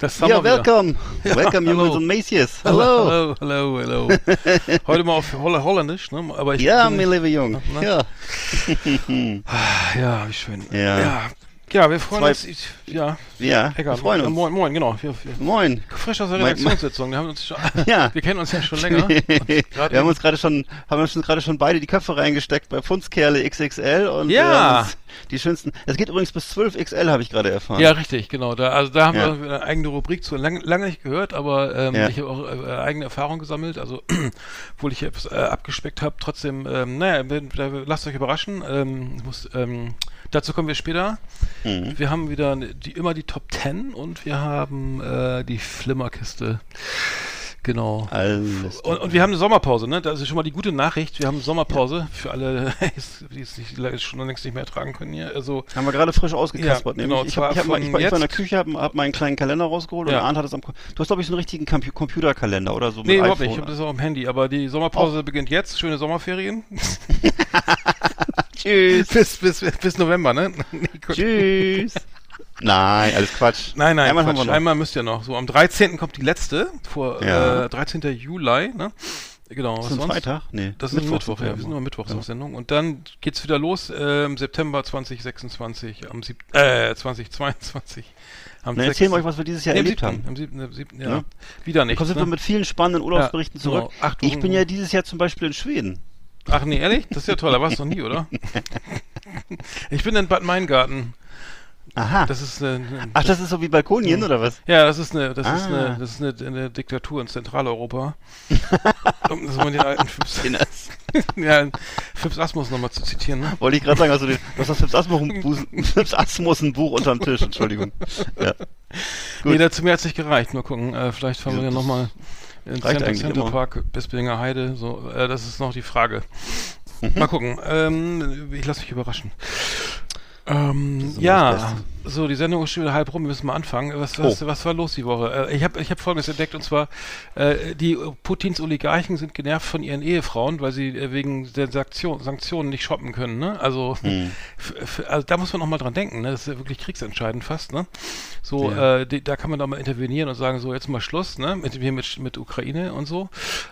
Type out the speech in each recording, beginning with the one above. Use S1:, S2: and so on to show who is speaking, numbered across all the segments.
S1: das
S2: Ja, welkom. welkom
S1: hallo.
S2: jongens en meisjes. Hallo.
S1: Hallo, hallo, hallo. Heute mal auf Holl Holländisch, ne? Aber ich
S2: Ja, mein lieber Jung.
S1: Na?
S2: Ja.
S1: Ja, wie schön.
S2: Ja.
S1: Ja, ja wir freuen
S2: Zwei-
S1: uns. Ich, ja,
S2: Ja,
S1: Eckart,
S2: wir freuen uns.
S1: Moin, moin, genau. Wir, wir,
S2: Moin.
S1: frisch aus der Redaktionssitzung. Wir, haben uns schon,
S2: Ja.
S1: wir kennen uns ja schon länger.
S2: Wir haben uns gerade schon, haben uns gerade schon beide die Köpfe reingesteckt bei Funzkerle XXL und
S1: Ja.
S2: die schönsten. Es geht übrigens bis 12 XL, habe ich gerade erfahren.
S1: ja, richtig, genau. Da, also da haben
S2: Ja.
S1: wir eine eigene Rubrik zu. Lang, lange nicht gehört, aber ähm,
S2: Ja.
S1: ich habe auch äh, eigene Erfahrung gesammelt. Also, obwohl ich etwas äh, abgespeckt habe, trotzdem, ähm, naja, lasst euch überraschen. Ähm, ich muss, ähm, dazu kommen wir später.
S2: Mhm.
S1: Wir haben wieder die, immer die Top 10 und wir haben äh, die Flimmerkiste. Genau. Und, und wir haben eine Sommerpause, ne? Das ist schon mal die gute Nachricht. Wir haben eine Sommerpause für alle, die es nicht, schon längst nicht mehr ertragen können hier. Also,
S2: haben wir gerade frisch ausgekaspert.
S1: Ja, genau,
S2: ich, hab, ich, hab, ich, war, ich war in der Küche, habe hab meinen kleinen Kalender rausgeholt
S1: Ja.
S2: und Arndt hat es am. Du hast glaube ich so einen richtigen Compu Computerkalender oder so
S1: nee, überhaupt nicht. Ich habe das auch am Handy. Aber die Sommerpause beginnt jetzt. Schöne Sommerferien.
S2: Tschüss.
S1: bis, bis, bis November, ne? Nee, gut.
S2: Tschüss. Nein, alles Quatsch.
S1: Nein, nein,
S2: Einmal
S1: Quatsch. einmal müsst ihr noch. So, am 13. kommt die letzte, vor
S2: Ja.
S1: äh, 13. Juli, ne? Genau.
S2: Das
S1: was
S2: ist ein
S1: sonst?
S2: Freitag? Nee.
S1: Das ist Mittwoch,
S2: Mittwoch
S1: ja. Wir sind nur Mittwochs auf Sendung. Und dann geht's wieder los äh, im September 2026, am sieb äh, 2022. Am
S2: Na, erzählen wir
S1: 6.
S2: euch, was wir dieses Jahr
S1: Nee,
S2: erlebt
S1: 7.
S2: haben.
S1: Am 7. Am 7. Ja.
S2: Ja.
S1: Wieder nicht.
S2: Sind
S1: ne?
S2: wir mit vielen spannenden Urlaubsberichten
S1: Ja,
S2: zurück.
S1: genau. Ach, du-
S2: ich bin ja dieses Jahr zum Beispiel in Schweden.
S1: Ach nee, ehrlich? Das ist ja toll. Da warst du noch nie, oder? ich bin in Bad Meingarten.
S2: Aha.
S1: Das ist eine,
S2: Ach, das ist so wie Balkonien oder was?
S1: Ja, das ist eine, das ist
S2: Ah.
S1: eine, das ist eine, eine Diktatur in Zentraleuropa. um das mal den alten Fips, ja, Fips Asmus nochmal zu zitieren, ne?
S2: Wollte ich gerade sagen, also den, du hast das Fips Asmus, ein Buch unterm Tisch, Entschuldigung. Ja.
S1: Nee, dazu mir hat's nicht gereicht. Mal gucken, äh, vielleicht fahren wir ja nochmal ins
S2: reicht
S1: Center, Center. Park, Bispinger Heide, so, äh, das ist noch die Frage.
S2: Mhm.
S1: Mal gucken, ähm, ich lasse mich überraschen. Ähm, ja, so, die Sendung ist schon wieder halb rum, wir müssen mal anfangen. Was, was,
S2: Oh.
S1: was war los die Woche? Äh, ich habe ich hab Folgendes entdeckt, und zwar, äh, die Putins Oligarchen sind genervt von ihren Ehefrauen, weil sie äh, wegen der Sanktion, Sanktionen nicht shoppen können, ne? Also,
S2: Hm.
S1: also da muss man auch mal dran denken, ne? Das ist ja wirklich kriegsentscheidend fast, ne? So,
S2: Ja.
S1: äh, die, da kann man doch mal intervenieren und sagen, so, jetzt mal Schluss, ne? Mit, hier mit, mit Ukraine und so.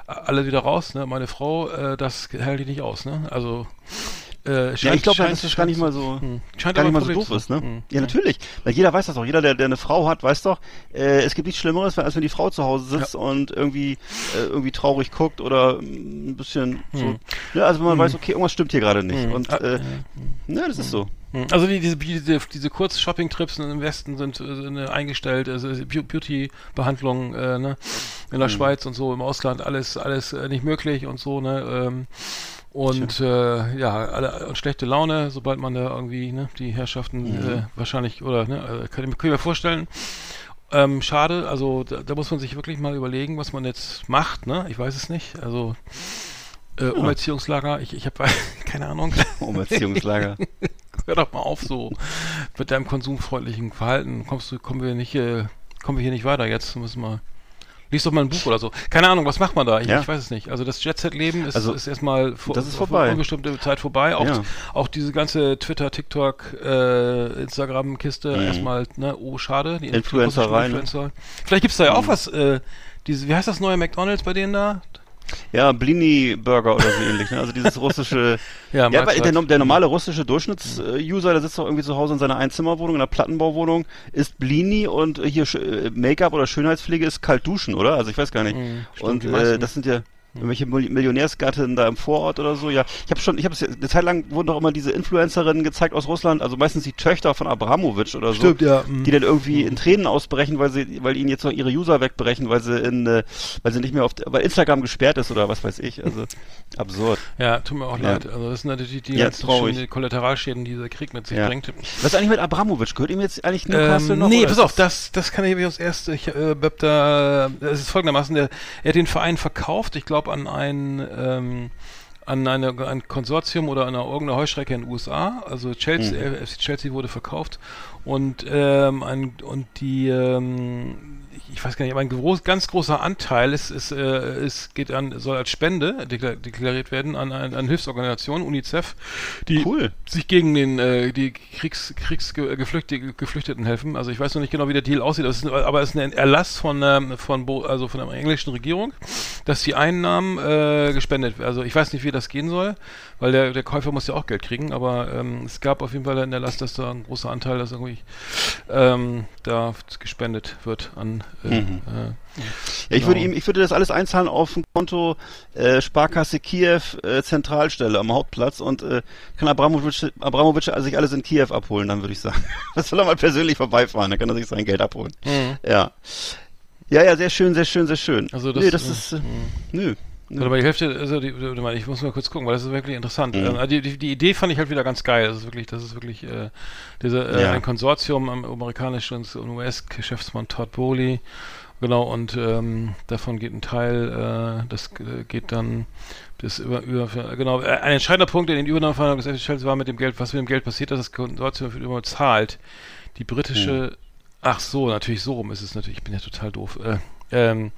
S1: Alle wieder raus, ne? Meine Frau, äh, das hält die nicht aus, ne? Also, äh,
S2: Ja, ich glaube, dass das gar nicht mal so,
S1: hm. Scheint
S2: gar
S1: aber
S2: nicht mal so doof ist, ne?
S1: Hm.
S2: Ja, natürlich. Weil jeder weiß das doch. Jeder, der, der eine Frau hat, weiß doch, äh, es gibt nichts Schlimmeres, als wenn die Frau zu Hause sitzt und irgendwie, äh, irgendwie traurig guckt oder mm, ein bisschen so.
S1: Hm.
S2: Ne, also wenn man weiß, okay, irgendwas stimmt hier gerade nicht.
S1: Hm.
S2: Und,
S1: Ah,
S2: äh, ne, das ist so.
S1: Hm. Also die, diese, diese, diese Kurz-Shopping-Trips im Westen sind, äh, äh, eingestellt, also Beau- Beauty-Behandlungen äh, ne? in der Schweiz und so, im Ausland alles alles äh, nicht möglich und so, ne? Ähm, und äh, ja, alle, und schlechte Laune, sobald man da irgendwie ne, die Herrschaften äh, wahrscheinlich, oder ne, äh, kann, ich- kann ich mir vorstellen, ähm, schade, also da, da muss man sich wirklich mal überlegen, was man jetzt macht, ne? Ich weiß es nicht. Also äh, Umerziehungslager, ich, ich habe keine Ahnung.
S2: Umerziehungslager.
S1: Hör doch mal auf so mit deinem konsumfreundlichen Verhalten. Kommst du, kommen wir nicht, äh, kommen wir hier nicht weiter jetzt. Müssen wir. Lies doch mal ein Buch oder so. Keine Ahnung, was macht man da? Ich,
S2: Ja.
S1: ich weiß es nicht. Also das Jet-Set-Leben ist,
S2: Also,
S1: ist erstmal vor,
S2: das ist vorbei.
S1: unbestimmte Zeit vorbei. Auch,
S2: Ja.
S1: auch diese ganze Twitter, TikTok, äh, Instagram-Kiste
S2: Mhm.
S1: erstmal, ne, oh schade. Die
S2: Influencerei, ne?
S1: Influencer. Vielleicht gibt's da ja auch was, äh, diese, wie heißt das neue McDonalds bei denen da?
S2: Ja, Blini-Burger oder so ähnlich, ne? Also dieses russische. ja, ja der, der, normale russische Durchschnittsuser, der sitzt doch irgendwie zu Hause in seiner Einzimmerwohnung, in einer Plattenbauwohnung, isst Blini und hier äh, Make-up oder Schönheitspflege ist kalt duschen, oder? Also ich weiß gar nicht. Mhm, stimmt, und äh, das sind ja irgendwelche Millionärsgattinnen da im Vorort oder so. Ja, ich habe schon, ich habe eine Zeit lang wurden doch immer diese Influencerinnen gezeigt aus Russland, also meistens die Töchter von Abramowitsch oder so,
S1: Stimmt, ja.
S2: die dann irgendwie in Tränen ausbrechen, weil sie, weil ihnen jetzt noch ihre User wegbrechen, weil sie in, äh, weil sie nicht mehr auf, weil Instagram gesperrt ist oder was weiß ich. Also absurd.
S1: Ja, tut mir auch ja. leid. Also das sind natürlich die,
S2: die ganzen
S1: Kollateralschäden, die dieser Krieg mit sich
S2: ja.
S1: bringt.
S2: Was ist eigentlich mit Abramowitsch? Gehört ihm jetzt eigentlich Newcastle
S1: ähm,
S2: noch?
S1: Nee, pass auf, das, das kann ich aus erste. Ich äh, hab da, das ist folgendermaßen, der, er hat den Verein verkauft, ich glaube an einen ähm, an eine, ein Konsortium oder an eine irgendeine Heuschrecke in den USA. Also Chelsea, mhm. FC Chelsea wurde verkauft und ähm, ein, und die ähm, ich weiß gar nicht, aber ein groß, ganz großer Anteil ist, ist, äh, ist geht an, soll als Spende deklariert werden an, an, an Hilfsorganisationen, UNICEF, die cool. sich gegen den äh, die Kriegs, Kriegsgeflüchteten Geflüchteten helfen. Also ich weiß noch nicht genau, wie der Deal aussieht, ist, aber es ist ein Erlass von ähm, von Bo, also von der englischen Regierung, dass die Einnahmen äh, gespendet werden. Also ich weiß nicht, wie das gehen soll, weil der, der Käufer muss ja auch Geld kriegen, aber ähm, es gab auf jeden Fall einen Erlass, dass da ein großer Anteil, dass irgendwie ähm, da gespendet wird an äh, mhm.
S2: äh, ja, ich würde genau. ihm, ich würde das alles einzahlen auf ein Konto äh, Sparkasse Kiew äh, Zentralstelle am Hauptplatz und äh, kann Abramowitsch, Abramowitsch sich alles in Kiew abholen, dann würde ich sagen. Das soll er mal persönlich vorbeifahren, dann kann er sich sein Geld abholen. Mhm. Ja. Ja, ja, sehr schön, sehr schön, sehr schön.
S1: Also das,
S2: nee, das ist, äh,
S1: nö. Ja. Aber die Hälfte, also die, ich muss mal kurz gucken, weil das ist wirklich interessant. Mhm. Ähm, die, die, die, Idee fand ich halt wieder ganz geil. Das ist wirklich, das ist wirklich äh, diese, äh, ja. ein Konsortium am amerikanischen und US-Geschäftsmann Todd Bowley. Genau, und ähm, davon geht ein Teil, äh, das äh, geht dann das über, über genau, äh, ein entscheidender Punkt in den Übernahmeverhandlungen des FCL war mit dem Geld, was mit dem Geld passiert, dass das Konsortium für immer zahlt. Die britische, mhm. ach so, natürlich so rum ist es natürlich, ich bin ja total doof. Äh, ähm,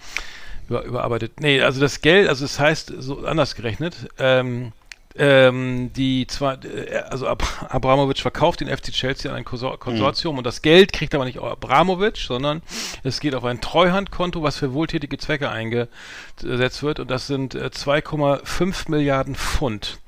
S1: über, überarbeitet. Nee, also das Geld, also es das heißt so anders gerechnet, ähm, ähm, die zwar, äh, also Ab Abramovic verkauft den FC Chelsea an ein Konsortium mhm. und das Geld kriegt aber nicht Abramovic, sondern es geht auf ein Treuhandkonto, was für wohltätige Zwecke eingesetzt wird und das sind äh, 2,5 Milliarden Pfund.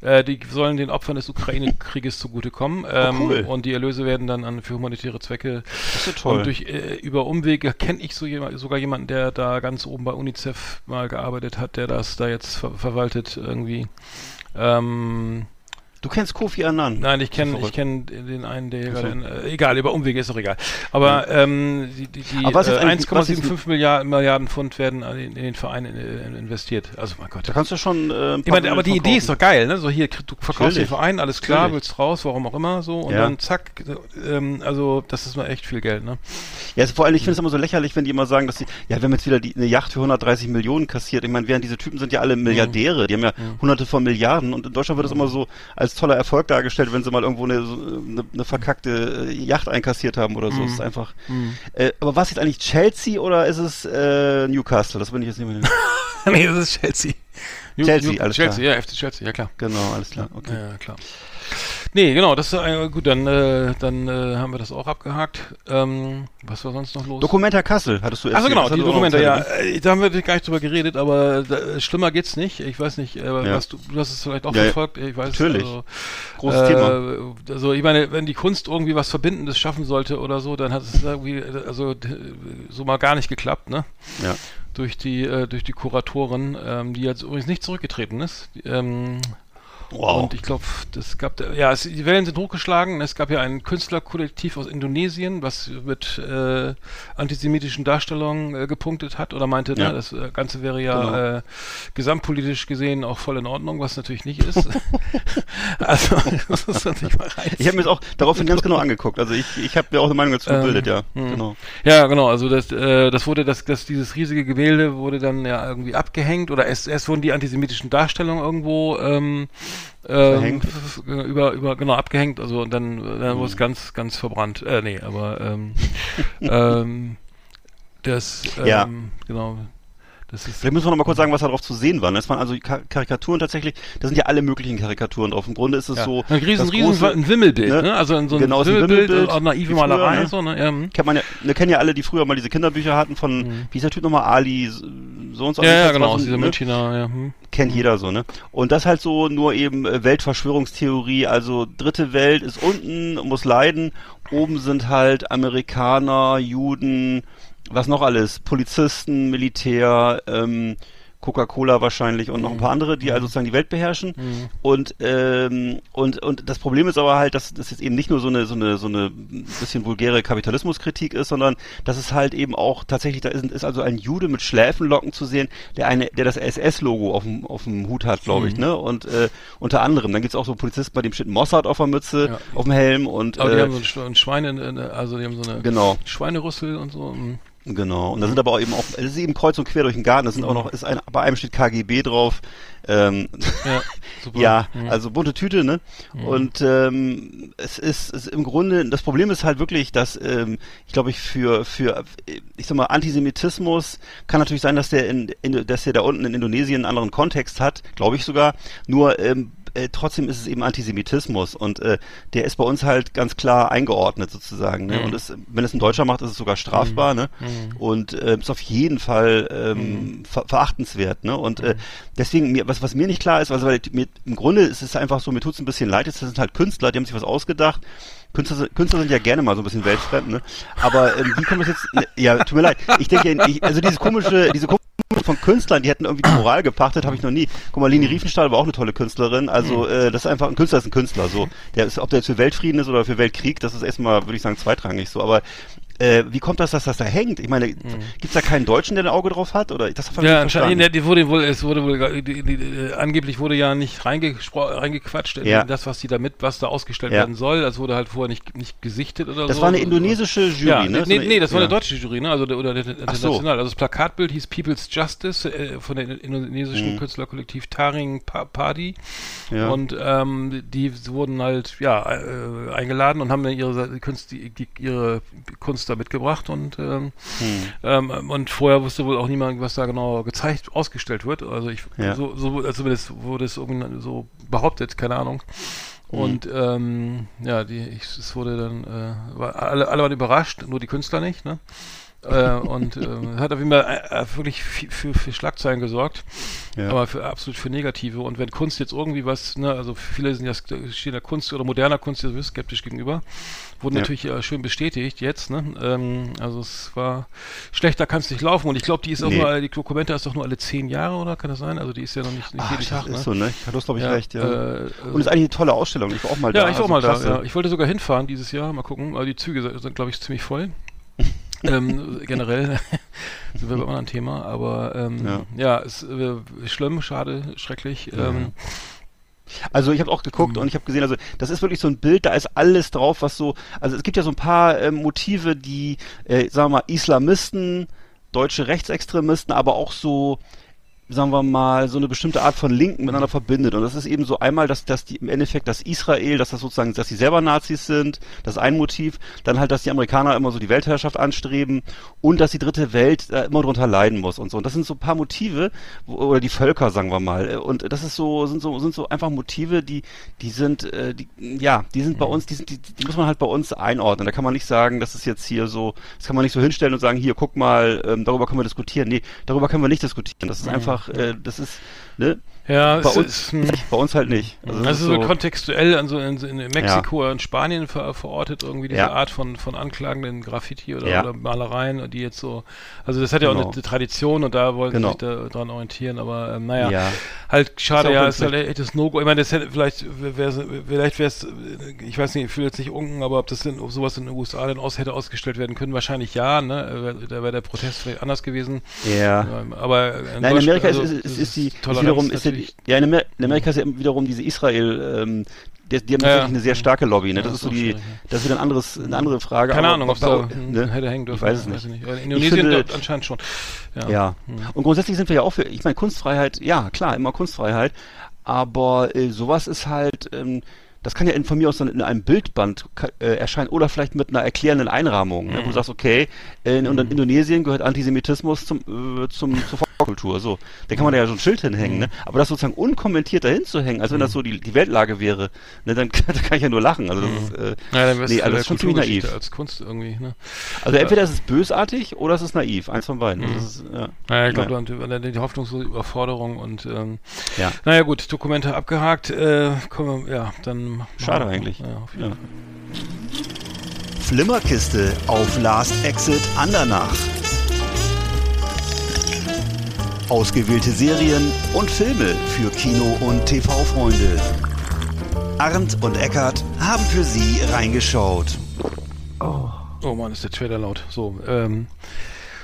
S1: Äh, die sollen den Opfern des Ukraine-Krieges zugutekommen. Ähm, oh, cool. Und die Erlöse werden dann an, für humanitäre Zwecke.
S2: Das ist toll.
S1: Und durch, äh, über Umwege kenne ich so jemand, sogar jemanden, der da ganz oben bei UNICEF mal gearbeitet hat, der das da jetzt ver verwaltet irgendwie. Ähm,
S2: Du kennst Kofi Annan?
S1: Nein, ich kenne ich kenn den einen, der hier gerade, äh, egal, über Umwege ist doch egal. Aber ähm, die, die, die äh, 1,75 Milliarden, Milliarden Pfund werden in, in den Verein in, in investiert. Also mein Gott.
S2: Da kannst du schon
S1: äh, ich meine, aber die Idee ist doch geil, ne? So hier, du verkaufst den Verein, alles klar, Natürlich. willst raus, warum auch immer so und ja. dann zack, ähm, also das ist mal echt viel Geld, ne?
S2: Ja, also vor allem, ich finde es immer so lächerlich, wenn die immer sagen, dass sie, ja, wir haben jetzt wieder die, eine Yacht für 130 Millionen kassiert. Ich meine, während diese Typen sind ja alle Milliardäre, die haben ja mhm. hunderte von Milliarden und in Deutschland wird das immer so als toller Erfolg dargestellt, wenn sie mal irgendwo eine, eine, eine verkackte äh, Yacht einkassiert haben oder so. Mhm. ist einfach. Mhm. Äh, aber was ist eigentlich Chelsea oder ist es äh, Newcastle? Das bin ich jetzt nicht mehr.
S1: nee, das ist Chelsea.
S2: Chelsea, New, alles
S1: Chelsea,
S2: klar.
S1: ja, FC Chelsea, ja klar.
S2: Genau, alles klar. Okay.
S1: Ja, klar. Nee, genau, das ist äh, gut, dann, äh, dann äh, haben wir das auch abgehakt. Ähm, was war sonst noch los?
S2: Dokumenta Kassel, hattest du
S1: erzählt. Also genau, die Dokumenta, ja. Äh, da haben wir gar nicht drüber geredet, aber da, schlimmer geht's nicht. Ich weiß nicht, äh, ja. was du, du hast es vielleicht auch ja, verfolgt. Ich weiß
S2: Natürlich.
S1: Also,
S2: Großes äh, Thema.
S1: Also ich meine, wenn die Kunst irgendwie was Verbindendes schaffen sollte oder so, dann hat es irgendwie, also so mal gar nicht geklappt, ne?
S2: Ja
S1: durch die äh, durch die Kuratorin, ähm, die jetzt übrigens nicht zurückgetreten ist. Ähm, Wow. Und ich glaube, das gab, ja, es, die Wellen sind hochgeschlagen. Es gab ja ein Künstlerkollektiv aus Indonesien, was mit äh, antisemitischen Darstellungen äh, gepunktet hat oder meinte, ja. na, das äh, Ganze wäre ja genau. äh, gesamtpolitisch gesehen auch voll in Ordnung, was natürlich nicht ist.
S2: also, das ist natürlich mal rein. Ich habe mir das auch daraufhin ganz genau angeguckt. Also ich, ich habe mir auch eine Meinung dazu gebildet, ähm, ja. Mh. Genau.
S1: Ja, genau. Also das, äh, das wurde, das, das, dieses riesige Gemälde wurde dann ja irgendwie abgehängt oder erst, erst wurden die antisemitischen Darstellungen irgendwo ähm, ähm, über, über, genau, abgehängt, also und dann, dann mhm. wurde es ganz, ganz verbrannt. Äh, nee, aber ähm, ähm, das, ähm,
S2: ja.
S1: genau,
S2: Vielleicht müssen wir noch mal kurz sagen, was da drauf zu sehen war. Es waren also Karikaturen tatsächlich, da sind ja alle möglichen Karikaturen drauf. Im Grunde ist es ja. so.
S1: Ein riesen, riesen große, ein Wimmelbild, ne? ne? Also in so ein
S2: genau,
S1: Wimmelbild,
S2: Wimmelbild
S1: auch naive Malerei, ne? so, ne?
S2: Ja. Kennt man ja, wir kennen ja alle, die früher mal diese Kinderbücher hatten von, mhm. wie ist der Typ nochmal, Ali so und so.
S1: Ja, ja genau, aus dieser ne? Münchner, ja. Hm.
S2: Kennt jeder so, ne? Und das halt so nur eben äh, Weltverschwörungstheorie, also dritte Welt ist unten, muss leiden, oben sind halt Amerikaner, Juden, was noch alles, Polizisten, Militär, ähm, Coca-Cola wahrscheinlich und noch ein paar andere, die also sozusagen die Welt beherrschen. Mhm. Und, ähm, und, und das Problem ist aber halt, dass das jetzt eben nicht nur so eine, so eine, so eine bisschen vulgäre Kapitalismuskritik ist, sondern dass es halt eben auch tatsächlich, da ist, ist also ein Jude mit Schläfenlocken zu sehen, der eine, der das SS-Logo auf dem, auf dem Hut hat, glaube ich, mhm. ne? Und äh, unter anderem, dann gibt's auch so Polizisten, bei dem steht Mossad auf der Mütze, ja. auf dem Helm und.
S1: Aber äh, die haben so ein Schweine, also die haben so eine
S2: genau.
S1: Schweinerüssel und so. Mhm.
S2: Genau. Und da sind aber auch eben auch, es ist eben kreuz und quer durch den Garten. Da sind auch noch, ist ein, bei einem steht KGB drauf. Ähm, ja, super. ja, mhm. also bunte Tüte, ne? Mhm. Und ähm, es ist, es ist im Grunde, das Problem ist halt wirklich, dass ähm, ich glaube ich für für ich sag mal Antisemitismus kann natürlich sein, dass der in, in dass der da unten in Indonesien einen anderen Kontext hat, glaube ich sogar. Nur ähm, äh, trotzdem ist es eben Antisemitismus und äh, der ist bei uns halt ganz klar eingeordnet sozusagen. Ne? Mhm. Und es, wenn es ein Deutscher macht, ist es sogar strafbar. Mhm. Ne? Mhm. Und äh, ist auf jeden Fall ähm, mhm. ver verachtenswert. Ne? Und äh, mhm. deswegen, mir, was, was mir nicht klar ist, also weil mir, im Grunde ist es einfach so, mir tut es ein bisschen leid, das sind halt Künstler, die haben sich was ausgedacht. Künstler, Künstler sind ja gerne mal so ein bisschen weltfremd, ne? Aber ähm, wie kommt das jetzt? Ne, ja, tut mir leid. Ich denke, ich, also diese komische, diese komische von Künstlern, die hätten irgendwie die Moral gepachtet, habe ich noch nie. Guck mal, Lini Riefenstahl war auch eine tolle Künstlerin. Also mhm. äh, das ist einfach ein Künstler ist ein Künstler. So, der ist, ob der jetzt für Weltfrieden ist oder für Weltkrieg, das ist erstmal, würde ich sagen, zweitrangig. So, aber äh, wie kommt das, dass das da hängt? Ich meine, mhm. gibt's da keinen Deutschen, der ein Auge drauf hat? Oder
S1: das ja, anscheinend. Ja, die wurde wohl, es wurde wohl, die, die, die, angeblich wurde ja nicht reingequatscht in ja. das, was die da mit, was da ausgestellt ja. werden soll. Das wurde halt vorher nicht, nicht gesichtet oder
S2: das
S1: so.
S2: Das war eine indonesische Jury,
S1: ja,
S2: ne?
S1: Nee, nee, das war eine deutsche Jury, ne? Also oder international. So. Also das Plakatbild hieß People's Justice äh, von der indonesischen mhm. Künstlerkollektiv Taring Padi. Ja. Und ähm, die wurden halt ja äh, eingeladen und haben dann ihre Kunst, ihre Kunst da mitgebracht und ähm, hm. ähm, und vorher wusste wohl auch niemand, was da genau gezeigt, ausgestellt wird. Also ich ja. so, so also zumindest wurde es irgendwie so behauptet, keine Ahnung. Hm. Und ähm, ja, die, ich, es wurde dann, äh, war, alle, alle waren überrascht, nur die Künstler nicht, ne? Äh, und äh, hat auf jeden Fall äh, wirklich für, für, für Schlagzeilen gesorgt, ja. aber für absolut für negative. Und wenn Kunst jetzt irgendwie was, ne, also viele sind ja stehen der Kunst oder moderner Kunst ja skeptisch gegenüber, wurden ja. natürlich äh, schön bestätigt jetzt. Ne? Ähm, also es war schlechter kann es nicht laufen. Und ich glaube, die ist auch nee. nur, die Dokumente ist doch nur alle zehn Jahre oder kann das sein? Also die ist ja noch nicht, nicht
S2: Ach, jeden Tag. Ist ne? so, ne? Ich hatte glaube ich recht. Ja. Äh, und ist eigentlich eine tolle Ausstellung. Ich war auch mal
S1: da. Ja, ich war auch also mal da. Ja. Ich wollte sogar hinfahren dieses Jahr. Mal gucken. Aber die Züge sind, glaube ich, ziemlich voll ähm, generell sind wir bei einem Thema, aber ähm, ja, ja ist äh, schlimm, schade, schrecklich. Ja. Ähm,
S2: also ich habe auch geguckt mhm. und ich habe gesehen, also das ist wirklich so ein Bild, da ist alles drauf, was so, also es gibt ja so ein paar äh, Motive, die, äh, sagen wir mal, Islamisten, deutsche Rechtsextremisten, aber auch so sagen wir mal, so eine bestimmte Art von Linken miteinander verbindet. Und das ist eben so einmal, dass, dass die im Endeffekt das Israel, dass das sozusagen, dass sie selber Nazis sind, das ist ein Motiv. Dann halt, dass die Amerikaner immer so die Weltherrschaft anstreben und dass die dritte Welt äh, immer drunter leiden muss und so. Und das sind so ein paar Motive, wo, oder die Völker, sagen wir mal. Und das ist so, sind so, sind so einfach Motive, die, die sind, äh, die, ja, die sind bei mhm. uns, die, sind, die, die muss man halt bei uns einordnen. Da kann man nicht sagen, das ist jetzt hier so, das kann man nicht so hinstellen und sagen, hier, guck mal, ähm, darüber können wir diskutieren. Nee, darüber können wir nicht diskutieren. Das ist mhm. einfach einfach, äh, das ist, ne?
S1: Ja,
S2: bei uns, ist, bei uns halt nicht.
S1: Also, das ist so, kontextuell also in, in Mexiko ja. und Spanien ver, verortet irgendwie diese ja. Art von, von anklagenden Graffiti oder, ja. oder, Malereien, die jetzt so, also das hat ja genau. auch eine, Tradition und da wollen genau. sie sich da, dran orientieren, aber ähm, naja, halt schade, ist ja, ist halt echt das No-Go. Ich meine, das hätte vielleicht, wär, vielleicht wäre es, ich weiß nicht, ich fühle jetzt nicht unken, aber ob das in, ob sowas in den USA denn aus hätte ausgestellt werden können, wahrscheinlich ja, ne? Da wäre der Protest vielleicht anders gewesen.
S2: Ja.
S1: Ähm, aber
S2: in, Nein, in Amerika also, ist, ist, ist, die, ist wiederum, ist die, ja, in, Amer in, Amerika ist ja wiederum diese Israel, ähm, die, die haben ja, wirklich eine sehr starke Lobby, ne? Das, ist so die, das ist wieder ein anderes, eine andere Frage.
S1: Keine Ahnung, ob da ne? hätte hängen dürfen.
S2: Ich weiß es nicht. Weiß nicht.
S1: In Indonesien finde, anscheinend schon.
S2: Ja. ja. Hm. Und grundsätzlich sind wir ja auch für, ich meine, Kunstfreiheit, ja, klar, immer Kunstfreiheit, aber äh, sowas ist halt, ähm, das kann ja in, von mir aus dann in einem Bildband äh, erscheinen oder vielleicht mit einer erklärenden Einrahmung, mhm. ne, wo du mhm. sagst, okay, in, in, Indonesien gehört Antisemitismus zum, äh, zum, zur Kultur, so. Da kann man ja so ein Schild hinhängen, ne? Aber das sozusagen unkommentiert dahin zu hängen, als wenn das so die, die Weltlage wäre, ne, dann da kann ich ja nur lachen. Also das ist, äh,
S1: ja, dann nee, also das ist schon ziemlich naiv. Als Kunst irgendwie, ne?
S2: Also entweder ist es bösartig oder es ist naiv, eins von beiden.
S1: Mhm.
S2: Das ist,
S1: ja. Naja, ich glaube, naja. die hoffnungslose Überforderung und ähm, ja. naja gut, Dokumente abgehakt, äh, wir, ja, dann
S2: Schade eigentlich. Ja,
S3: auf jeden Fall. Flimmerkiste auf Last Exit Andernach. Ausgewählte Serien und Filme für Kino- und TV-Freunde. Arndt und Eckart haben für Sie reingeschaut.
S1: Oh, oh Mann, ist der Trailer laut. So, ähm,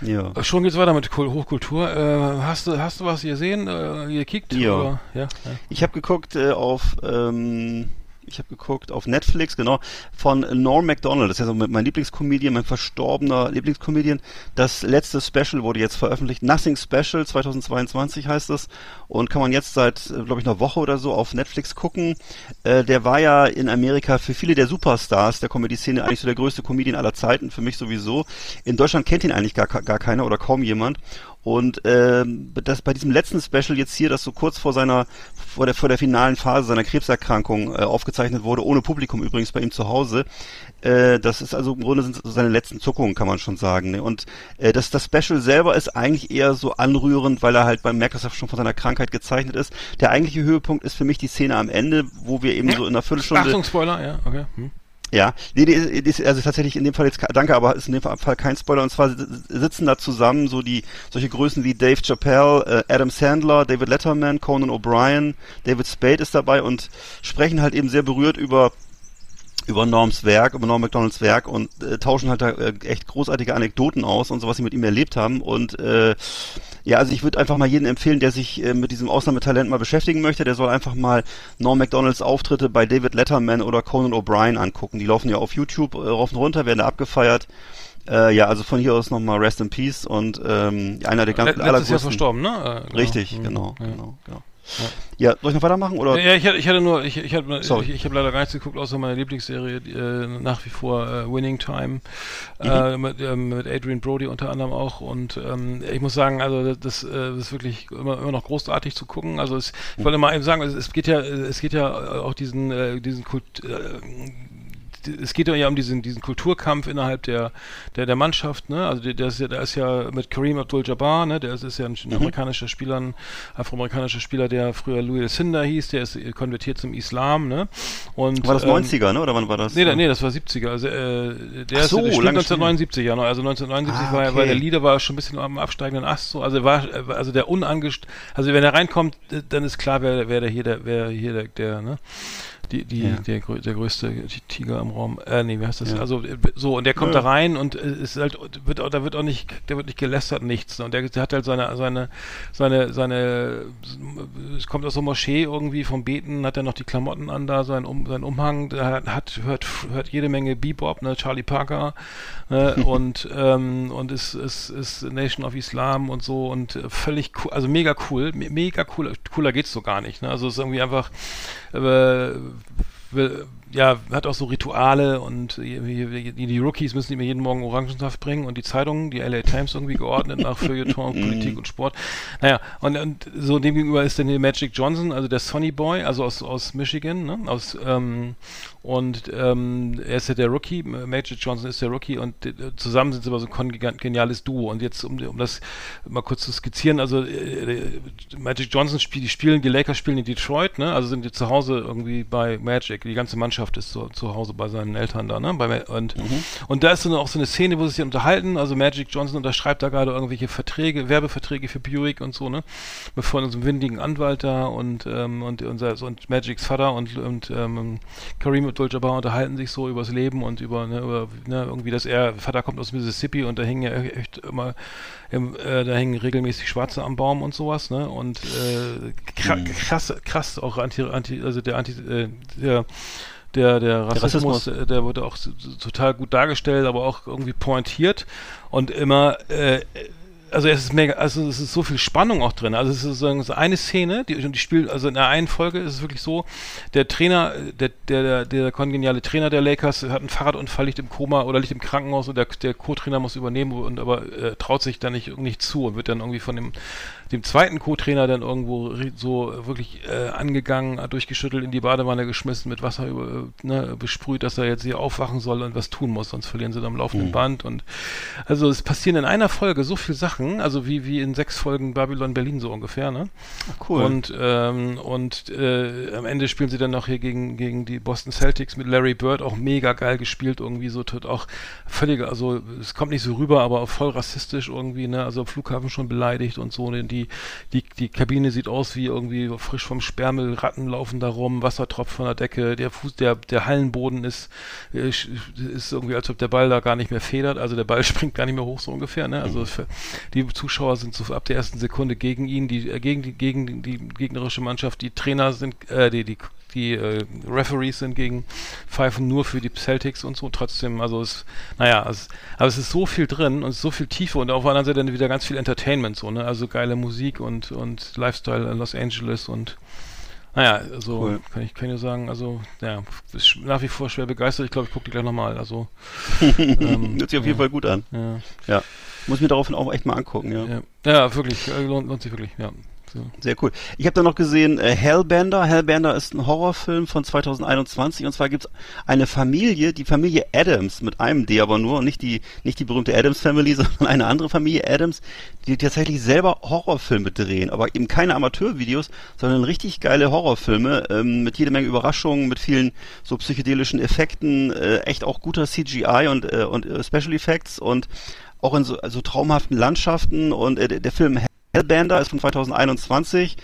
S1: ja. Schon geht's weiter mit Hochkultur. Äh, hast du hast du was gesehen? Äh, gekickt?
S2: Ja. ja? ja. Ich habe geguckt äh, auf ähm, ich habe geguckt auf Netflix, genau, von Norm MacDonald, das ist ja so mein Lieblingscomedian, mein verstorbener Lieblingscomedian. Das letzte Special wurde jetzt veröffentlicht, Nothing Special 2022 heißt es und kann man jetzt seit, äh, glaube ich, einer Woche oder so auf Netflix gucken. Äh, der war ja in Amerika für viele der Superstars der Comedy-Szene eigentlich so der größte Comedian aller Zeiten, für mich sowieso. In Deutschland kennt ihn eigentlich gar, gar keiner oder kaum jemand. Und ähm, das bei diesem letzten Special jetzt hier, das so kurz vor seiner vor der vor der finalen Phase seiner Krebserkrankung äh, aufgezeichnet wurde, ohne Publikum übrigens bei ihm zu Hause. Äh, das ist also im Grunde sind so seine letzten Zuckungen, kann man schon sagen. Ne? Und äh, das das Special selber ist eigentlich eher so anrührend, weil er halt beim er schon von seiner Krankheit gezeichnet ist. Der eigentliche Höhepunkt ist für mich die Szene am Ende, wo wir eben so in einer Viertelstunde.
S1: Achtung Spoiler, ja, okay. Hm.
S2: Ja, nee, nee, ist also tatsächlich in dem Fall jetzt, danke, aber ist in dem Fall kein Spoiler. Und zwar sitzen da zusammen so die, solche Größen wie Dave Chappelle, äh, Adam Sandler, David Letterman, Conan O'Brien, David Spade ist dabei und sprechen halt eben sehr berührt über über Norms Werk, über Norm McDonalds Werk und äh, tauschen halt da äh, echt großartige Anekdoten aus und so, was sie mit ihm erlebt haben. Und äh, ja, also ich würde einfach mal jeden empfehlen, der sich äh, mit diesem Ausnahmetalent mal beschäftigen möchte, der soll einfach mal Norm McDonalds Auftritte bei David Letterman oder Conan O'Brien angucken. Die laufen ja auf YouTube äh, rauf und runter, werden da abgefeiert. Äh, ja, also von hier aus nochmal Rest in Peace und ähm, einer der ganz
S1: Letztes Jahr verstorben, ne?
S2: Äh, genau. Richtig, mhm. genau, ja. genau, genau. Ja. soll ich noch weitermachen? Oder?
S1: Ja, ich, ich hatte nur, ich, ich, hatte, ich, ich habe leider gar nichts geguckt, außer meine Lieblingsserie, äh, nach wie vor äh, Winning Time, äh, mhm. mit, äh, mit Adrian Brody unter anderem auch. Und ähm, ich muss sagen, also das, äh, das ist wirklich immer, immer noch großartig zu gucken. Also es, ich wollte mal eben sagen, es, es geht ja, es geht ja auch diesen, äh, diesen Kult, es geht ja um diesen, diesen Kulturkampf innerhalb der, der, der Mannschaft, ne? Also der, der, ist ja, der ist ja mit Kareem Abdul-Jabbar, ne? Der ist, ist ja ein, mhm. amerikanischer Spieler, ein afroamerikanischer Spieler, der früher Louis Cinder hieß, der ist konvertiert zum Islam, ne?
S2: Und, war das 90er, ähm, ne? Oder wann war das?
S1: Nee, nee, das war 70er. Also äh, der, so, ist, der spielt 1979, ja, ne? Also 1979 ah, war, okay. war der Leader war schon ein bisschen am absteigenden Ast, so. Also war, also der unangest, also wenn er reinkommt, dann ist klar, wer, wer der hier der, wer hier der, der ne? Die, die, ja. der, der größte Tiger im Raum. Äh, nee, wie heißt das? Ja. Also so, und der kommt ja. da rein und ist halt, wird, da wird auch nicht, der wird nicht gelästert, nichts. Und der, der hat halt seine, seine, seine, seine, es kommt aus so Moschee irgendwie vom Beten, hat er noch die Klamotten an da, sein, um, sein Umhang, der hat, hört, hört jede Menge Bebop, ne, Charlie Parker, äh, und, ähm, und ist, ist, ist Nation of Islam und so und völlig cool, also mega cool, mega cool, cooler geht's so gar nicht, ne? Also es ist irgendwie einfach, äh, ja, hat auch so Rituale und die, die, Rookies müssen immer jeden Morgen Orangensaft bringen und die Zeitungen, die LA Times irgendwie geordnet nach Feuilleton, Politik und Sport. Naja, und, und so demgegenüber ist dann hier Magic Johnson, also der Sonny Boy, also aus, aus Michigan, ne? aus, ähm, und ähm, er ist ja der Rookie, Magic Johnson ist der Rookie und äh, zusammen sind sie aber so ein geniales Duo. Und jetzt, um, um das mal kurz zu skizzieren, also äh, Magic Johnson spielt, die spielen, die Lakers spielen in Detroit, ne? Also sind die zu Hause irgendwie bei Magic, die ganze Mannschaft Mannschaft ist zu, zu Hause bei seinen Eltern da, ne? Bei, und, mhm. und da ist dann auch so eine Szene, wo sie sich unterhalten. Also Magic Johnson unterschreibt da gerade irgendwelche Verträge, Werbeverträge für Buick und so, ne? Bevor unserem windigen Anwalt da und, ähm, und, unser, und Magics Vater und, und ähm, Kareem Abdul-Jabbar unterhalten sich so übers Leben und über, ne, über ne, irgendwie, dass er, Vater kommt aus Mississippi und da hängen ja echt immer im, äh, da hängen regelmäßig Schwarze am Baum und sowas, ne? Und äh, krass, mhm. krass auch anti, anti, also der anti, äh, der der, der Rassismus, der, Rassismus. der wurde auch total gut dargestellt, aber auch irgendwie pointiert und immer äh, also es ist mega, also es ist so viel Spannung auch drin. Also es ist sozusagen so eine Szene, die, die spielt, also in der einen Folge ist es wirklich so, der Trainer, der, der, der kongeniale Trainer der Lakers hat einen Fahrradunfall, liegt im Koma oder liegt im Krankenhaus und der, der Co-Trainer muss übernehmen und aber äh, traut sich da nicht, nicht zu und wird dann irgendwie von dem dem zweiten Co-Trainer dann irgendwo so wirklich äh, angegangen, durchgeschüttelt, in die Badewanne geschmissen, mit Wasser über, ne, besprüht, dass er jetzt hier aufwachen soll und was tun muss, sonst verlieren sie dann am laufenden mhm. Band. Und also es passieren in einer Folge so viele Sachen, also wie, wie in sechs Folgen Babylon Berlin so ungefähr, ne? Cool. Und, ähm, und äh, am Ende spielen sie dann noch hier gegen, gegen die Boston Celtics mit Larry Bird, auch mega geil gespielt, irgendwie so tut auch völlig, also es kommt nicht so rüber, aber auch voll rassistisch irgendwie, ne? Also am Flughafen schon beleidigt und so, die die, die, Kabine sieht aus wie irgendwie frisch vom Sperrmüll, Ratten laufen da rum, Wasser tropft von der Decke, der Fuß, der, der Hallenboden ist, äh, ist irgendwie, als ob der Ball da gar nicht mehr federt, also der Ball springt gar nicht mehr hoch, so ungefähr, ne? Also für, die Zuschauer sind so ab der ersten Sekunde gegen ihn, die, äh, gegen die, gegen die gegnerische Mannschaft, die Trainer sind, äh, die, die die äh, Referees sind gegen pfeifen nur für die Celtics und so. Trotzdem, also es, naja, es, aber es ist so viel drin und es ist so viel Tiefe und auf der anderen Seite dann wieder ganz viel Entertainment so, ne? Also geile Musik und und Lifestyle in Los Angeles und naja, also cool. kann ich kann ja sagen, also ja, ist nach wie vor schwer begeistert. Ich glaube, ich gucke die gleich nochmal. Also
S2: ähm, hört sich auf jeden Fall gut an. Ja. ja. Muss mir daraufhin auch echt mal angucken, ja.
S1: Ja, ja wirklich, äh, lohnt, lohnt sich wirklich, ja.
S2: So. Sehr cool. Ich habe da noch gesehen äh, Hellbender. Hellbender ist ein Horrorfilm von 2021 und zwar gibt's eine Familie, die Familie Adams mit einem D aber nur, nicht die nicht die berühmte Adams Family, sondern eine andere Familie Adams, die tatsächlich selber Horrorfilme drehen, aber eben keine Amateurvideos, sondern richtig geile Horrorfilme ähm, mit jede Menge Überraschungen, mit vielen so psychedelischen Effekten, äh, echt auch guter CGI und äh, und äh, Special Effects und auch in so also traumhaften Landschaften und äh, der Film Hellbender ist von 2021.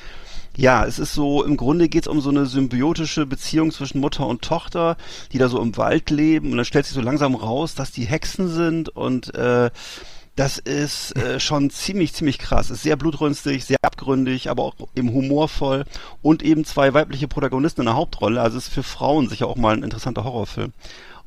S2: Ja, es ist so, im Grunde geht es um so eine symbiotische Beziehung zwischen Mutter und Tochter, die da so im Wald leben und dann stellt sich so langsam raus, dass die Hexen sind und äh, das ist äh, schon ziemlich, ziemlich krass. Ist sehr blutrünstig, sehr abgründig, aber auch eben humorvoll und eben zwei weibliche Protagonisten in der Hauptrolle. Also ist für Frauen sicher auch mal ein interessanter Horrorfilm.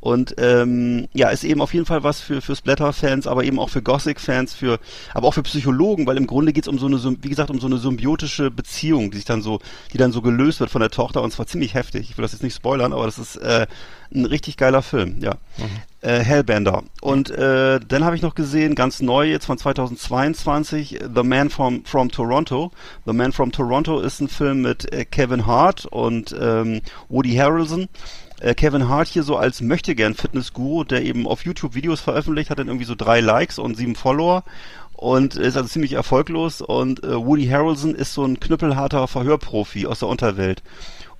S2: Und ähm, ja, ist eben auf jeden Fall was für, für Splatter-Fans, aber eben auch für Gothic-Fans, für, aber auch für Psychologen, weil im Grunde geht's um so eine, wie gesagt, um so eine symbiotische Beziehung, die sich dann so, die dann so gelöst wird von der Tochter und zwar ziemlich heftig. Ich will das jetzt nicht spoilern, aber das ist äh, ein richtig geiler Film, ja. Mhm. Äh, Hellbender. Und äh, dann habe ich noch gesehen, ganz neu jetzt von 2022, The Man from, from Toronto. The Man from Toronto ist ein Film mit äh, Kevin Hart und ähm, Woody Harrelson äh, Kevin Hart hier so als möchtegern Fitnessguru, der eben auf YouTube Videos veröffentlicht, hat dann irgendwie so drei Likes und sieben Follower und ist also ziemlich erfolglos und äh, Woody Harrelson ist so ein knüppelharter Verhörprofi aus der Unterwelt.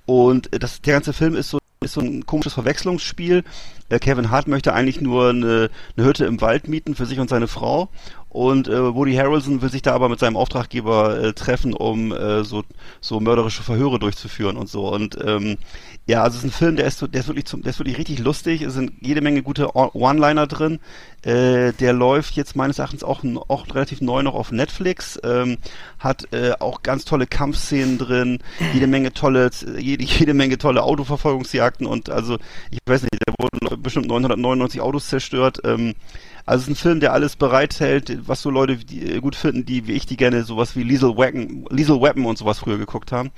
S2: Und das, der ganze Film ist so ist so ein komisches Verwechslungsspiel. Äh, Kevin Hart möchte eigentlich nur eine, eine Hütte im Wald mieten für sich und seine Frau. Und äh, Woody Harrelson will sich da aber mit seinem Auftraggeber äh, treffen, um äh, so, so mörderische Verhöre durchzuführen und so. Und ähm, ja, also es ist ein Film, der ist, der ist wirklich zum, der ist wirklich richtig lustig. Es sind jede Menge gute One-Liner drin. Äh, der läuft jetzt meines Erachtens auch, auch relativ neu noch auf Netflix. Ähm, hat äh, auch ganz tolle Kampfszenen drin, jede Menge tolle, jede, jede Menge tolle Autoverfolgungsjagden und also ich weiß nicht, da wurden bestimmt 999 Autos zerstört. Ähm, also es ist ein Film, der alles bereithält, was so Leute die, gut finden, die wie ich die gerne sowas wie Liesel Weapon, Liesel Weapon und sowas früher geguckt haben.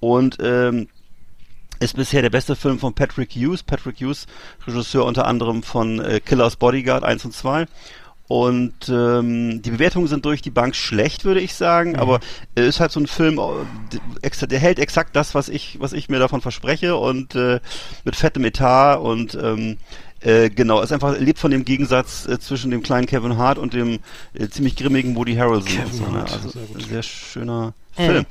S2: Und ähm, ist bisher der beste Film von Patrick Hughes. Patrick Hughes, Regisseur unter anderem von äh, Killers Bodyguard 1 und 2. Und ähm, die Bewertungen sind durch die Bank schlecht, würde ich sagen, mhm. aber es ist halt so ein Film, äh, der hält exakt das, was ich, was ich mir davon verspreche und äh, mit fettem Etat und ähm, äh, genau, es einfach lebt von dem Gegensatz äh, zwischen dem kleinen Kevin Hart und dem äh, ziemlich grimmigen Woody Harrelson. Kevin so, ne? Also sehr, sehr schöner Film.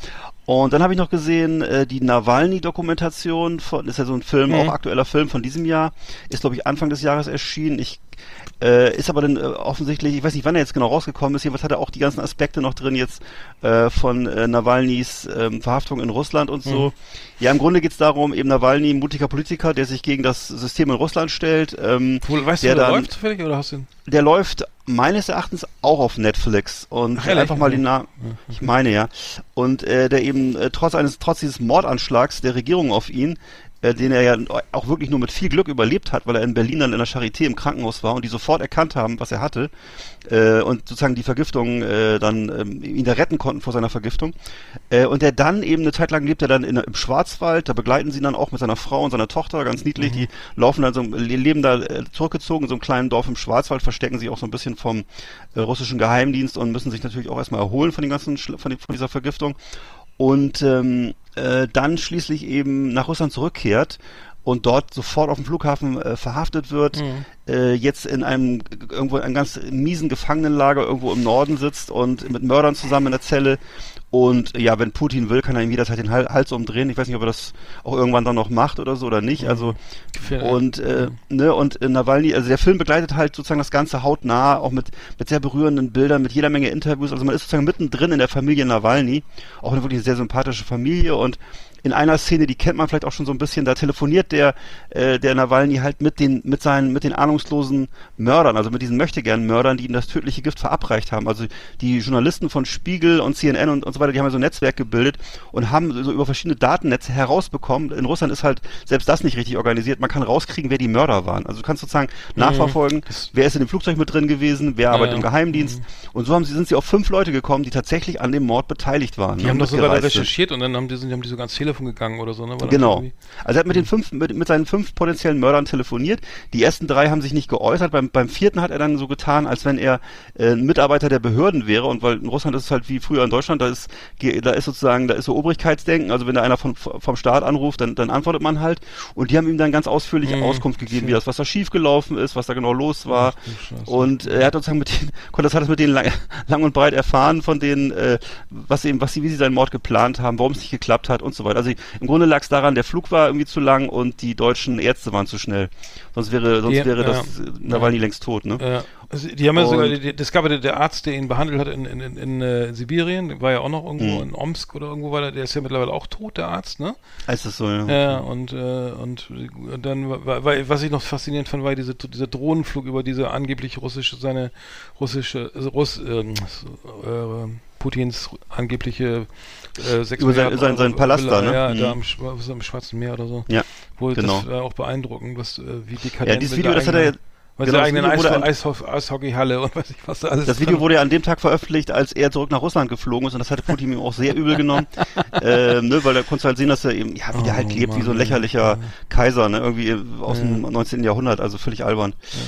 S2: Und dann habe ich noch gesehen, äh, die Nawalny-Dokumentation von, ist ja so ein Film, mhm. auch aktueller Film von diesem Jahr, ist glaube ich Anfang des Jahres erschienen. Ich äh, ist aber dann äh, offensichtlich, ich weiß nicht, wann er jetzt genau rausgekommen ist, jedenfalls hat er auch die ganzen Aspekte noch drin jetzt äh, von äh, Nawalnys äh, Verhaftung in Russland und so. Mhm. Ja, im Grunde geht's darum, eben Nawalny, ein mutiger Politiker, der sich gegen das System in Russland stellt. Ähm,
S1: Wo, weißt der du, der dann, läuft zufällig oder hast du ihn?
S2: Der läuft meines Erachtens auch auf Netflix und Ach, einfach mal den Namen, ich meine ja, und äh, der eben äh, trotz eines trotz dieses Mordanschlags der Regierung auf ihn äh, den er ja auch wirklich nur mit viel Glück überlebt hat, weil er in Berlin dann in der Charité im Krankenhaus war und die sofort erkannt haben, was er hatte äh, und sozusagen die Vergiftung äh, dann ähm, ihn da retten konnten vor seiner Vergiftung. Äh, und der dann eben eine Zeit lang lebt er dann in, im Schwarzwald, da begleiten sie ihn dann auch mit seiner Frau und seiner Tochter, ganz niedlich, mhm. die laufen dann so, leben da äh, zurückgezogen in so einem kleinen Dorf im Schwarzwald, verstecken sich auch so ein bisschen vom äh, russischen Geheimdienst und müssen sich natürlich auch erstmal erholen von den ganzen von, die, von dieser Vergiftung und ähm, äh, dann schließlich eben nach Russland zurückkehrt und dort sofort auf dem Flughafen äh, verhaftet wird, mhm. äh, jetzt in einem irgendwo einem ganz miesen Gefangenenlager irgendwo im Norden sitzt und mit Mördern zusammen in der Zelle und ja, wenn Putin will, kann er ihm jederzeit den Hals umdrehen. Ich weiß nicht, ob er das auch irgendwann dann noch macht oder so oder nicht. Mhm. Also und äh, ne und äh, Nawalny, also der Film begleitet halt sozusagen das ganze hautnah, auch mit mit sehr berührenden Bildern, mit jeder Menge Interviews. Also man ist sozusagen mittendrin in der Familie Nawalny, auch eine wirklich sehr sympathische Familie und in einer Szene, die kennt man vielleicht auch schon so ein bisschen, da telefoniert der, äh, der Nawalny halt mit den, mit seinen, mit den ahnungslosen Mördern, also mit diesen möchtegern Mördern, die ihm das tödliche Gift verabreicht haben. Also die Journalisten von Spiegel und CNN und, und so weiter, die haben ja so ein Netzwerk gebildet und haben so über verschiedene Datennetze herausbekommen. In Russland ist halt selbst das nicht richtig organisiert. Man kann rauskriegen, wer die Mörder waren. Also du kannst sozusagen mhm. nachverfolgen, wer ist in dem Flugzeug mit drin gewesen, wer arbeitet ja, im Geheimdienst. Mhm. Und so haben sie, sind sie auf fünf Leute gekommen, die tatsächlich an dem Mord beteiligt waren.
S1: Die ne, haben das sogar recherchiert und dann haben die, haben die so ganz Telefon Telefon gegangen oder so, ne? War
S2: genau. Also er hat mit den fünf, mit, mit seinen fünf potenziellen Mördern telefoniert. Die ersten drei haben sich nicht geäußert. Beim, beim vierten hat er dann so getan, als wenn er äh, ein Mitarbeiter der Behörden wäre. Und weil in Russland ist es halt wie früher in Deutschland, da ist, da ist sozusagen, da ist so Obrigkeitsdenken. Also wenn da einer von, vom Staat anruft, dann, dann antwortet man halt. Und die haben ihm dann ganz ausführliche mhm. Auskunft gegeben, wie das, was da schiefgelaufen ist, was da genau los war. Ach, und äh, er hat sozusagen mit denen, konnte das hat es mit denen lang, lang und breit erfahren von denen, äh, was eben, was sie, wie sie seinen Mord geplant haben, warum es nicht geklappt hat und so weiter. Also im Grunde lag es daran, der Flug war irgendwie zu lang und die deutschen Ärzte waren zu schnell. Sonst wäre, sonst die, wäre ja, das Nawalny ja. längst tot, ne?
S1: Ja. Also die haben ja sogar, das gab ja der Arzt, der ihn behandelt hat in, in, in, in äh, Sibirien, war ja auch noch irgendwo mhm. in Omsk oder irgendwo war der, ist ja mittlerweile auch tot, der Arzt, ne?
S2: Heißt das so, ja.
S1: Ja, und, äh, und dann, war, war, was ich noch faszinierend fand, war diese, dieser Drohnenflug über diese angeblich russische, seine russische, also Russ, ähm, äh, Putins angebliche
S2: äh, Über sein, sein, sein Palast da, ne?
S1: Ja, mhm. da am, am, Schwarzen Meer oder so.
S2: Ja,
S1: Wo genau. Das war auch beeindruckend, was, äh, wie dekadent
S2: Ja, dieses Video, das hat er jetzt
S1: weil genau, eigene Eis Eis Eishockeyhalle und weiß ich was da alles.
S2: Das Video wurde ja an dem Tag veröffentlicht, als er zurück nach Russland geflogen ist und das hatte Putin ihm auch sehr übel genommen, ähm, ne, weil da konntest du halt sehen, dass er eben, ja, wie oh, der halt lebt, Mann. wie so ein lächerlicher. Kaiser, ne, irgendwie aus ja. dem 19. Jahrhundert, also völlig albern. Ja.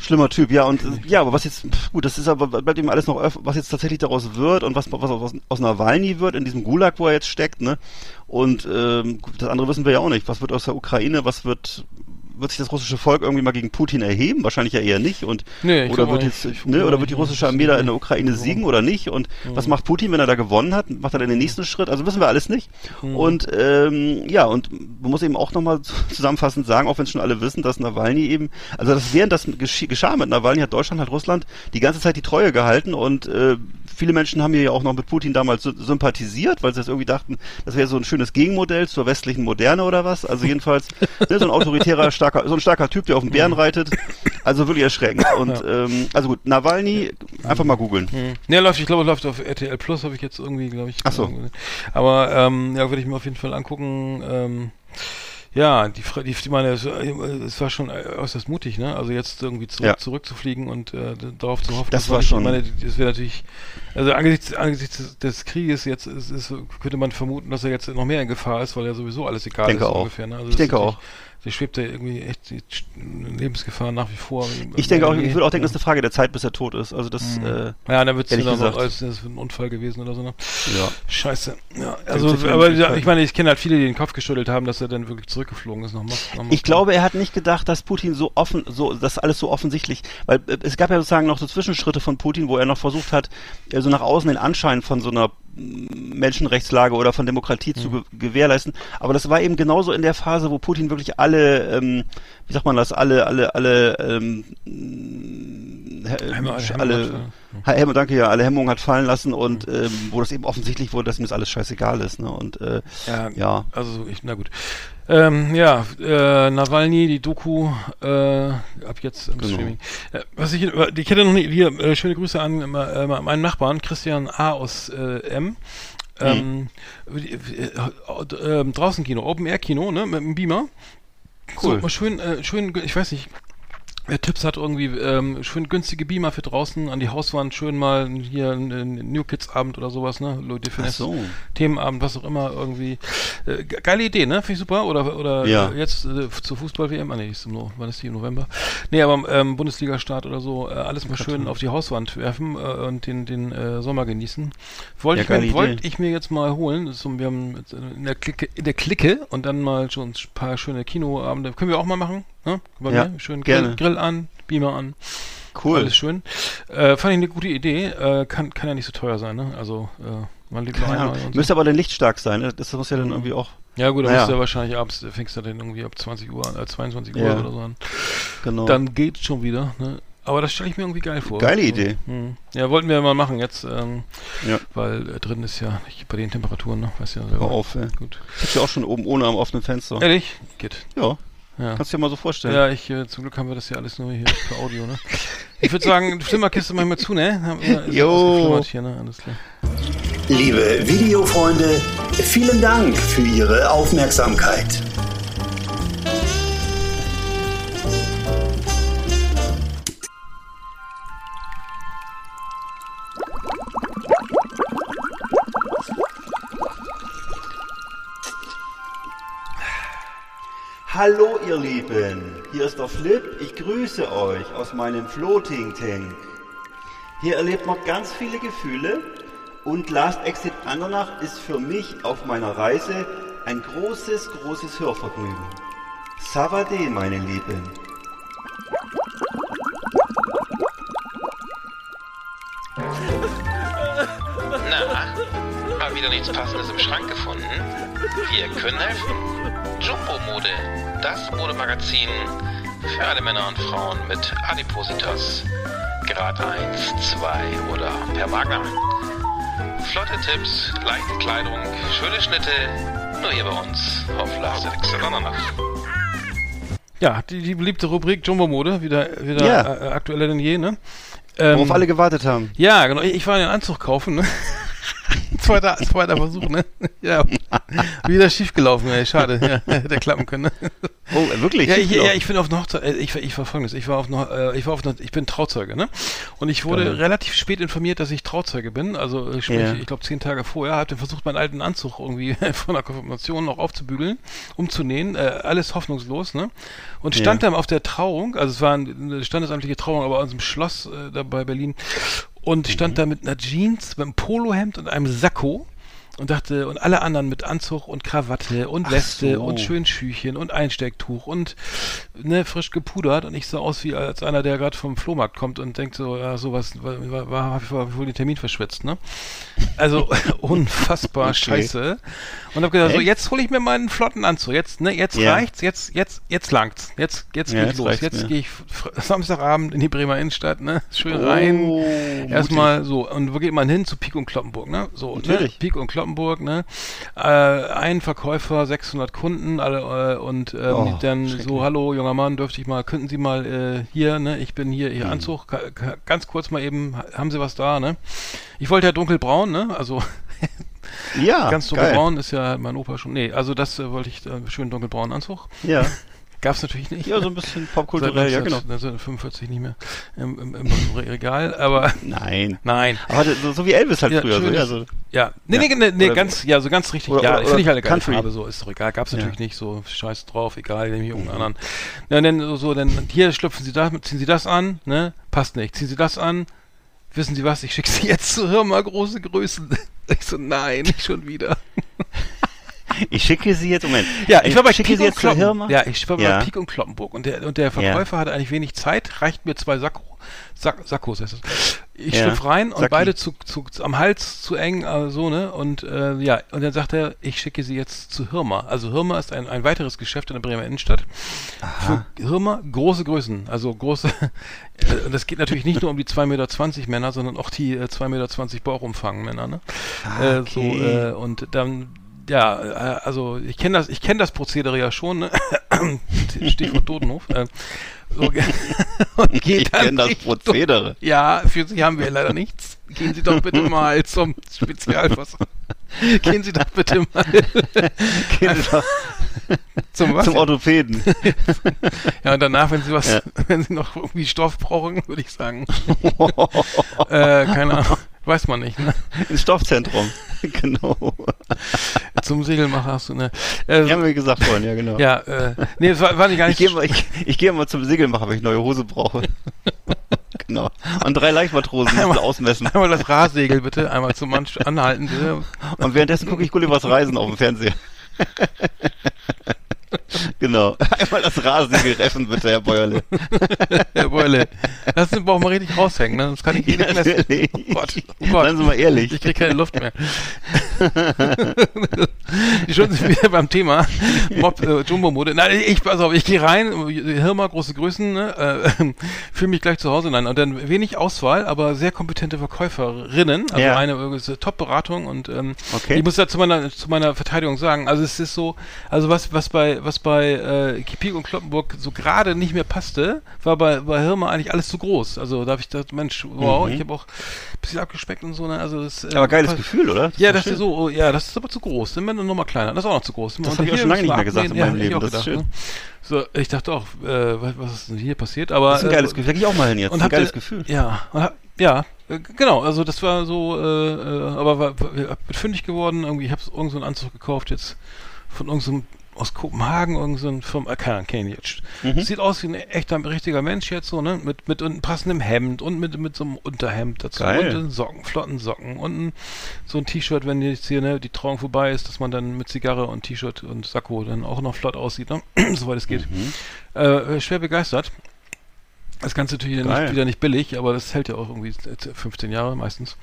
S2: Schlimmer Typ, ja, und ja, aber was jetzt, gut, das ist aber, bleibt ihm alles noch, was jetzt tatsächlich daraus wird und was, was aus, aus Nawalny wird, in diesem Gulag, wo er jetzt steckt, ne? Und ähm, das andere wissen wir ja auch nicht. Was wird aus der Ukraine, was wird, wird sich das russische Volk irgendwie mal gegen Putin erheben? Wahrscheinlich ja eher nicht. Und nee, oder wird jetzt, ne, oder wird die russische Armee da in der Ukraine siegen oder nicht? Und mhm. was macht Putin, wenn er da gewonnen hat? Macht er dann den nächsten Schritt? Also wissen wir alles nicht. Mhm. Und ähm, ja, und man muss eben auch nochmal zusammenfassend sagen, auch wenn es schon alle wissen, dass Nawalny eben, also das während das geschah mit Nawalny hat Deutschland, hat Russland die ganze Zeit die Treue gehalten und äh, viele Menschen haben ja auch noch mit Putin damals sympathisiert, weil sie das irgendwie dachten, das wäre so ein schönes Gegenmodell zur westlichen Moderne oder was. Also jedenfalls ne, so ein autoritärer, starker, so ein starker Typ, der auf dem Bären reitet. Also wirklich erschreckend. Und ja. ähm, also gut, Nawalny, einfach mal googeln.
S1: Mhm. Ja, läuft, ich glaube, läuft auf RTL Plus, habe ich jetzt irgendwie, glaube ich.
S2: Ach so.
S1: Aber ähm, ja, würde ich mir auf jeden Fall angucken. Ähm, ja, die, die, die meine, es, es war schon äußerst mutig, ne? Also jetzt irgendwie zurück, ja. zurückzufliegen und äh, darauf zu hoffen.
S2: Das war schon.
S1: Meine, das wäre natürlich, also angesichts, angesichts des Krieges jetzt ist, ist, könnte man vermuten, dass er jetzt noch mehr in Gefahr ist, weil ja sowieso alles egal
S2: denke
S1: ist
S2: auch.
S1: ungefähr. Ne? Also
S2: ich denke auch
S1: der schwebt da irgendwie echt die Lebensgefahr nach wie vor.
S2: Ich denke auch, ich würde auch denken, das ist eine Frage der Zeit, bis er tot ist. Also das, mhm. äh,
S1: Ja, dann wird es dann noch als das ein Unfall gewesen oder so, ne?
S2: Ja.
S1: Scheiße. Ja, also, aber ich meine, ich kenne halt viele, die den Kopf geschüttelt haben, dass er dann wirklich zurückgeflogen ist nach
S2: Moskau. Ich glaube, er hat nicht gedacht, dass Putin so offen, so, das alles so offensichtlich, weil äh, es gab ja sozusagen noch so Zwischenschritte von Putin, wo er noch versucht hat, so nach außen den Anschein von so einer Menschenrechtslage oder von Demokratie mhm. zu ge gewährleisten. Aber das war eben genauso in der Phase, wo Putin wirklich alle, ähm, wie sagt man das, alle, alle, alle, ähm, Hemme, alle, Hemme, danke ja, alle Hemmungen hat fallen lassen und mhm. ähm, wo das eben offensichtlich wurde, dass ihm das alles scheißegal ist. Ne? Und äh,
S1: ja, ja, also ich, na gut. Ähm, ja, äh, Nawalny, die Doku, äh, ab jetzt im genau. Streaming. Äh, was ich, ich hätte noch nicht, hier, äh, schöne Grüße an äh, meinen Nachbarn, Christian A. aus äh, M. Ähm, äh, äh, äh, draußen Kino, Open Air Kino, ne, mit dem Beamer. Cool. So, schön, äh, schön, ich weiß nicht, Tipps hat irgendwie ähm, schön günstige Beamer für draußen an die Hauswand, schön mal hier ein New Kids Abend oder sowas, ne? Leute für so. Themenabend, was auch immer irgendwie. Äh, geile Idee, ne? Finde ich super. Oder oder ja. jetzt äh, zur Fußball WM, ah nee, ist im no wann ist die im November? Nee, aber ähm, Bundesliga-Start oder so, äh, alles mal schön auf die Hauswand werfen äh, und den den äh, Sommer genießen. Wollte ja, ich, wollt ich mir jetzt mal holen. So, wir haben in der Clique, in der Clique und dann mal schon ein paar schöne Kinoabende. Können wir auch mal machen? Ne? Bei ja, mir. Schön Grill, Grill, an, Beamer an. Cool. Alles schön. Äh, fand ich eine gute Idee. Äh, kann, kann ja nicht so teuer sein, ne? Also, äh,
S2: man lebt nur einmal. So. Müsste aber dann lichtstark sein, ne? Das muss ja dann irgendwie auch.
S1: Ja, gut, dann naja. musst du ja wahrscheinlich abends, fängst du dann irgendwie ab 20 Uhr, äh, 22 Uhr ja. oder so an. Genau. Dann geht's schon wieder, ne? Aber das stelle ich mir irgendwie geil vor.
S2: Geile Idee.
S1: Mhm. Ja, wollten wir mal machen jetzt, ähm, ja. weil äh, drin ist ja nicht bei den Temperaturen, ne? Weißt du ja
S2: selber. Hör auf, ey. Gut. Sitzt ja auch schon oben ohne am offenen Fenster.
S1: Ehrlich? Geht.
S2: Ja. Ja. Kannst du dir mal so vorstellen.
S1: Ja, ich, äh, zum Glück haben wir das ja alles nur hier für Audio, ne? Ich würde sagen, Flimmerkiste mal zu, ne?
S4: jo. Hier, ne? Alles klar. Liebe Videofreunde, vielen Dank für Ihre Aufmerksamkeit.
S3: Hallo ihr Lieben, hier ist der Flip, ich grüße euch aus meinem Floating Tank. Hier erlebt man ganz viele Gefühle und Last Exit Andernach ist für mich auf meiner Reise ein großes, großes Hörvergnügen. Savade, meine Lieben.
S5: Na, mal wieder nichts Passendes im Schrank gefunden? Wir können helfen. Jumbo Mode das Modemagazin für alle Männer und Frauen mit Adipositas. Grad 1, 2 oder per Wagner. Flotte Tipps, leichte Kleidung, schöne Schnitte, nur hier bei uns auf Laserix
S1: Ja, die, die beliebte Rubrik Jumbo Mode, wieder, wieder ja. äh, aktueller denn je, ne?
S2: Ähm, Worauf alle gewartet haben.
S1: Ja, genau. Ich, ich war in den Anzug kaufen, ne? Zweiter, zweiter Versuch, ne? Ja. Wieder schiefgelaufen, ey. Schade. Ja, hätte klappen können. Ne?
S2: Oh, wirklich?
S1: Ja, ich, ja, ich bin auf eine Hochzeit, äh, ich, ich war folgendes, ich war auf eine, äh, ich war auf eine, ich bin Trauzeuge, ne? Und ich wurde Geil. relativ spät informiert, dass ich Trauzeuge bin. Also, äh, sprich, ja. ich glaube, zehn Tage vorher, habe dann versucht, meinen alten Anzug irgendwie von der Konfirmation noch aufzubügeln, umzunähen. Äh, alles hoffnungslos, ne? Und stand ja. dann auf der Trauung, also es war eine standesamtliche Trauung, aber aus dem Schloss äh, da bei Berlin und mhm. stand da mit einer Jeans, mit einem Polohemd und einem Sakko und dachte, und alle anderen mit Anzug und Krawatte und Weste so. und schön Schüchen und Einstecktuch und ne, frisch gepudert und ich sah aus wie als einer, der gerade vom Flohmarkt kommt und denkt so, ja, sowas, war, war, war, ich wohl den Termin verschwitzt, ne? Also unfassbar okay. scheiße. Und hab gedacht, so, jetzt hole ich mir meinen flotten Anzug. Jetzt, ne, jetzt ja. reicht's, jetzt, jetzt, jetzt langt's. Jetzt, jetzt ja, ich los. Jetzt gehe ich Samstagabend in die Bremer Innenstadt, ne? Schön oh, rein. Erstmal so. Und wo geht man hin? Zu Pik und Kloppenburg, ne? So? Natürlich. Ne? Pik und Kloppenburg, ne? Äh, ein Verkäufer, 600 Kunden, alle, äh, und ähm, oh, dann so, hallo, junger Mann, dürfte ich mal, könnten Sie mal äh, hier, ne? Ich bin hier, Ihr hm. Anzug, ganz kurz mal eben, haben Sie was da, ne? Ich wollte ja dunkelbraun, ne? Also
S2: Ja.
S1: Ganz dunkelbraun ist ja mein Opa schon. Nee, also das äh, wollte ich, äh, schön dunkelbraunen Anzug.
S2: Ja.
S1: Gab es natürlich nicht.
S2: Ja, so ein bisschen popkulturell, ja, genau.
S1: 1945 nicht mehr im, im, im Regal, aber.
S2: Nein.
S1: Nein.
S2: Aber so, so wie Elvis halt ja, früher. So, ja, so.
S1: ja. Nee, ja. nee, nee, nee ganz, ja, so ganz richtig. Oder, ja, finde ich halt eine geile Farbe, so ist doch egal. Gab es natürlich nicht so Scheiß drauf, egal, nehme ich irgendeinen anderen. Ja, dann so, so, dann hier schlüpfen Sie da, ziehen Sie das an, ne? Passt nicht. Ziehen Sie das an, wissen Sie was, ich schicke Sie jetzt zu Hör mal große Größen. Ich so, nein, nicht schon wieder.
S2: Ich schicke sie jetzt, Moment.
S1: Ja, ich war bei Pik und Kloppenburg. Ja, ich war bei ja. Pik und Kloppenburg und der, und der Verkäufer ja. hatte eigentlich wenig Zeit, reicht mir zwei Sakko, Sack, Sakkos heißt das. Ich ja. schlüpf rein und Sacki. beide zu, zu, am Hals zu eng, äh, so, ne? Und äh, ja, und dann sagt er, ich schicke sie jetzt zu Hirma. Also Hirma ist ein, ein weiteres Geschäft in der Bremer Innenstadt. Aha. Für Hirma große Größen, also große, äh, das geht natürlich nicht nur um die 2,20 Meter Männer, sondern auch die äh, 2,20 Meter Bauchumfang Männer, ne? Ah, okay. so, äh, und dann ja, äh, also ich kenne das, ich kenne das Prozedere ja schon, ne? Stichwort Totenhof. Äh, so,
S2: und geht ich kenne das Prozedere.
S1: Ja, für Sie haben wir leider nichts. Gehen Sie doch bitte mal zum Spezialversorgung. Gehen Sie doch bitte mal. Gehen Sie doch
S2: zum, was? zum Orthopäden.
S1: ja, und danach, wenn Sie was, ja. wenn Sie noch irgendwie Stoff brauchen, würde ich sagen. äh, keine Ahnung. Weiß man nicht, ne?
S2: Ins Stoffzentrum. genau.
S1: Zum Segelmacher hast du, ne?
S2: Äh, ja, haben wir gesagt vorhin, ja, genau.
S1: Ja, äh, nee, das war, war nicht gar nicht.
S2: Ich gehe mal, ich, ich geh mal zum Segelmacher, wenn ich neue Hose brauche. genau. Und drei Leichtmatrosen
S1: einmal,
S2: ausmessen.
S1: Einmal das Rahsegel bitte, einmal zum Mann anhalten bitte.
S2: Und währenddessen gucke ich Gullivers Reisen auf dem Fernseher. Genau. Einmal das Rasengel reffen, bitte, Herr Bäuerle.
S1: Herr Bäuerle. Das brauchen wir richtig raushängen, ne? Das kann ich eh nicht messen.
S2: Oh Gott. Oh Gott. Seien Sie mal ehrlich.
S1: Ich kriege keine Luft mehr. Die schon sind wieder beim Thema Mob, äh, Jumbo-Mode. Nein, ich, pass auf, ich gehe rein, Hirma, große Größen, ne? äh, fühle mich gleich zu Hause. Nein, und dann wenig Auswahl, aber sehr kompetente Verkäuferinnen. Also ja. eine äh, Top-Beratung und ähm, okay. ich muss da zu meiner, zu meiner Verteidigung sagen, also es ist so, also was, was bei, was bei äh, Kipik und Kloppenburg so gerade nicht mehr passte, war bei, bei Hirma eigentlich alles zu groß. Also da habe ich gedacht, Mensch, wow, mhm. ich habe auch ein bisschen abgespeckt und so. Ne? Also das,
S2: äh, aber geiles Gefühl, oder?
S1: Das ja, das ist so, oh, ja, das ist aber zu groß. Dann werden nochmal kleiner. Das ist auch noch zu groß.
S2: Das habe ich auch schon lange nicht mehr gesagt in meinem ja, Leben. Das gedacht, ist schön. Ne?
S1: So, ich dachte auch, äh, was ist denn hier passiert? Aber
S2: das ist ein geiles äh, Gefühl. Sag ich auch mal hin jetzt. Und ein geiles Gefühl.
S1: Ja, hab, ja, äh, genau. Also das war so, äh, äh aber war, war, bin fündig geworden. Irgendwie, ich habe irgendeinen so Anzug gekauft jetzt von irgendeinem so aus Kopenhagen, irgendein so Firma, äh, keine Ahnung, jetzt. Mhm. Sieht aus wie ein echter, richtiger Mensch jetzt so, ne? Mit, mit einem passendem Hemd und mit, mit so einem Unterhemd dazu. Geil. Und Socken, flotten Socken und ein, so ein T-Shirt, wenn jetzt hier, ne, die Trauung vorbei ist, dass man dann mit Zigarre und T-Shirt und Sakko dann auch noch flott aussieht, ne? Soweit es geht. Mhm. Äh, schwer begeistert. Das Ganze natürlich nicht, wieder nicht billig, aber das hält ja auch irgendwie 15 Jahre meistens.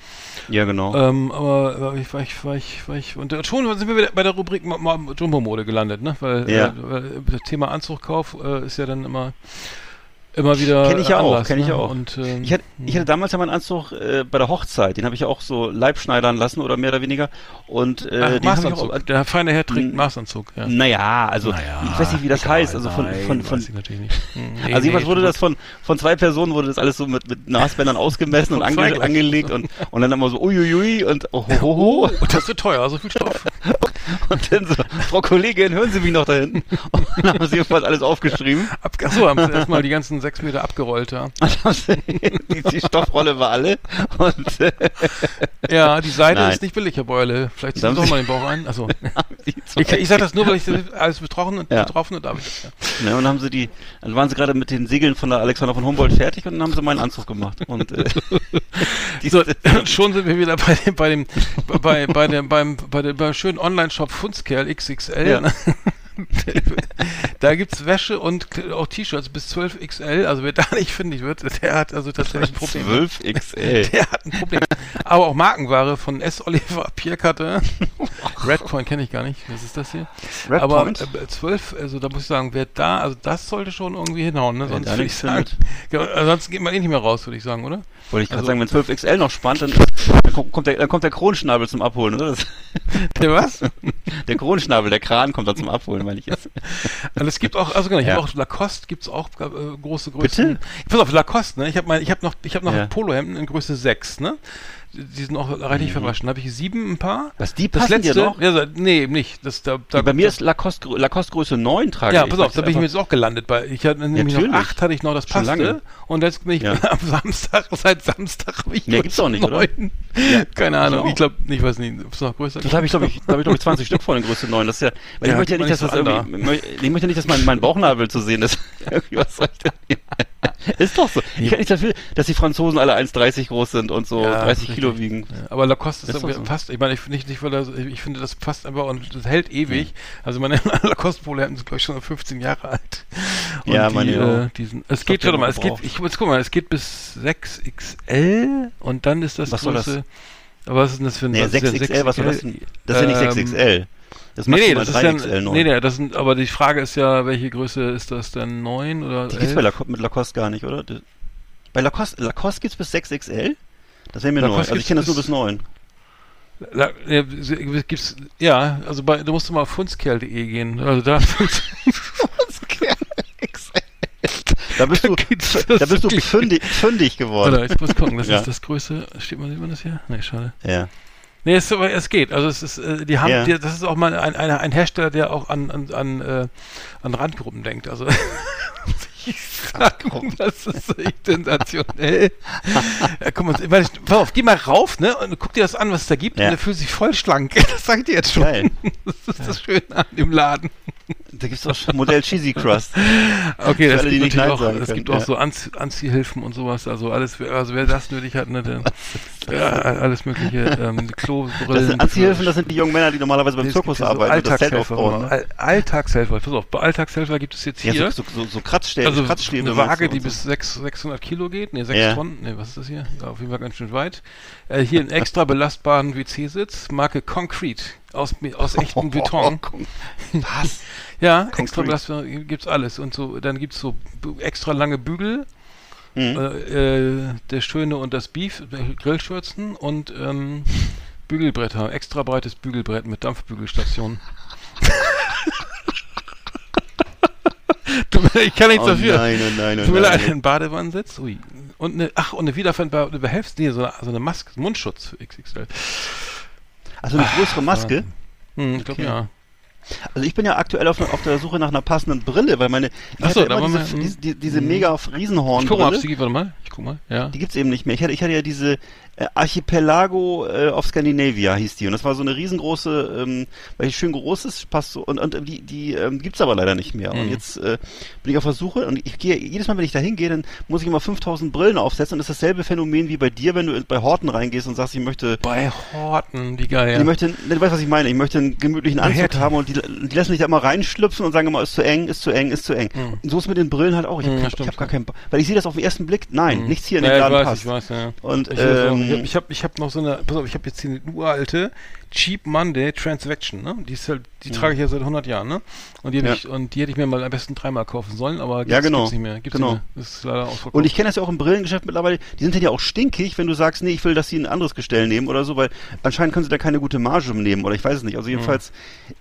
S2: Ja, genau.
S1: Ähm, aber ich war ich, war ich, war ich, und schon sind wir wieder bei der Rubrik Jumbo-Mode gelandet, ne? Weil,
S2: ja.
S1: äh, weil das Thema Anzugkauf äh, ist ja dann immer immer wieder.
S2: Kenne ich ja auch, kenne ich ja ne? auch. Und, ähm, ich, hatte, ich hatte damals ja meinen Anzug äh, bei der Hochzeit, den habe ich ja auch so Leibschneidern lassen oder mehr oder weniger. Und äh,
S1: Ach, den Maßanzug. Auch, der feine Herr trägt Maßanzug.
S2: Ja. Naja, also naja, ich weiß nicht, wie das egal, heißt. Also von, nein, von, von, von nee, also jedenfalls nee, wurde das von von zwei Personen wurde das alles so mit mit Nasbändern ausgemessen und ange, angelegt und und dann immer so uiuiui und oh, oh, oh,
S1: das wird teuer, so viel Stoff.
S2: und dann so, Frau Kollegin, hören Sie mich noch da hinten? Und dann haben sie jedenfalls alles aufgeschrieben.
S1: Achso, haben sie erstmal die ganzen sechs Meter abgerollt, ja.
S2: die, die Stoffrolle war alle. Und, äh,
S1: ja, die Seite Nein. ist nicht billig, Herr Beule. Vielleicht ziehen Sie doch mal den Bauch ein. Also, ich, ich sage das nur, weil ich alles betroffen und ja. betroffen und darf ich
S2: ja. ja. und dann haben sie die, dann waren sie gerade mit den Segeln von der Alexander von Humboldt fertig und dann haben sie meinen Anzug gemacht. Und äh,
S1: so, schon sind wir wieder bei dem, bei dem, bei, bei dem, beim, bei dem, beim schönen Online-Shop Funzkerl XXL. Ja. Ne? da gibt's Wäsche und auch T-Shirts bis 12 XL. Also wer da nicht fündig wird, der hat also tatsächlich ein Problem.
S2: 12 XL.
S1: Der hat ein Problem. Aber auch Markenware von S. Oliver Pierkarte. Redpoint kenne ich gar nicht. Was ist das hier? Red Aber Point? Äh, 12, also da muss ich sagen, wer da, also das sollte schon irgendwie hinhauen. Ne? Sonst ich sagen, ansonsten geht man eh nicht mehr raus, würde ich sagen, oder?
S2: Wollte ich gerade also, sagen, wenn 12 XL noch spannt, dann, dann, kommt, der, dann kommt der Kronschnabel zum Abholen, oder?
S1: Der was?
S2: Der Kronschnabel, der Kran kommt da zum Abholen ich jetzt.
S1: Und es gibt auch, also genau, ich ja. habe auch Lacoste, gibt es auch äh, große Größen. Bitte? Pass auf, Lacoste, ne? Ich habe hab noch, ich hab noch ja. Polohemden in Größe 6, ne? Die sind auch reichlich mhm. verwaschen. Da habe ich sieben ein paar.
S2: Was, die passen das letzte, dir noch?
S1: Ja, nee, nicht. Das, da,
S2: da, bei mir ist Lacoste, Lacoste Größe 9 trage
S1: Ja, pass auf, da bin ich mir jetzt auch gelandet. Bei, ich hatte nämlich Natürlich. noch acht, hatte ich noch, das passte. Lange. Und jetzt bin ich ja. am Samstag, seit Samstag habe ich
S2: Mehr gibt's auch nicht, 9. oder?
S1: Ja. Keine Ahnung, ich glaube, ich weiß nicht, ist noch
S2: größer. Das habe ich, glaube ich, da habe ich, glaube ich, 20 Stück von in Größe 9. Das ist ja, weil ja, ich möchte ja nicht, dass das irgendwie, ich möchte nicht, dass mein, mein Bauchnabel zu sehen ist. was soll ich denn Ist doch so. Ich kann nicht dafür, dass die Franzosen alle 1,30 groß sind und so ja, 30 Kilo wiegen.
S1: Ja, aber Lacoste ist, ist so. fast, ich meine, ich, nicht, nicht, das, ich finde, das passt einfach und das hält ewig. Mhm. Also meine Lacoste-Pole sind, glaube ich, schon 15 Jahre alt.
S2: Und ja, meine die, äh,
S1: diesen, Es geht, warte mal, es geht, ich muss guck mal, es geht bis 6XL und dann ist das
S2: was Größe,
S1: soll das? Aber was ist denn das für ein
S2: nee, 6XL, was soll das denn? Das ist ja nicht 6XL.
S1: Das nee, nee, das ist ja, nee, nee, das sind, aber die Frage ist ja, welche Größe ist das denn? 9 oder
S2: Die gibt's bei Lacoste, mit Lacoste gar nicht, oder? Bei Lacoste, Lacoste gibt's bis 6XL? Das wäre mir neu. Also ich kenne das nur bis 9.
S1: La, ja, gibt's, ja, also bei, du musst mal auf funzkerl.de gehen. Also da
S2: Da bist du, da bist du fündig, fündig geworden.
S1: Warte, ich muss gucken, das ja. ist das Größe. Steht man, sieht man das hier? Nee, schade.
S2: Ja.
S1: Nee, es, es geht. Also es ist, äh, die haben, ja. die, das ist auch mal ein, ein, ein Hersteller, der auch an, an, an, äh, an Randgruppen denkt. Also ich das ist echt sensationell. ja, guck mal, pass auf, geh mal rauf, ne, und guck dir das an, was es da gibt, ja. und er fühlt sich voll schlank. Das sag ich dir jetzt schon. Geil. Das ist das Schöne an dem Laden.
S2: Da gibt es auch schon Modell Cheesy Crust.
S1: Okay, das alle, gibt, auch, es gibt auch so Anzie Anziehhilfen und sowas. Also alles, also wer das nötig hat, ne, der, ja, alles mögliche, ähm, Klobrillen.
S2: Das sind Anziehhilfen, das sind die jungen Männer, die normalerweise beim Zirkus arbeiten.
S1: So Alltagshelfer. Ne? Alltagshelfer. Pass auf, bei Alltagshelfer gibt es jetzt hier. Ja,
S2: so, so, so Kratzstäbe,
S1: also Kratzstäbe eine Waage, die so. bis 6, 600 Kilo geht. Ne, 6 ja. Tonnen. Ne, was ist das hier? Ja, auf jeden Fall ganz schön weit. Äh, hier einen extra belastbaren WC-Sitz, Marke Concrete aus, aus echtem Beton. Was? ja, Concrete. extra belastbar gibt's alles. Und so, dann gibt's so extra lange Bügel. Mhm. Äh, äh, der Schöne und das Beef, äh, Grillschürzen und ähm, Bügelbretter, extra breites Bügelbrett mit Dampfbügelstation. ich kann nichts oh, dafür. Nein, oh, nein, oh, Tut mir leid, ein Badewannensitz. Ui. Und eine, ach, und eine wiederverwendbare Behelfs, nee, so eine, so eine Maske, Mundschutz für XXL.
S2: Also eine größere Maske?
S1: Hm, ich glaube okay. ja.
S2: Also ich bin ja aktuell auf, auf, der Suche nach einer passenden Brille, weil meine
S1: ich Ach so,
S2: ja immer diese, diese, diese, diese hm. mega Riesenhorn. Ich
S1: guck mal, ob sie, warte mal, ich guck mal, ja.
S2: Die gibt's eben nicht mehr. Ich hatte, ich hatte ja diese Archipelago äh, of Scandinavia hieß die und das war so eine riesengroße, ähm, weil die schön groß ist, passt so und, und die, die ähm, gibt's aber leider nicht mehr. Mhm. Und jetzt äh, bin ich auf der Suche und ich gehe jedes Mal, wenn ich da hingehe, dann muss ich immer 5000 Brillen aufsetzen und das ist dasselbe Phänomen wie bei dir, wenn du bei Horten reingehst und sagst, ich möchte
S1: bei Horten, wie geil.
S2: Ja. Ich möchte, du weißt was ich meine, ich möchte einen gemütlichen Anzug Herten. haben und die, die lassen mich da immer reinschlüpfen und sagen immer, ist zu eng, ist zu eng, ist zu eng. Mhm. Und so ist mit den Brillen halt auch. Ich habe mhm, hab gar keinen, weil ich sehe das auf den ersten Blick. Nein, mhm. nichts hier in ja, den Laden
S1: ich weiß,
S2: passt.
S1: Ich weiß, ja.
S2: Und
S1: ich ähm, habe hab, hab noch so eine, pass auf, ich habe jetzt hier eine uralte Cheap Monday Transaction, ne? Die ist halt, die mhm. trage ich ja seit 100 Jahren, ne? Und die, ja. ich, und die hätte ich mir mal am besten dreimal kaufen sollen, aber
S2: gibt's, ja, genau. gibt's
S1: nicht mehr. Gibt's
S2: genau.
S1: nicht mehr. Ist leider ausverkauft.
S2: Und ich kenne das ja auch im Brillengeschäft mittlerweile, die sind ja auch stinkig, wenn du sagst, nee, ich will, dass sie ein anderes Gestell nehmen oder so, weil anscheinend können sie da keine gute Marge nehmen oder ich weiß es nicht. Also jedenfalls,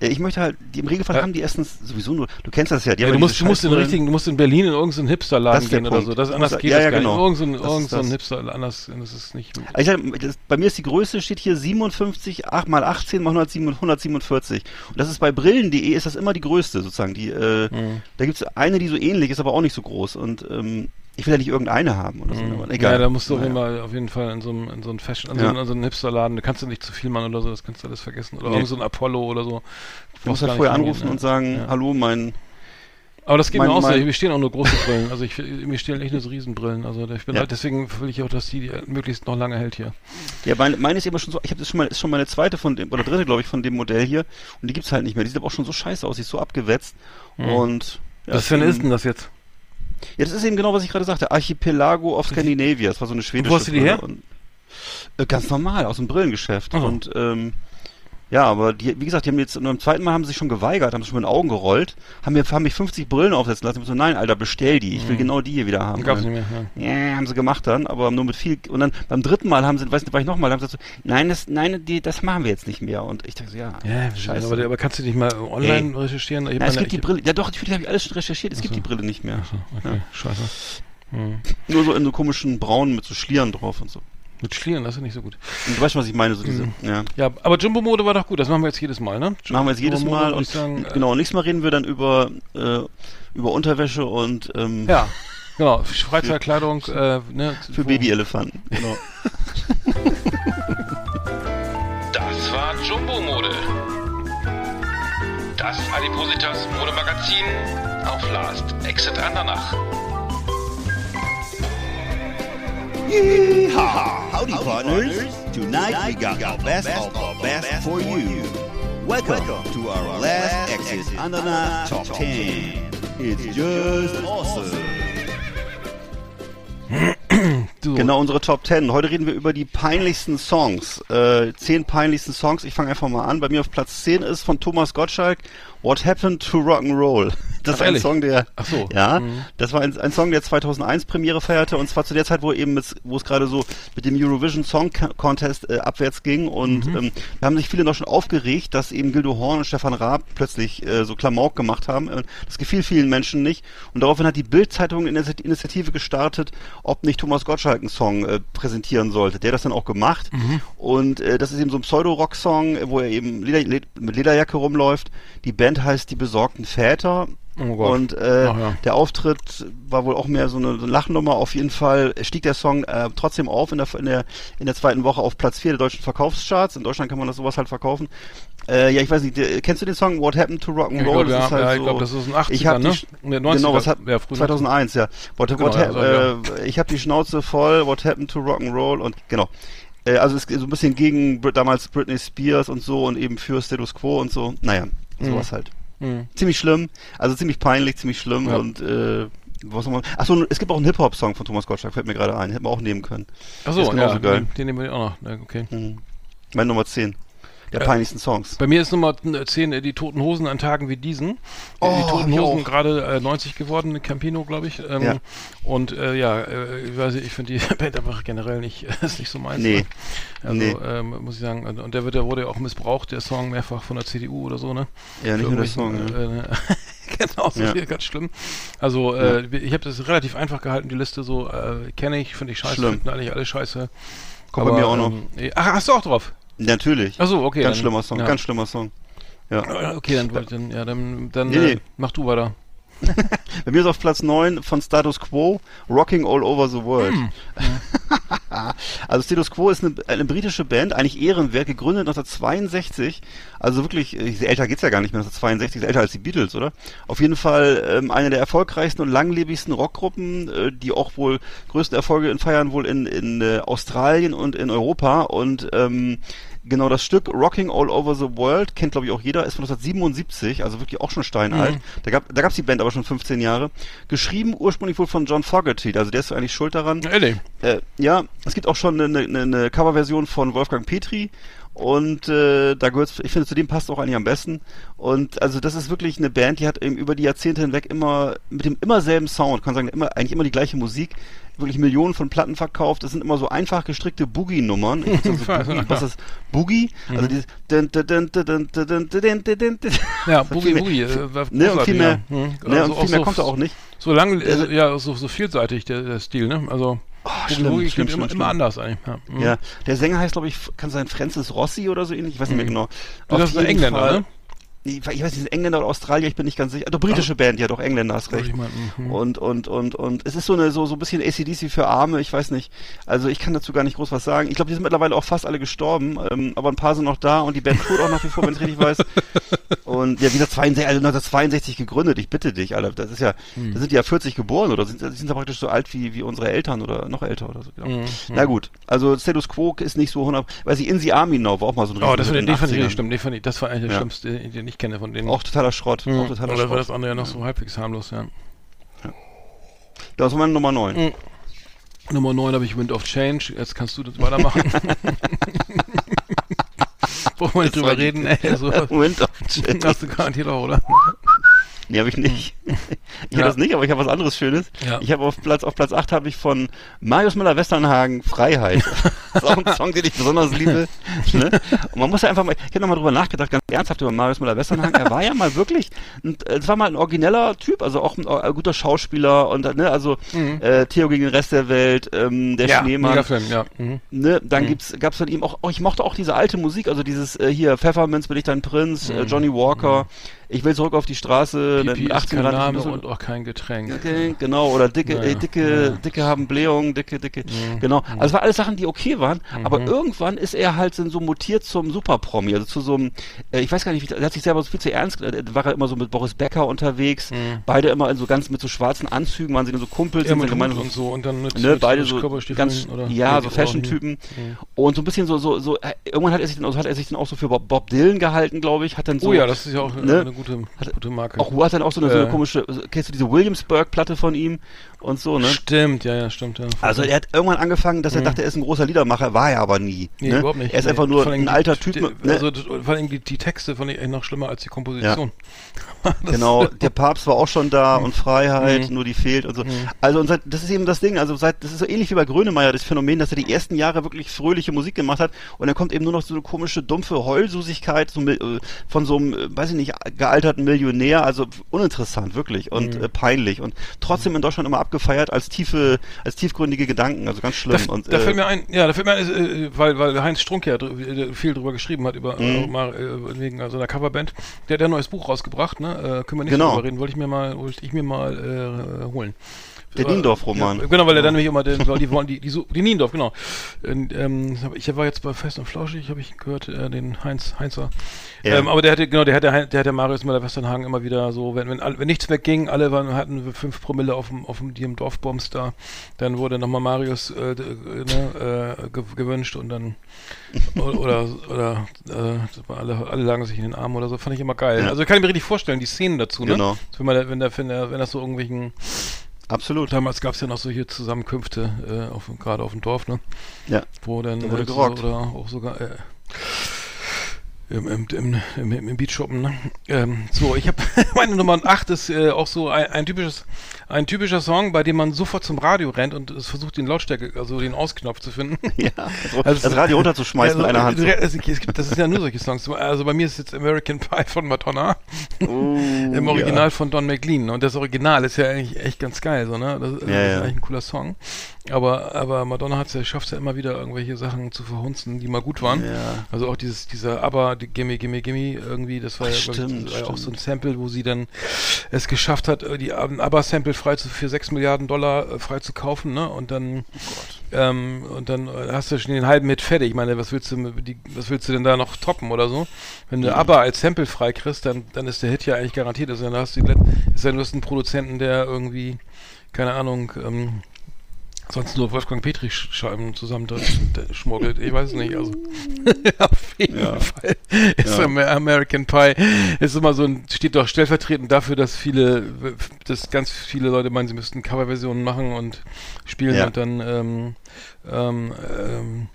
S2: mhm. ich möchte halt, die, im Regelfall ja. haben die erstens sowieso nur, du kennst das ja, die
S1: ja, du musst, du musst in richtigen, du musst in Berlin in irgendeinen Hipsterladen gehen oder so. Das anders geht ja, das ja, gar genau. nicht. Irgend so ein, irgend so ein Hipster, anders, das ist nicht.
S2: Also ich bei mir ist die Größe, steht hier 57, 8 mal 18 mal 147. Und das ist bei Brillen.de ist das immer die größte sozusagen. Die, äh, mhm. Da gibt es eine, die so ähnlich ist, aber auch nicht so groß. Und ähm, ich will ja nicht irgendeine haben oder so. Mhm.
S1: Egal. Ja, da musst du naja. immer auf jeden Fall in so einem, in so Fashion, ja. so, in so einem Hipsterladen, da kannst du nicht zu viel machen oder so, das kannst du alles vergessen. Oder nee. so ein Apollo oder so.
S2: Du musst halt vorher anrufen gehen, und sagen, ja. hallo, mein
S1: aber das geht mein, mir auch so. Mir stehen auch nur große Brillen. Also ich, mir stehen echt nur so Riesenbrillen. Also ich bin ja. halt, deswegen will ich auch, dass die, die möglichst noch lange hält hier.
S2: Ja, meine, meine ist immer schon so, ich habe das schon mal, ist schon meine zweite von dem, oder dritte, glaube ich, von dem Modell hier. Und die gibt's halt nicht mehr. Die sieht aber auch schon so scheiße aus, die ist so abgewetzt. Mhm. Und
S1: ja, Was für eine ist denn das jetzt?
S2: Ja, das ist eben genau, was ich gerade sagte. Archipelago of Scandinavia. Das war so eine schwedische.
S1: Wo hast du die her?
S2: Und, äh, ganz normal, aus dem Brillengeschäft. Mhm. Und ähm, ja, aber die, wie gesagt, die haben jetzt nur im zweiten Mal haben sie sich schon geweigert, haben sich schon mit den Augen gerollt, haben mir haben mich 50 Brillen aufsetzen lassen. Ich so, nein, Alter, bestell die. Ich will mhm. genau die hier wieder haben.
S1: Gab's nicht mehr. Ja.
S2: ja, haben sie gemacht dann, aber nur mit viel. Und dann beim dritten Mal haben sie, weiß nicht, war ich nochmal, haben sie so, nein, das, nein, die, das machen wir jetzt nicht mehr. Und ich dachte so, ja,
S1: ja scheiße. Aber, aber kannst du nicht mal online hey. recherchieren?
S2: Ich Na, es gibt die Brille. Ja, doch, natürlich habe ich alles schon recherchiert. Es Achso. gibt die Brille nicht mehr. Achso,
S1: okay, ja. scheiße.
S2: Hm. Nur so in so komischen Braunen mit so Schlieren drauf und so.
S1: Mit Schlieren, das ist nicht so gut.
S2: Und du weißt, was ich meine, so diese, mhm.
S1: ja. Ja, aber Jumbo-Mode war doch gut, das machen wir jetzt jedes Mal, ne?
S2: Jumbo machen wir jetzt jedes Mal und, sagen, äh, genau, nächstes Mal reden wir dann über, äh, über Unterwäsche und, ähm,
S1: Ja, genau, Freizeitkleidung, äh, ne?
S2: Für Babyelefanten, genau.
S5: das war Jumbo-Mode. Das Adipositas Modemagazin auf Last Exit Andernach.
S6: Yeehaw! Howdy, Howdy partners. partners. Tonight, we got the best of the best, best for you. Welcome, Welcome to our last exit Ananas Top 10. It's just awesome.
S2: Genau, unsere Top 10. Heute reden wir über die peinlichsten Songs. Äh, zehn peinlichsten Songs. Ich fange einfach mal an. Bei mir auf Platz 10 ist von Thomas Gottschalk What Happened to Rock'n'Roll. Das Ach, war ein Song, der,
S1: so.
S2: ja, mhm. das war ein, ein, Song, der 2001 Premiere feierte und zwar zu der Zeit, wo eben, mit, wo es gerade so mit dem Eurovision Song Contest äh, abwärts ging und mhm. ähm, da haben sich viele noch schon aufgeregt, dass eben Gildo Horn und Stefan Raab plötzlich äh, so Klamauk gemacht haben. Das gefiel vielen Menschen nicht und daraufhin hat die Bild-Zeitung eine Initiative gestartet, ob nicht Thomas Gottschalk Gottschalk-Song äh, präsentieren sollte. Der hat das dann auch gemacht. Mhm. Und äh, das ist eben so ein Pseudo-Rock-Song, wo er eben Leder, mit Lederjacke rumläuft. Die Band heißt Die besorgten Väter. Oh und äh, Ach, ja. der Auftritt war wohl auch mehr so eine, so eine Lachnummer. Auf jeden Fall stieg der Song äh, trotzdem auf in der, in, der, in der zweiten Woche auf Platz 4 der deutschen Verkaufscharts. In Deutschland kann man das sowas halt verkaufen. Äh, ja, ich weiß nicht, kennst du den Song What Happened to Rock'n'Roll?
S1: Glaub, ja, halt ja, ich glaube, das ist ein 80er,
S2: ich hab ne? Die, ne? 90er, genau, was hat, ja, 2001, ja. What, genau, what also, äh, Ich habe die Schnauze voll, What Happened to Rock'n'Roll und genau. Äh, also es ist so ein bisschen gegen damals Britney Spears und so und eben für Status Quo und so. Naja, sowas mhm. halt. Mhm. Ziemlich schlimm, also ziemlich peinlich, ziemlich schlimm ja. und äh, was man. Achso, es gibt auch einen Hip-Hop-Song von Thomas Gottschalk, fällt mir gerade ein. Hätten wir auch nehmen können.
S1: Achso, ja, geil. Den, den nehmen wir auch noch. Okay.
S2: Mhm. Meine Nummer 10 der äh, peinlichsten Songs.
S1: Bei mir ist Nummer 10 äh, die Toten Hosen an Tagen wie diesen. Oh, die Toten Hosen gerade äh, 90 geworden, in Campino, glaube ich. Ähm, ja. Und äh, ja, äh, ich weiß nicht, ich finde die Band einfach generell nicht, ist nicht so meins.
S2: Nee.
S1: Ne? Also, nee. Ähm, muss ich sagen. Und der, wird, der wurde ja auch missbraucht, der Song, mehrfach von der CDU oder so, ne?
S2: Ja, nicht nur der Song. Äh, ne?
S1: genau, so ja. viel, ganz schlimm. Also, äh, ja. ich habe das relativ einfach gehalten, die Liste so, äh, kenne ich, finde ich scheiße, finden eigentlich alle scheiße.
S2: Kommt bei mir auch noch.
S1: Ähm, ach, hast du auch drauf?
S2: Natürlich.
S1: Achso, okay.
S2: Ganz dann, schlimmer Song, ja. ganz schlimmer Song.
S1: Ja. Ah, okay, dann, dann, ja, dann, dann nee, äh, mach du weiter.
S2: Bei mir ist auf Platz 9 von Status Quo Rocking All Over the World. Mm. also Status Quo ist eine, eine, britische Band, eigentlich ehrenwert, gegründet 1962. Also wirklich, älter geht's ja gar nicht mehr, 1962 ist älter als die Beatles, oder? Auf jeden Fall ähm, eine der erfolgreichsten und langlebigsten Rockgruppen, äh, die auch wohl größte Erfolge feiern wohl in, in äh, Australien und in Europa und ähm, Genau, das Stück Rocking All Over the World kennt, glaube ich, auch jeder, ist von 1977, also wirklich auch schon steinalt. Mhm. Da gab da gab's die Band aber schon 15 Jahre. Geschrieben ursprünglich wohl von John Fogerty, also der ist eigentlich schuld daran.
S1: Ehrlich?
S2: Äh, ja, es gibt auch schon eine, eine, eine Coverversion von Wolfgang Petri und äh, da gehört ich finde zu dem passt auch eigentlich am besten und also das ist wirklich eine Band die hat eben über die Jahrzehnte hinweg immer mit dem immer selben Sound kann sagen immer eigentlich immer die gleiche Musik wirklich Millionen von Platten verkauft. Das sind immer so einfach gestrickte Boogie-Nummern. was ist Boogie? Also dieses
S1: Ja, Boogie Boogie.
S2: Ne, und viel mehr, ne, und viel mehr kommt da auch nicht.
S1: So lang, ja, so, so vielseitig der, der Stil, ne? Also
S2: Oh, schlimm, Boogie
S1: schlimm, schlimm, immer, immer anders eigentlich. Ja.
S2: Mhm. ja. der Sänger heißt, glaube ich, kann sein Francis Rossi oder so ähnlich, ich weiß nicht mehr genau.
S1: Das ist ein Engländer, Fall, ne?
S2: Ich weiß nicht, Engländer oder Australier, ich bin nicht ganz sicher. Also britische Ach. Band, ja doch, Engländer hast recht. Mhm. und, und, und, und es ist so eine, so, so ein bisschen ACDC für Arme, ich weiß nicht. Also ich kann dazu gar nicht groß was sagen. Ich glaube, die sind mittlerweile auch fast alle gestorben, ähm, aber ein paar sind noch da und die Band tut auch nach wie vor, wenn ich richtig weiß. Und ja, wieder 62, also 1962 gegründet, ich bitte dich, Alter. Das ist ja, mhm. da sind die ja 40 geboren oder sind, sind ja praktisch so alt wie, wie unsere Eltern oder noch älter oder so. Genau. Mhm. Na gut, also Status Quo ist nicht so 100, weiß ich, In the Army Now war auch mal so ein
S1: Oh, das, war, den fand ich, stimmt, den fand ich, das war eigentlich der ja. schlimmste, den ich kenne von denen.
S2: Auch totaler Schrott.
S1: Mhm.
S2: Auch totaler
S1: Oder Schrott. war das andere ja noch so halbwegs harmlos, ja. ja.
S2: Das war meine Nummer 9. Mhm.
S1: Nummer 9 habe ich Wind of Change. Jetzt kannst du das weitermachen. Wollen wir nicht drüber reden? Ey, so.
S2: Wind of Change.
S1: Hast du garantiert auch, oder?
S2: Nee, habe ich nicht. Ich ja. habe das nicht, aber ich habe was anderes Schönes. Ja. Ich habe auf Platz auf Platz 8 habe ich von Marius Müller-Westernhagen Freiheit. das ist auch ein Song, den ich besonders liebe. ne? Und man muss ja einfach mal, ich habe nochmal drüber nachgedacht, ganz ernsthaft über Marius Müller-Westernhagen. Er war ja mal wirklich, es war mal ein origineller Typ, also auch ein, ein guter Schauspieler und ne, also mhm. äh, Theo gegen den Rest der Welt, ähm, der ja, Schneemann.
S1: Film, ja. Mhm.
S2: Ne, dann mhm. gibt's gab's von ihm auch, oh, ich mochte auch diese alte Musik, also dieses äh, hier Pfefferminz bin ich dein Prinz, äh, mhm. Johnny Walker. Mhm. Ich will zurück auf die Straße
S1: Pipi mit 18 Grad. Name und auch kein Getränk.
S2: Okay, genau, oder dicke, naja, ey, dicke, ja. dicke haben Blähungen, dicke, dicke. Mhm. Genau. Also es waren alles Sachen, die okay waren, mhm. aber irgendwann ist er halt so mutiert zum Superpromi, also zu so einem, äh, ich weiß gar nicht, er hat sich selber so viel zu ernst, äh, war er immer so mit Boris Becker unterwegs, mhm. beide immer in so ganz mit so schwarzen Anzügen, waren sie so Kumpels,
S1: ja, gemein und so und dann
S2: mit, ne, mit beide so ganz, oder ja, so Fashion-Typen und so ein bisschen so, so, so, äh, irgendwann hat er sich dann, also hat er sich dann auch so für Bob, Bob Dylan gehalten, glaube ich, hat dann so.
S1: Oh ja, das ist ja auch ne, eine gute, gute
S2: Marke. Auch hat dann auch so eine, äh. so eine komische, kennst du diese Williamsburg-Platte von ihm und so, ne?
S1: Stimmt, ja, ja, stimmt. Ja.
S2: Also er hat irgendwann angefangen, dass er mhm. dachte, er ist ein großer Liedermacher, war er aber nie.
S1: Nee,
S2: ne?
S1: überhaupt nicht.
S2: Er ist nee. einfach nur ein alter Typ.
S1: Die, ne? Also vor allem die, die Texte fand ich noch schlimmer als die Komposition.
S2: Ja. genau, der Papst war auch schon da mhm. und Freiheit, mhm. nur die fehlt und so. Mhm. Also und seit, das ist eben das Ding, also seit, das ist so ähnlich wie bei Grönemeyer, das Phänomen, dass er die ersten Jahre wirklich fröhliche Musik gemacht hat und dann kommt eben nur noch so eine komische, dumpfe Heulsusigkeit so, äh, von so einem, äh, weiß ich nicht, gealterten Millionär, also uninteressant, wirklich und mhm. äh, peinlich und trotzdem in Deutschland immer abgefeiert als tiefe, als tiefgründige Gedanken, also ganz schlimm.
S1: Da,
S2: und,
S1: da äh, fällt mir ein, ja, da fällt mir ein, äh, weil, weil Heinz Strunk ja dr viel drüber geschrieben hat über mhm. mal, wegen also einer Coverband, der hat ja ein neues Buch rausgebracht, ne? Äh, können wir nicht genau. drüber reden, wollte ich mir mal, wollte ich mir mal äh, holen.
S2: Der Niendorf-Roman.
S1: Ja, genau, weil er dann nämlich immer, den, die wollen, die, die, die, die Niendorf, genau. Ähm, ich war jetzt bei Fest und Flauschig, habe ich gehört, äh, den Heinz, Heinzer. Ja. Ähm, aber der hatte, genau, der hatte, der hatte Marius Müller-Westernhagen immer wieder so, wenn, wenn, wenn nichts mehr ging, alle waren, hatten fünf Promille auf dem, auf dem, die im Dorfbombs da, dann wurde nochmal Marius äh, ne, äh, gewünscht und dann oder oder äh, alle, alle lagen sich in den Armen oder so, fand ich immer geil. Ja. Also kann ich mir richtig vorstellen, die Szenen dazu, ne? Genau. Wenn, man, wenn, der, wenn, der, wenn das so irgendwelchen
S2: Absolut.
S1: Damals gab es ja noch solche Zusammenkünfte, äh, gerade auf dem Dorf, ne?
S2: Ja.
S1: Wo dann
S2: da wurde äh, gerockt.
S1: oder auch sogar äh, im, im, im, im, Beatshoppen, ne? Ähm, so, ich habe meine Nummer 8 ist äh, auch so ein, ein, typisches, ein typischer Song, bei dem man sofort zum Radio rennt und es versucht, den Lautstärke, also den Ausknopf zu finden.
S2: Ja, also, also das Radio runterzuschmeißen also, mit einer Hand.
S1: Es, es gibt, das ist ja nur solche Songs. Also bei mir ist jetzt American Pie von Madonna. Oh, Im Original ja. von Don McLean. Und das Original ist ja eigentlich echt ganz geil, so, ne? Das, das ja, ist ja. eigentlich ein cooler Song. Aber, aber Madonna hat's ja, schafft es ja immer wieder, irgendwelche Sachen zu verhunzen, die mal gut waren. Also auch dieses, dieser Aber, die Gimme, Gimme, Gimme irgendwie, das war, Ach, ja, stimmt, ich, war ja auch so ein Sample, wo sie dann es geschafft hat, die Aber-Sample frei zu, für 6 Milliarden Dollar äh, frei zu kaufen, ne? Und dann, oh ähm, und dann hast du schon den halben Hit fertig. Ich meine, was willst du, die, was willst du denn da noch toppen oder so? Wenn du mhm. Aber als Sample frei kriegst, dann, dann ist der Hit ja eigentlich garantiert. Also dann hast du, ist ja nur einen Produzenten, der irgendwie, keine Ahnung, ähm, sonst nur Wolfgang Petri Scheiben zusammen schmuggelt. Ich weiß es nicht. Also auf jeden ja. Fall ist ja. American Pie ist immer so ein steht doch stellvertretend dafür, dass viele, dass ganz viele Leute meinen, sie müssten Coverversionen machen und spielen ja. und dann ähm, ähm, ähm,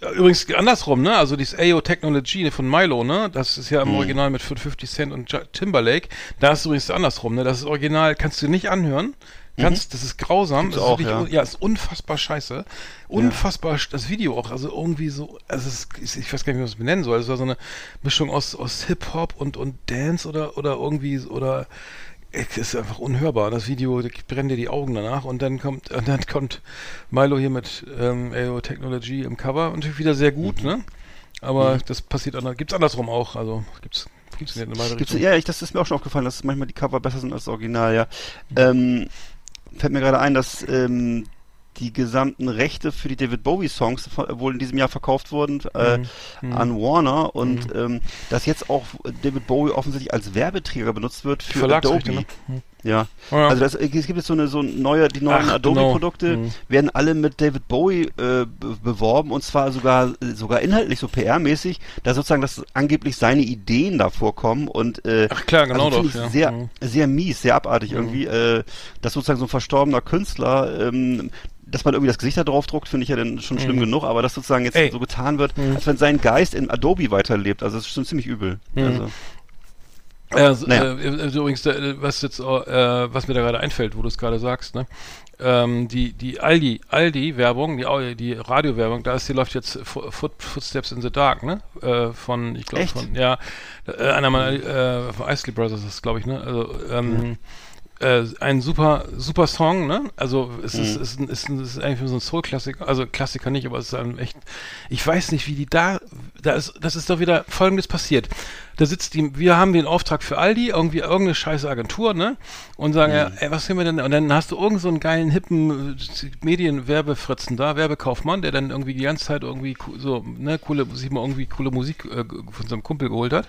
S1: Übrigens andersrum, ne? Also dieses AO Technology von Milo, ne? Das ist ja im hm. Original mit 50 Cent und Timberlake. Da ist übrigens andersrum, ne? Das Original kannst du nicht anhören. Ganz, mhm. das ist grausam. Das
S2: auch,
S1: ist
S2: ja.
S1: ja, ist unfassbar scheiße. Unfassbar, ja. das Video auch, also irgendwie so, also ist, ich weiß gar nicht, wie man es benennen soll. Es war so eine Mischung aus, aus Hip-Hop und, und Dance oder, oder irgendwie, oder, es ist einfach unhörbar. Das Video da brennt dir die Augen danach und dann kommt, und dann kommt Milo hier mit ähm, AO Technology im Cover und wieder sehr gut, mhm. ne? Aber mhm. das passiert anders, gibt's andersrum auch, also gibt's Gibt's
S2: Gibt's, ja, ich, das ist mir auch schon aufgefallen, dass manchmal die Cover besser sind als das Original, ja. Ähm, fällt mir gerade ein, dass ähm, die gesamten Rechte für die David Bowie Songs wohl in diesem Jahr verkauft wurden äh, mhm. an Warner und mhm. ähm, dass jetzt auch David Bowie offensichtlich als Werbeträger benutzt wird für Adobe. Ne? Mhm. Ja. Ja. Also das, es gibt jetzt so eine so neue, die neuen Adobe-Produkte genau. mhm. werden alle mit David Bowie äh, beworben und zwar sogar sogar inhaltlich so PR-mäßig, da sozusagen dass angeblich seine Ideen da vorkommen und äh,
S1: Ach klar, genau also
S2: doch. Ja. Sehr mhm. sehr mies, sehr abartig mhm. irgendwie, äh, dass sozusagen so ein verstorbener Künstler ähm, dass man irgendwie das Gesicht da drauf druckt, finde ich ja dann schon schlimm mhm. genug, aber dass sozusagen jetzt Ey. so getan wird, mhm. als wenn sein Geist in Adobe weiterlebt. Also das ist schon ziemlich übel. Mhm. Also.
S1: Ja, naja. äh, äh übrigens, äh, was jetzt, äh, was mir da gerade einfällt, wo du es gerade sagst, ne? Ähm, die, die Aldi, Aldi-Werbung, die, die Radio-Werbung, da ist, die läuft jetzt Foot, Footsteps in the Dark, ne? Äh, von, ich glaube, von, ja, äh, einer meiner, äh, von Isley Brothers ist, glaube ich, ne? Also, ähm, mhm äh, ein super, super Song, ne? Also es mhm. ist, ist, ist, ist, ist eigentlich so ein Soul-Klassiker, also Klassiker nicht, aber es ist ein echt, ich weiß nicht, wie die da, da ist, das ist doch wieder folgendes passiert. Da sitzt die, wir haben den Auftrag für Aldi, irgendwie irgendeine scheiße Agentur, ne? Und sagen, mhm. ja, ey, was sehen wir denn? Und dann hast du irgendeinen so einen geilen, hippen äh, Medienwerbefritzen da, Werbekaufmann, der dann irgendwie die ganze Zeit irgendwie so, ne, coole, sich mal irgendwie coole Musik äh, von seinem Kumpel geholt hat.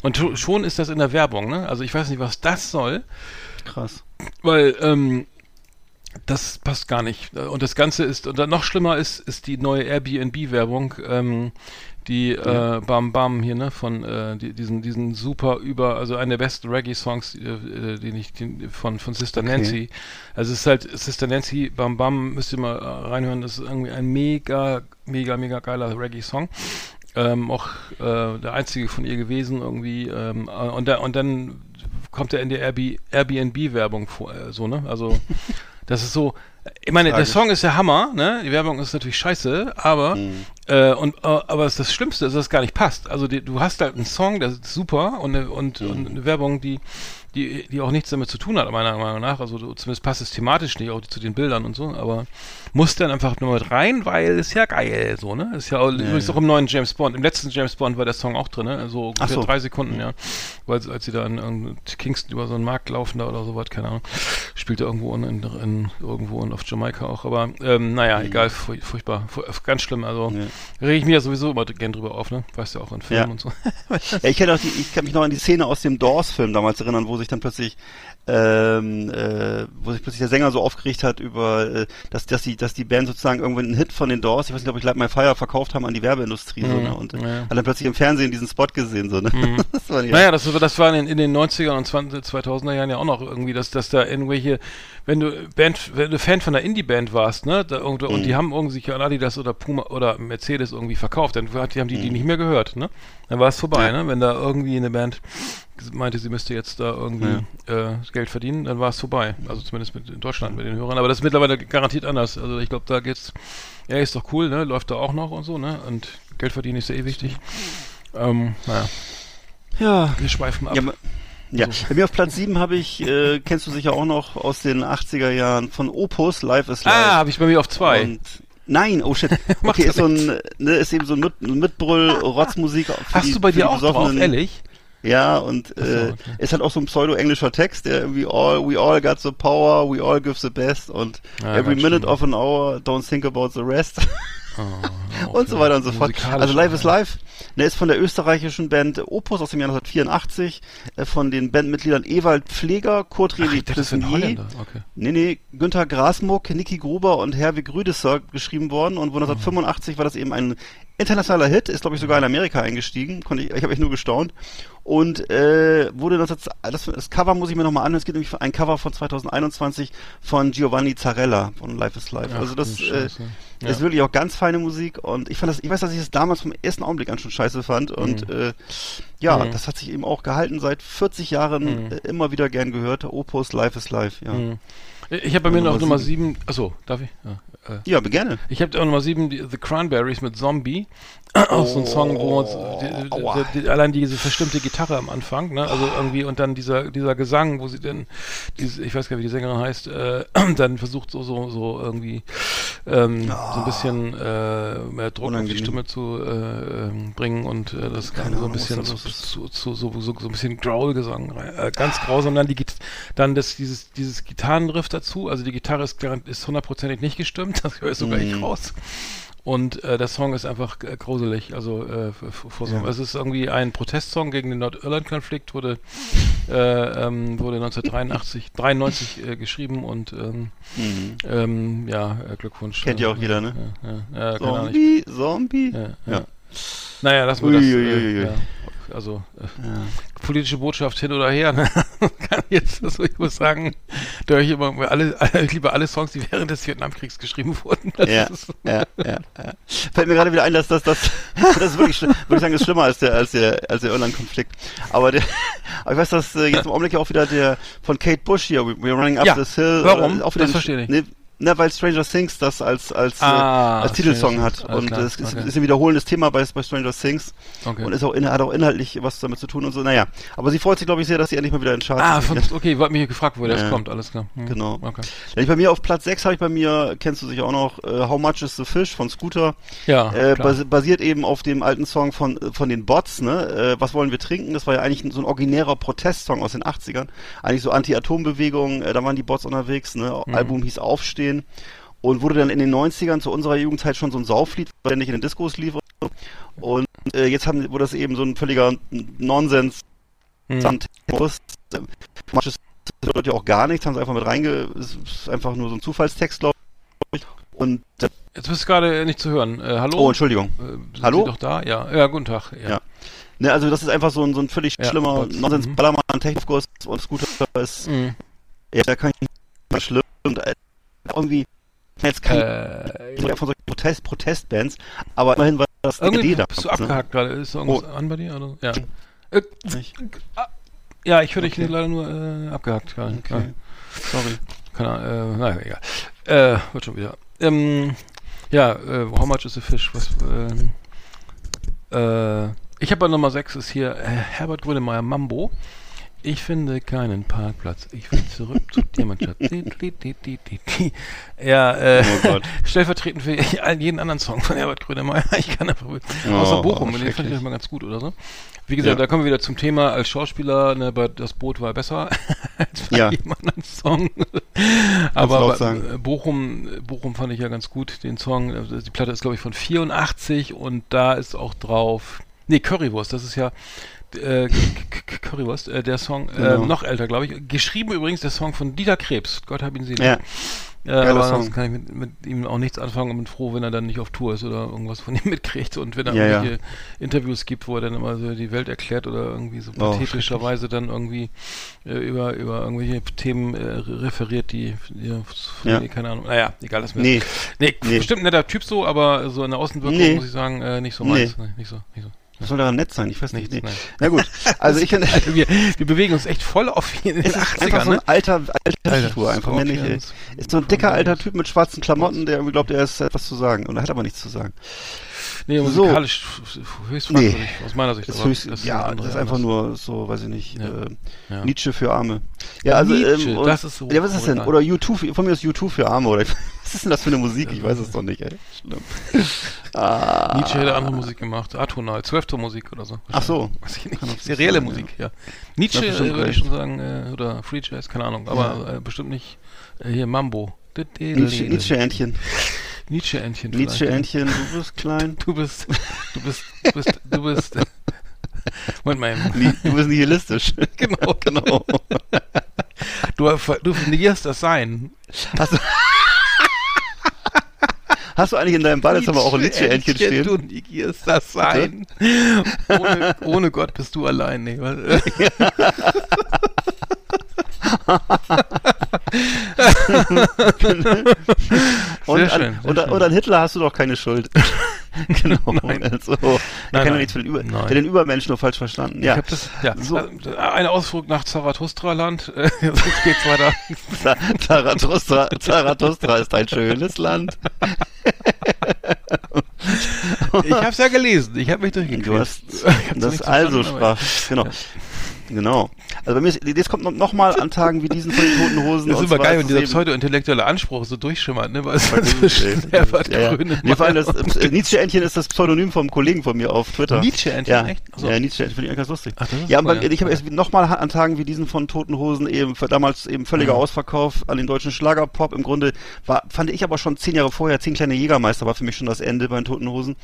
S1: Und schon ist das in der Werbung, ne? Also ich weiß nicht, was das soll.
S2: Krass.
S1: Weil, ähm, das passt gar nicht. Und das Ganze ist, und dann noch schlimmer ist, ist die neue Airbnb-Werbung, ähm, die ja. äh, Bam Bam hier, ne, von äh, die, diesen, diesen super über, also einer der besten Reggae-Songs, äh, äh den ich den, von, von Sister okay. Nancy. Also es ist halt Sister Nancy, Bam Bam, müsst ihr mal äh, reinhören, das ist irgendwie ein mega, mega, mega geiler Reggae-Song. Ähm, auch äh, der einzige von ihr gewesen irgendwie. Ähm, und, da, und dann kommt er in der Airbnb-Werbung vor, äh, so, ne? Also Das ist so, ich meine, Tragisch. der Song ist ja Hammer, ne? Die Werbung ist natürlich scheiße, aber mhm. äh, und äh, aber das Schlimmste ist, dass es gar nicht passt. Also die, du hast halt einen Song, der ist super und, und, mhm. und eine Werbung, die die, die auch nichts damit zu tun hat, meiner Meinung nach. Also zumindest passt es thematisch nicht, auch zu den Bildern und so, aber muss dann einfach nur mit rein, weil es ja geil, so, ne? Ist ja, auch, ja übrigens ja. auch im neuen James Bond. Im letzten James Bond war der Song auch drin, ne? Also ungefähr so. drei Sekunden, ja. Weil als sie da in, in, Kingston über so einen Markt laufen da oder sowas, keine Ahnung. Spielte irgendwo in, in, in irgendwo in, auf Jamaika auch. Aber ähm, naja, mhm. egal, furchtbar, ganz schlimm. Also ja. rege ich mir ja sowieso immer gern drüber auf, ne? Weißt du ja auch in Filmen und so.
S2: ja, ich, auch die, ich kann mich noch an die Szene aus dem Doors-Film damals erinnern, wo sich dann plötzlich ähm, äh, wo sich plötzlich der Sänger so aufgeregt hat über, äh, dass, dass, die, dass die Band sozusagen irgendwie einen Hit von den Doors, ich weiß nicht, ob ich Light My Fire verkauft haben an die Werbeindustrie, mhm, so, ne? Und ja. hat dann plötzlich im Fernsehen diesen Spot gesehen, so, ne?
S1: Mhm. das war naja, das, das war in, in den 90er und 20, 2000er Jahren ja auch noch irgendwie, dass, dass da irgendwelche, wenn du Band, wenn du Fan von einer Indie-Band warst, ne, da, und, mhm. und die haben irgendwie sich an Adidas oder Puma oder Mercedes irgendwie verkauft, dann die haben die die mhm. nicht mehr gehört, ne? Dann war es vorbei, ja. ne? Wenn da irgendwie eine Band meinte, sie müsste jetzt da irgendwie ja. äh, Geld verdienen, dann war es vorbei. Also zumindest mit in Deutschland mit den Hörern. Aber das ist mittlerweile garantiert anders. Also ich glaube, da geht's. Ja, ist doch cool, ne? Läuft da auch noch und so, ne? Und Geld verdienen ist ja eh wichtig. Ähm, naja.
S2: Ja. Wir schweifen ab. Ja, ja, bei mir auf Platz 7 habe ich, äh, kennst du sicher auch noch aus den 80er Jahren von Opus, Live is Live.
S1: Ah, habe ich bei mir auf 2.
S2: Nein, oh shit. Okay, ist so ein, ne, ist eben so ein Mit Mitbrüll-Rotzmusik.
S1: Hast du bei dir auch drauf, ehrlich?
S2: Ja, und äh, okay. ist halt auch so ein pseudo-englischer Text, der irgendwie all, we all got the power, we all give the best und ja, every minute of an hour, don't think about the rest. Oh, und so weiter und so fort. Also Live is Live, der ist von der österreichischen Band Opus aus dem Jahr 1984, äh, von den Bandmitgliedern Ewald Pfleger, Kurt Plessenier, okay. nee, nee, Günther Grasmuck, Niki Gruber und Herwig Rüdesser geschrieben worden und 1985 oh. war das eben ein internationaler Hit, ist glaube ich sogar in Amerika eingestiegen, konnte ich, ich habe echt nur gestaunt und äh, wurde das, das, das Cover muss ich mir nochmal an, es gibt nämlich ein Cover von 2021 von Giovanni Zarella von Life is Life. Ach, also das äh, ja. ist wirklich auch ganz feine Musik und ich fand das, ich weiß, dass ich das damals vom ersten Augenblick an schon scheiße fand und mhm. äh, ja, mhm. das hat sich eben auch gehalten seit 40 Jahren mhm. äh, immer wieder gern gehört. Opus Life is Life, ja. Mhm.
S1: Ich habe bei mir noch Nummer 7. Achso, darf ich?
S2: Ja, äh, ja gerne.
S1: Ich habe auch Nummer 7, The Cranberries mit Zombie. Auch so ein Song, wo uns die, die, die, allein diese verstimmte Gitarre am Anfang, ne? Also irgendwie und dann dieser dieser Gesang, wo sie dann diese, ich weiß gar nicht, wie die Sängerin heißt, äh, dann versucht so so so irgendwie ähm, oh. so ein bisschen äh, mehr Druck Unangenehm. auf die Stimme zu äh, ähm, bringen und äh, das kann so ein bisschen so, so, so, so, so, ein bisschen Growl-Gesang, äh, ganz grausam. Dann die dann das dieses dieses Gitarrenriff dazu, also die Gitarre ist ist hundertprozentig nicht gestimmt, das höre ich sogar mm. nicht raus. Und äh, der Song ist einfach äh, gruselig. Also äh, vor so, ja. es ist irgendwie ein Protestsong gegen den Nordirland-Konflikt, wurde, äh, ähm, wurde 1983, 93 äh, geschrieben und ähm, mhm. ähm, ja, äh, Glückwunsch.
S2: Kennt ihr auch jeder, ne?
S1: Ja, ja,
S2: Zombie, Zombie.
S1: Ja, ja. Naja, lass mal das. Äh, ja. Also äh, ja. politische Botschaft hin oder her. Ne? Kann jetzt, also ich muss sagen, da höre ich immer alle, alle, ich liebe alle Songs, die während des Vietnamkriegs geschrieben wurden.
S2: Ja, ja, ja, ja, Fällt mir gerade wieder ein, dass das, das, das ist wirklich, würde ich sagen, ist schlimmer als der, als der, als der Irland-Konflikt. Aber der, aber ich weiß, dass äh, jetzt im Augenblick auch wieder der von Kate Bush hier, We're Running Up ja. This Hill.
S1: Warum?
S2: Äh, auch wieder
S1: das verstehe ich.
S2: Nee, na, weil Stranger Things das als als ah, äh, als Titelsong hat und es ist, okay. ist ein wiederholendes Thema bei, bei Stranger Things okay. und ist auch in, hat auch inhaltlich was damit zu tun und so. Naja, aber sie freut sich glaube ich sehr, dass sie endlich mal wieder in Charts
S1: Ah, von, okay, wurde mich gefragt, wo das kommt, alles klar.
S2: Hm. Genau. Okay. Ja, ich bei mir auf Platz 6 habe ich bei mir, kennst du sicher auch noch, uh, How Much is the Fish von Scooter.
S1: Ja.
S2: Äh, bas basiert eben auf dem alten Song von von den Bots, ne? Äh, was wollen wir trinken? Das war ja eigentlich so ein originärer Protestsong aus den 80ern, eigentlich so Anti-Atom-Bewegung, äh, da waren die Bots unterwegs, ne? Mhm. Album hieß Aufstehen und wurde dann in den 90ern zu unserer Jugendzeit schon so ein Sauflied, weil er nicht in den Diskos lief. Und äh, jetzt haben, wurde das eben so ein völliger Nonsens. Hm. Manches bedeutet ja auch gar nichts, haben sie einfach mit reinge... ist einfach nur so ein Zufallstext, glaube ich. Und
S1: äh, Jetzt bist du gerade nicht zu hören. Äh, hallo?
S2: Oh, Entschuldigung.
S1: Äh, hallo? Sie doch da? Ja. Ja, guten Tag. Ja. ja.
S2: Ne, also das ist einfach so ein, so ein völlig ja, schlimmer Nonsens-Ballermann-Technikkurs und Scooter ist... Mhm. Ja, da kann ich nicht schlimm und irgendwie jetzt kein äh, von solchen Protest, Protestbands, aber immerhin war das
S1: die Idee da. Bist du abgehakt gerade? Ist irgendwas oh. an bei dir? Oder? Ja. Äh, ja, ich höre dich okay. leider nur äh, abgehakt gerade. Okay. Ja.
S2: Sorry.
S1: Keine Ahnung, äh, naja, egal. Äh, wird schon wieder. Ähm, ja, äh, How much is a fish? Was, äh, äh, ich habe bei Nummer 6 ist hier äh, Herbert Grönemeyer Mambo. Ich finde keinen Parkplatz. Ich will zurück zu Schatz. ja, äh, oh stellvertretend für jeden anderen Song von Herbert Grönemeyer. Ich kann einfach, oh, außer Bochum, den fand ich mal ganz gut oder so. Wie gesagt, ja. da kommen wir wieder zum Thema als Schauspieler, ne, bei das Boot war besser als bei ja. jedem anderen Song. Aber bei, Bochum, Bochum fand ich ja ganz gut, den Song. Also die Platte ist, glaube ich, von 84 und da ist auch drauf. Nee, Currywurst, das ist ja äh, Currywurst, äh, der Song, äh, genau. noch älter, glaube ich. Geschrieben übrigens der Song von Dieter Krebs. Gott hab ihn sehen. Ja. Äh, aber sonst kann ich mit, mit, ihm auch nichts anfangen und bin froh, wenn er dann nicht auf Tour ist oder irgendwas von ihm mitkriegt und wenn er ja, irgendwelche ja. Interviews gibt, wo er dann immer so die Welt erklärt oder irgendwie so oh, pathetischerweise dann irgendwie äh, über, über irgendwelche Themen äh, referiert, die, die ja. Nee, keine Ahnung. Naja, egal, das mir. Nee. nee. Nee, bestimmt netter Typ so, aber so in der Außenwirkung nee. muss ich sagen, äh, nicht so meins. Nee. nicht so, nicht so.
S2: Was soll daran nett sein? Ich weiß nicht.
S1: Nee. Na gut. Also ich finde, also wir, wir bewegen uns echt voll auf in den 80ern,
S2: einfach so ein ne? alter, alter Tour, einfach männlich. Ist so ein dicker alter Typ mit schwarzen Klamotten, der irgendwie glaubt, er ist etwas zu sagen und er hat aber nichts zu sagen.
S1: Nee, musikalisch so. höchst fragwürdig, nee. aus meiner Sicht.
S2: Ist höchst, das ja, das ist einfach nur so, weiß ich nicht, ja. Äh, ja. Nietzsche für Arme. Ja, also, Nietzsche, ähm, und, das ist so. Ja, was ist das denn? Oder U2, von mir ist U2 für Arme, oder was ist denn das für eine Musik? Ich weiß es doch nicht, ey. Schlimm.
S1: ah. Nietzsche hätte andere Musik gemacht, atonal, Zwölfton-Musik oder so.
S2: Ach so.
S1: Weiß ich nicht. Serielle sein, Musik, ja. ja. Nietzsche äh, würde ich schon sagen, äh, oder Free Jazz, keine Ahnung, aber äh, bestimmt nicht äh, hier Mambo.
S2: Nietzsche-Entchen.
S1: Nietzsche-Entchen.
S2: Nietzsche-Entchen, du bist klein.
S1: Du bist, du bist, du bist, du bist.
S2: Moment mal. Du bist nihilistisch.
S1: genau, genau. Du, du negierst das Sein.
S2: Hast du, hast du eigentlich in deinem Badezimmer auch ein Nietzsche-Entchen stehen?
S1: Du negierst das Sein. Ohne, ohne Gott bist du allein. Nee,
S2: und, an, und, und, an, Hitler hast du doch keine Schuld. genau. Nein. Also, nein, kann nein, nichts für den, Über nein. der den Übermensch nur falsch verstanden. Ja.
S1: Das, ja. So. Äh, ein Ausflug nach Zarathustra-Land. Jetzt geht's weiter.
S2: Zarathustra, Zarathustra ist ein schönes Land.
S1: ich hab's ja gelesen. Ich habe mich durchgekriegt.
S2: Du hast das also sprach. Genau. Ja. Genau. Also bei mir ist, das kommt noch mal an Tagen wie diesen von den Toten Hosen.
S1: Das ist immer geil, wenn dieser pseudo-intellektuelle Anspruch so durchschimmert, ne? Weil es so Herbert
S2: ja, ja. Nee, vor allem das äh, Nietzsche-Entchen ist das Pseudonym vom Kollegen von mir auf Twitter.
S1: Nietzsche-Entchen,
S2: ja. echt? So. Ja, Nietzsche-Entchen finde ich ganz lustig. Ach, ja, cool, aber ja. ich habe erst noch mal an Tagen wie diesen von Toten Hosen eben damals eben völliger mhm. Ausverkauf an den deutschen Schlagerpop. Im Grunde war, fand ich aber schon zehn Jahre vorher, zehn kleine Jägermeister war für mich schon das Ende bei den Toten Hosen.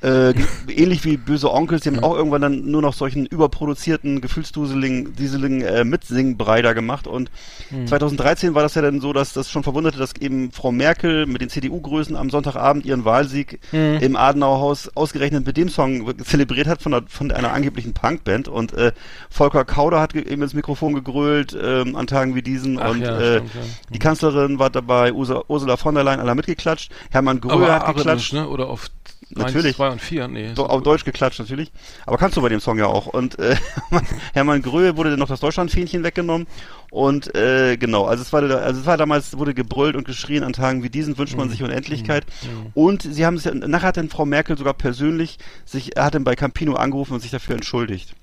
S2: Äh, ähnlich wie böse Onkels, die haben auch irgendwann dann nur noch solchen überproduzierten, gefühlsduseligen, dieseligen äh, Mitsingbrei da gemacht. Und mhm. 2013 war das ja dann so, dass das schon verwunderte, dass eben Frau Merkel mit den CDU-Größen am Sonntagabend ihren Wahlsieg mhm. im Adenauerhaus ausgerechnet mit dem Song zelebriert hat von, einer, von einer angeblichen Punkband. Und äh, Volker Kauder hat eben ins Mikrofon gegrölt äh, an Tagen wie diesen. Ach, und ja, äh, stimmt, ja. die Kanzlerin war dabei, Ursula von der Leyen, alle mitgeklatscht. Hermann Gröhe hat geklatscht.
S1: Ne? Oder auf
S2: natürlich.
S1: 2 und 4, nee.
S2: Do, auf Deutsch geklatscht, natürlich. Aber kannst du bei dem Song ja auch. Und äh, Hermann Gröhe wurde dann noch das Deutschlandfähnchen weggenommen. Und äh, genau, also es war also es war damals, wurde gebrüllt und geschrien an Tagen wie diesen, wünscht man mhm. sich Unendlichkeit. Mhm. Und sie haben sich, nachher hat dann Frau Merkel sogar persönlich sich, hat dann bei Campino angerufen und sich dafür entschuldigt.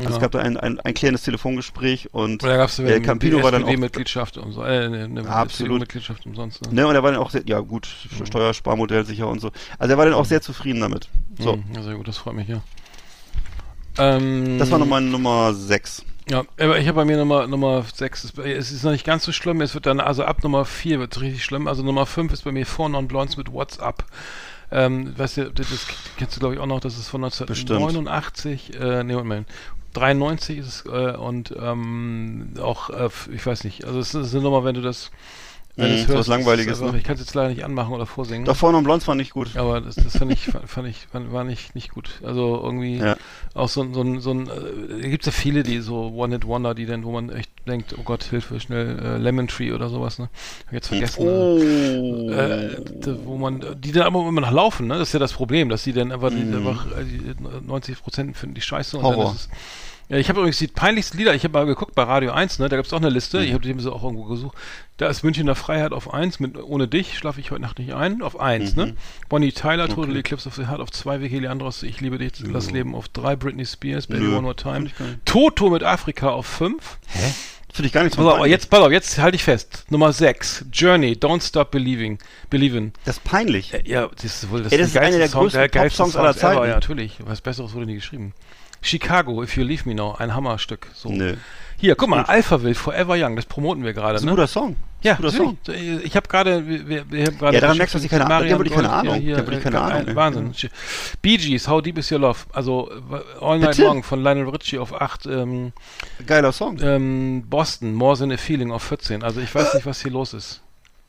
S2: Also ja. es gab da ein, ein, ein klärendes Telefongespräch und
S1: Oder gab's
S2: äh, Campino war dann auch
S1: Mitgliedschaft und so, äh, eine, eine
S2: absolut
S1: Mitgliedschaft umsonst.
S2: Ne? ne, und er war dann auch sehr, ja gut, mhm. Steuersparmodell sicher und so. Also er war dann auch sehr zufrieden damit. So.
S1: Mhm, ja, sehr gut, das freut mich, ja.
S2: Ähm, das war nochmal Nummer 6.
S1: Ja, aber ich habe bei mir Nummer, Nummer 6, es ist noch nicht ganz so schlimm, es wird dann, also ab Nummer 4 wird es richtig schlimm, also Nummer 5 ist bei mir Four Non-Blondes mit WhatsApp. Ähm, weißt du, das, kennst du glaube ich auch noch, das ist von 1989, äh, nee, Moment, 93 ist es äh, und ähm, auch, äh, ich weiß nicht, also es ist eine Nummer, wenn du das
S2: wenn mhm, hörst, was Langweiliges,
S1: einfach, ne? Ich kann es jetzt leider nicht anmachen oder vorsingen.
S2: Da vorne und Blondes fand ich gut.
S1: Aber das, das fand ich, fand ich, war nicht, nicht gut. Also irgendwie ja. auch so, so, ein, so ein, äh, gibt es ja viele, die so One-Hit-Wonder, die dann, wo man echt denkt, oh Gott, Hilfe, schnell, äh, Lemon Tree oder sowas, ne? Hab jetzt vergessen. Oh. Äh, wo man, die dann aber immer noch laufen, ne? Das ist ja das Problem, dass die dann einfach, mhm. die, einfach die 90 Prozent finden die scheiße und
S2: Horror.
S1: dann ist es, Ja, ich habe übrigens die peinlichsten Lieder, ich habe mal geguckt bei Radio 1, ne, da gab es auch eine Liste, mhm. ich habe die so auch irgendwo gesucht. Da ist München der Freiheit auf 1, mit Ohne dich schlafe ich heute Nacht nicht ein, auf 1, ne? mhm. ne? Bonnie Tyler, okay. Total Eclipse of the Heart auf 2, Vicky Leandros, Ich liebe dich, mhm. das Leben auf 3, Britney Spears, Baby. One More Time, Toto mit Afrika auf 5. Hä?
S2: Finde ich gar nicht
S1: so pass auf, jetzt, pass auf, jetzt halte ich fest. Nummer 6, Journey, Don't Stop Believing. Believing.
S2: Das ist peinlich.
S1: Äh, ja, das ist wohl das,
S2: Ey, das ist eine der Song, größten Pop-Songs aller Zeiten. Ever,
S1: ja, natürlich. Was Besseres wurde nie geschrieben. Chicago, If You Leave Me Now, ein Hammerstück. So. Nö. Hier, guck mal, Alpha Will, Forever Young, das promoten wir gerade. Das
S2: ist ein ne? guter Song.
S1: Ja, guter Song. Ich habe gerade, wir, wir haben gerade.
S2: Ja, daran merkst du, dass ich keine Ahnung habe. keine Ahnung. Ja, hier, ich keine äh, Ahnung.
S1: Wahnsinn. Mhm. Bee Gees, How Deep Is Your Love? Also All Night Bitte? Long von Lionel Richie auf 8. Ähm,
S2: Geiler Song.
S1: Ähm, Boston, More Than a Feeling auf 14. Also ich weiß nicht, was hier los ist.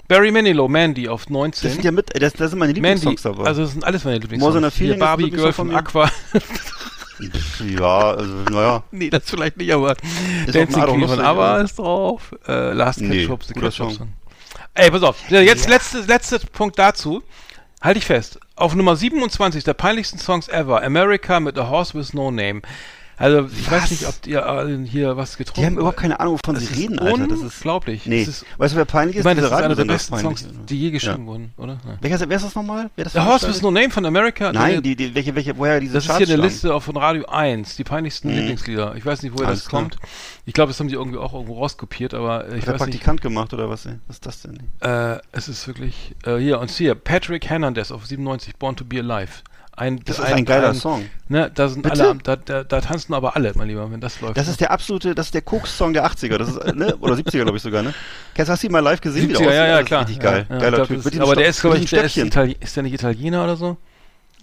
S1: Barry Manilow, Mandy auf 19.
S2: Das sind ja mit, das, das sind meine Lieblingssongs
S1: dabei. Also das sind alles meine Lieblingssongs. More Than a Feeling. Hier Barbie, Girl von Aqua.
S2: Ja, also, naja.
S1: nee, das vielleicht nicht, aber ist Dancing Queen von ABBA ist drauf. Äh, Last Ketchup, The Ketchup Song. Ey, pass auf. Jetzt ja. letzter letzte Punkt dazu. Halte ich fest. Auf Nummer 27 der peinlichsten Songs ever. America mit A Horse with No Name. Also ich was? weiß nicht, ob ihr hier was getrunken habt.
S2: Die haben überhaupt keine Ahnung, wovon
S1: das
S2: sie reden,
S1: Alter. Das ist unglaublich.
S2: Nee.
S1: Ist,
S2: weißt du, wer peinlich ist?
S1: Ich meine, das ist einer der besten Songs, die je geschrieben ja. wurden, oder? Ja.
S2: Welcher, wer ist das nochmal?
S1: Wer das The Horse with No Name von America?
S2: Nein, die, die, welche, welche, woher diese
S1: Das ist hier eine Liste von Radio 1, die peinlichsten mhm. Lieblingslieder. Ich weiß nicht, woher Alles das klar. kommt. Ich glaube, das haben sie irgendwie auch irgendwo rauskopiert, aber ich Hat weiß
S2: Praktikant
S1: nicht.
S2: gemacht oder was? Was ist das denn?
S1: Äh, es ist wirklich, äh, hier, und hier, Patrick Hernandez auf 97, Born to be Alive.
S2: Ein, das ist ein, geiler ein, Song.
S1: Ne, da sind Bitte? alle, da, da, da, tanzen aber alle, mein Lieber, wenn das läuft.
S2: Das ist der absolute, das ist der Koks-Song der 80er, das ist, ne, oder 70er, glaube ich sogar, ne? Kennst, hast du ihn mal live gesehen?
S1: 70er, ja, ja, klar.
S2: Richtig geil,
S1: ja,
S2: geiler
S1: glaub,
S2: Typ.
S1: Ist, aber der ist, glaube ich, der ist, Itali ist der nicht Italiener oder so?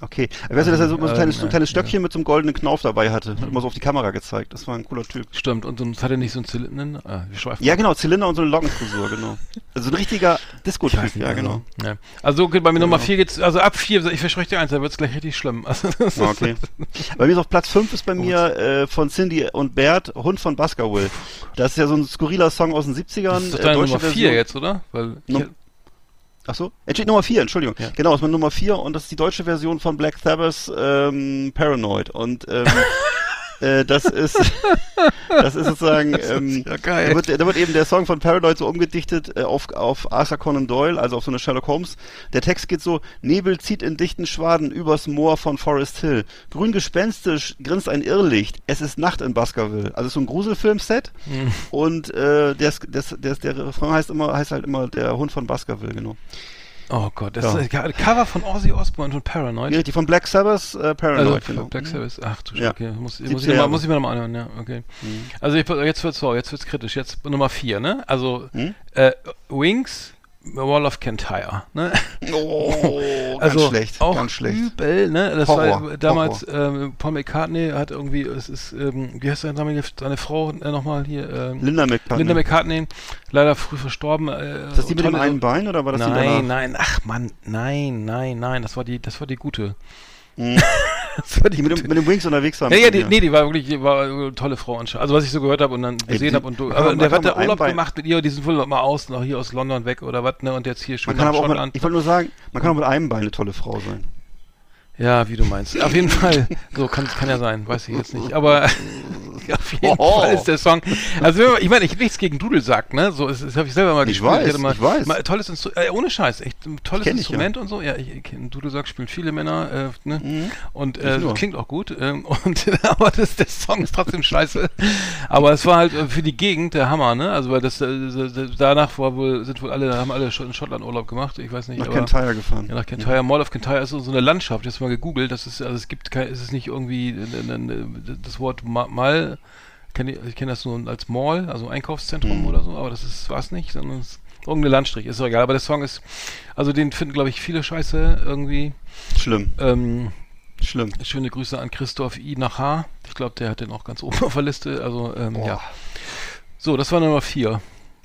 S2: Okay. Weißt du, dass er so, so ein kleines, so ein kleines Stöckchen mit so einem goldenen Knauf dabei hatte? Hat immer so auf die Kamera gezeigt. Das war ein cooler Typ.
S1: Stimmt. Und, und hat er nicht so einen Zylinder? Ah,
S2: ja, genau. Zylinder und so eine Lockenfrisur, genau. Also ein richtiger Disco-Typ. Ja, genau.
S1: Ja. Also okay, bei mir genau. Nummer 4 geht's, also ab 4, ich verspreche dir eins, da wird's gleich richtig schlimm.
S2: Also, okay. bei mir ist auf Platz 5 ist bei mir äh, von Cindy und Bert, Hund von Baskerville. Das ist ja so ein skurriler Song aus den 70ern. Das
S1: ist doch deine äh, Nummer 4 jetzt, oder? Weil
S2: no, Ach so, entsteht Nummer 4, Entschuldigung. Ja. Genau, ist mit Nummer 4 und das ist die deutsche Version von Black Sabbath ähm, Paranoid. Und ähm, äh, das ist das ist sozusagen ähm, ja. Da wird, da wird eben der Song von Paranoid so umgedichtet äh, auf, auf Arthur Conan Doyle, also auf so eine Sherlock Holmes. Der Text geht so, Nebel zieht in dichten Schwaden übers Moor von Forest Hill. Grün gespenstisch grinst ein Irrlicht. Es ist Nacht in Baskerville. Also so ein Gruselfilmset. Mhm. Und äh, der, der, der, der Refrain heißt immer, heißt halt immer der Hund von Baskerville, genau.
S1: Oh Gott, das ja. ist ein Cover von Ozzy Osbourne und Paranoid.
S2: Ja, die von Black Sabbath, äh, Paranoid,
S1: also, genau. Black Sabbath, ach du ja. okay. Muss, muss, ich mal, muss ich mir nochmal anhören, ja, okay. Mhm. Also ich, jetzt wird's so, jetzt wird's kritisch. Jetzt Nummer 4, ne? Also mhm. äh, Wings, Wall of Kintyre, ne?
S2: Oh, also ganz schlecht,
S1: auch
S2: ganz schlecht.
S1: übel, ne? Das Horror, war damals, ähm, Paul McCartney hat irgendwie, es ist, ähm, wie heißt seine, seine Frau äh, nochmal hier? Ähm,
S2: Linda McCartney.
S1: Linda McCartney, leider früh verstorben. Äh,
S2: ist das die mit dem einen Bein oder war das
S1: nein,
S2: die
S1: Nein, nein, ach Mann, nein, nein, nein, das war die, das war die gute. Mhm.
S2: das war die, die mit, dem, mit dem Wings unterwegs waren.
S1: Ja, ja, die, nee, die war wirklich, die war eine tolle Frau. Also was ich so gehört habe und dann gesehen habe und du, aber der hat der Urlaub gemacht mit ihr, die sind wohl mal aus, noch hier aus London weg oder was, ne, und jetzt hier
S2: schon aber auch mit, Ich wollte nur sagen, man kann auch mit einem Bein eine tolle Frau sein.
S1: Ja, wie du meinst. Auf jeden Fall. So kann, kann ja sein, weiß ich jetzt nicht. Aber auf jeden oh. Fall ist der Song. Also ich meine, ich habe nichts gegen Dudelsack, ne? So, das, das habe ich selber mal
S2: ich gespielt. Weiß, ich, mal, ich weiß.
S1: Mal, tolles Instru äh, ohne Scheiß, echt ein tolles Instrument ich, ja. und so. Ja, ich, ich Dudelsack spielen viele Männer, äh, ne? Mhm. Und äh, klingt auch gut. Ähm, und aber das, der Song ist trotzdem scheiße. aber es war halt äh, für die Gegend der Hammer, ne? Also weil das, äh, danach war wohl, sind wohl alle, haben alle schon in Schottland Urlaub gemacht. Ich weiß nicht.
S2: Nach Kintyre gefahren.
S1: Ja, nach Kintyre. Ja. Mall of Kintyre ist so, so eine Landschaft. Jetzt mal gegoogelt. Das ist, also es gibt kein, ist es nicht irgendwie das Wort mal kenn, ich kenne das nur als Mall, also Einkaufszentrum mhm. oder so, aber das war es nicht, sondern es ist irgendeine Landstrich, ist doch egal. Aber der Song ist, also den finden, glaube ich, viele scheiße irgendwie.
S2: Schlimm.
S1: Ähm, Schlimm. Schöne Grüße an Christoph I. nach H. Ich glaube, der hat den auch ganz oben auf der Liste. Also, ähm, ja. So, das war Nummer vier.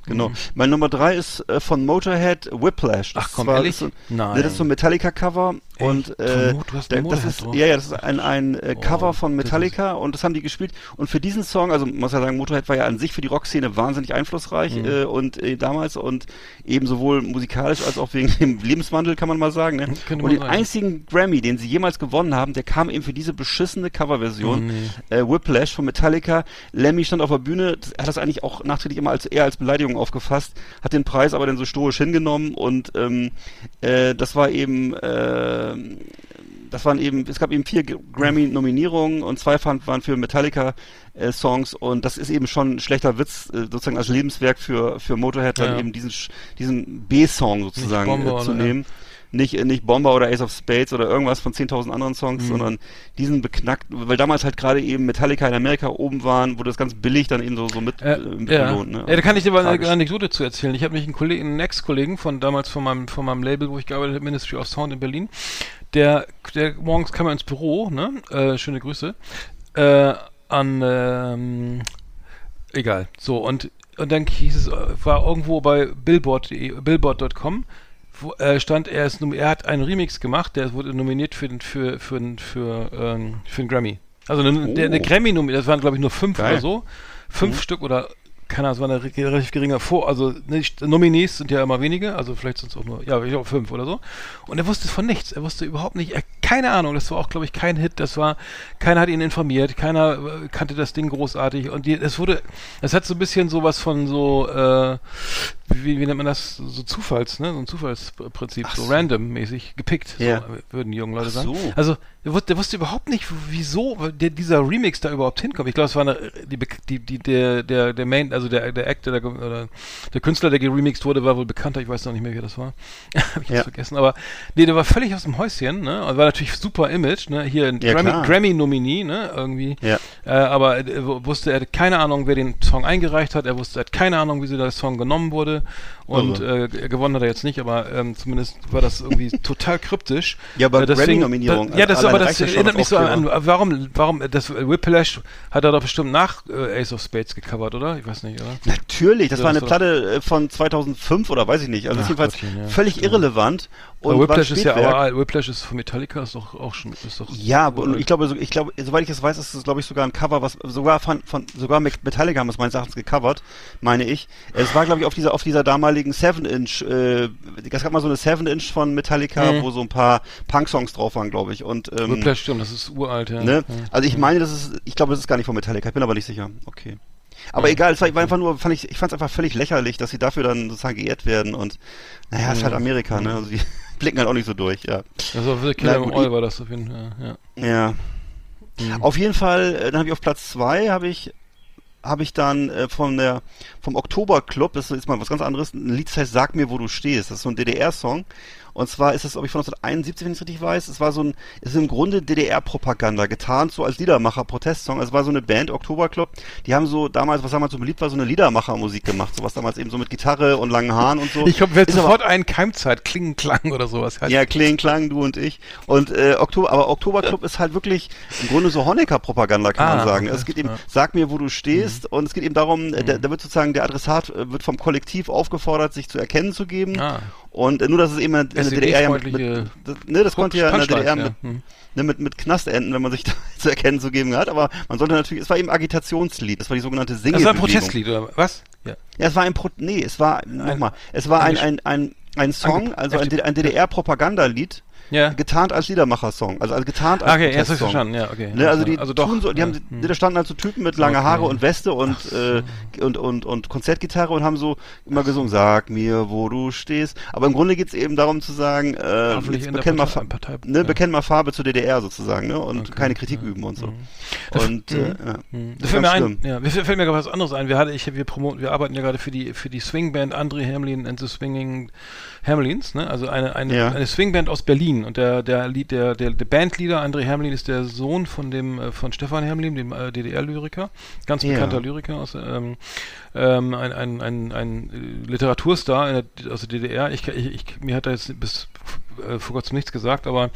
S2: Genau. Mhm. Mein Nummer drei ist äh, von Motorhead Whiplash.
S1: Das Ach komm, war, ehrlich?
S2: So, Nein. Das ist so ein Metallica-Cover Und äh, das ist ja ja das ist ein ein äh, Cover oh, von Metallica und das haben die gespielt und für diesen Song also man muss ja sagen Motorhead war ja an sich für die Rockszene wahnsinnig einflussreich mhm. äh, und äh, damals und eben sowohl musikalisch als auch wegen dem Lebenswandel kann man mal sagen ne? und den sagen. einzigen Grammy den sie jemals gewonnen haben der kam eben für diese beschissene Coverversion oh, nee. äh, Whiplash von Metallica Lemmy stand auf der Bühne hat das eigentlich auch nachträglich immer als eher als Beleidigung aufgefasst hat den Preis aber dann so stoisch hingenommen und ähm, äh, das war eben äh, ähm, das waren eben, es gab eben vier Grammy-Nominierungen und zwei waren für Metallica-Songs äh, und das ist eben schon ein schlechter Witz, äh, sozusagen als Lebenswerk für, für Motorhead, ja. dann eben diesen, diesen B-Song sozusagen äh, zu nehmen. Ja nicht, nicht Bomber oder Ace of Spades oder irgendwas von 10.000 anderen Songs, mhm. sondern diesen beknackten, weil damals halt gerade eben Metallica in Amerika oben waren, wurde das ganz billig dann eben so, so mit, äh, mit
S1: ja. belohnt. Ne? Ja, da kann ich dir mal eine Anekdote zu erzählen. Ich habe mich einen Kollegen, einen Ex-Kollegen von damals von meinem, von meinem Label, wo ich gearbeitet habe, Ministry of Sound in Berlin, der, der morgens kam er ins Büro, ne, äh, schöne Grüße, äh, an, ähm, egal, so, und und dann hieß es, war irgendwo bei Billboard, Billboard.com äh, stand, er, ist, er hat einen Remix gemacht, der wurde nominiert für, für, für, für, ähm, für einen Grammy. Also eine, oh. eine Grammy, das waren glaube ich nur fünf Geil. oder so. Fünf mhm. Stück oder keiner, es war eine relativ geringer Vor, also nicht, Nominees sind ja immer wenige, also vielleicht sind es auch nur, ja, ich glaube fünf oder so. Und er wusste von nichts, er wusste überhaupt nicht, er, keine Ahnung, das war auch, glaube ich, kein Hit, das war, keiner hat ihn informiert, keiner äh, kannte das Ding großartig und es wurde, es hat so ein bisschen sowas von so, äh, wie, wie nennt man das, so Zufalls, ne, so ein Zufallsprinzip, so, so random-mäßig gepickt, ja. so, würden die jungen Leute sagen. So. Also, der, der, wusste überhaupt nicht, wieso der, dieser Remix da überhaupt hinkommt. Ich glaube, es war eine, die, die, die, der, der, der Main, also der, der Actor, der, oder der Künstler, der geremixed wurde, war wohl bekannter, ich weiß noch nicht mehr, wer das war. Hab ich ja. vergessen, aber nee, der war völlig aus dem Häuschen, ne, und war natürlich super Image, ne, hier ein ja, Grammy, Grammy-Nominee, ne, irgendwie. Ja. Äh, aber er wusste, er hatte keine Ahnung, wer den Song eingereicht hat, er wusste, er hat keine Ahnung, wie so der Song genommen wurde und also. äh, gewonnen hat er jetzt nicht, aber ähm, zumindest war das irgendwie total kryptisch.
S2: Ja, aber äh, Grammy-Nominierung.
S1: Da, ja, das, aber das erinnert mich so an, an, warum, warum, das Whiplash hat er doch bestimmt nach äh, Ace of Spades gecovert, oder? Ich weiß nicht, oder?
S2: Natürlich, das ja, war eine Platte äh, von 2005 oder weiß ich nicht. Also Ach, jedenfalls Gottchen, ja, völlig ja. irrelevant.
S1: Und Whiplash ist ja, aber Whiplash ist von Metallica, ist doch auch schon, ist doch.
S2: Ja, und ich glaube, ich glaube, soweit ich es weiß, ist es, glaube ich, sogar ein Cover, was sogar von, von sogar Metallica haben es meines Erachtens gecovert, meine ich. Es war, glaube ich, auf dieser, auf dieser damaligen 7-Inch, äh, es gab mal so eine 7-Inch von Metallica, mhm. wo so ein paar Punk-Songs drauf waren, glaube ich. Und,
S1: ähm, Whiplash stimmt, das ist uralt, ja.
S2: Ne? Also ich meine, das ist, ich glaube, das ist gar nicht von Metallica, ich bin aber nicht sicher. Okay. Aber ja. egal, es war, einfach nur, fand ich, ich fand es einfach völlig lächerlich, dass sie dafür dann sozusagen geehrt werden und naja, es ist halt Amerika, ne? Also die blicken halt auch nicht so durch, ja.
S1: Also für Killer im Oil war das auf jeden Fall, ja.
S2: Ja. Mhm. Auf jeden Fall, äh, dann habe ich auf Platz zwei habe ich habe ich dann äh, von der vom Oktober Club, das ist jetzt mal was ganz anderes, ein Lied das heißt Sag mir, wo du stehst. Das ist so ein DDR-Song und zwar ist es, ob ich von 1971, wenn ich es richtig weiß, es war so ein, es ist im Grunde DDR-Propaganda, getarnt so als Liedermacher-Protestsong. Es war so eine Band, Oktoberclub, die haben so damals, was damals so beliebt war, so eine Liedermacher-Musik gemacht, sowas damals eben so mit Gitarre und langen Haaren und so.
S1: Ich hoffe, jetzt sofort aber, einen Keimzeit, Klingenklang oder sowas.
S2: Heißt ja, Klingenklang, du und ich. Und äh, Oktober, aber Oktoberclub ist halt wirklich im Grunde so Honecker-Propaganda, kann ah, man sagen. Okay. Es geht eben, ja. sag mir, wo du stehst, mhm. und es geht eben darum, mhm. da, da wird sozusagen der Adressat äh, wird vom Kollektiv aufgefordert, sich zu erkennen zu geben. Ah. Und äh, nur, dass es eben in der DDR ja mit, mit, ne, das konnte ja in der DDR mit, hm. ne, mit, mit Knastenden, wenn man sich da zu erkennen zu geben hat, aber man sollte natürlich, es war eben Agitationslied, das war die sogenannte Singe. Das
S1: war ein Protestlied, oder was?
S2: Ja. Ja, es war ein Pro nee, es war, nochmal, es war ein, ein, ein, ein Song, also ein, ein DDR-Propagandalied, ja. getarnt als Liedermacher-Song. Also, also getarnt als
S1: Okay, jetzt verstanden, ja, okay.
S2: Ne, also die also doch, tun so, die ja. haben, hm. da standen halt so Typen mit lange okay. Haare und Weste und, so. äh, und, und, und Konzertgitarre und haben so immer gesungen, sag mir, wo du stehst. Aber im Grunde geht's eben darum zu sagen, äh, bekenn, mal Partei, ne, ja. bekenn mal Farbe zur DDR sozusagen, ne, und okay. keine Kritik ja. üben und so. Mhm. Und, äh, mhm. ja.
S1: Mhm. Das fällt mir ein, ja, mir fällt mir was anderes ein. Wir hatten, ich, wir promoten, wir arbeiten ja gerade für die, für die Swingband Andre Hamlin and the Swinging Hamlins, ne, also eine, eine, eine Swingband aus Berlin und der, der Lied, der, der, der Bandleader André Hermelin ist der Sohn von dem, äh, von Stefan Hermelin, dem äh, DDR-Lyriker, ganz bekannter ja. Lyriker aus, ähm, ähm, ein, ein, ein, ein Literaturstar der, aus der DDR. Ich, ich, ich, mir hat er jetzt bis äh, vor kurzem nichts gesagt, aber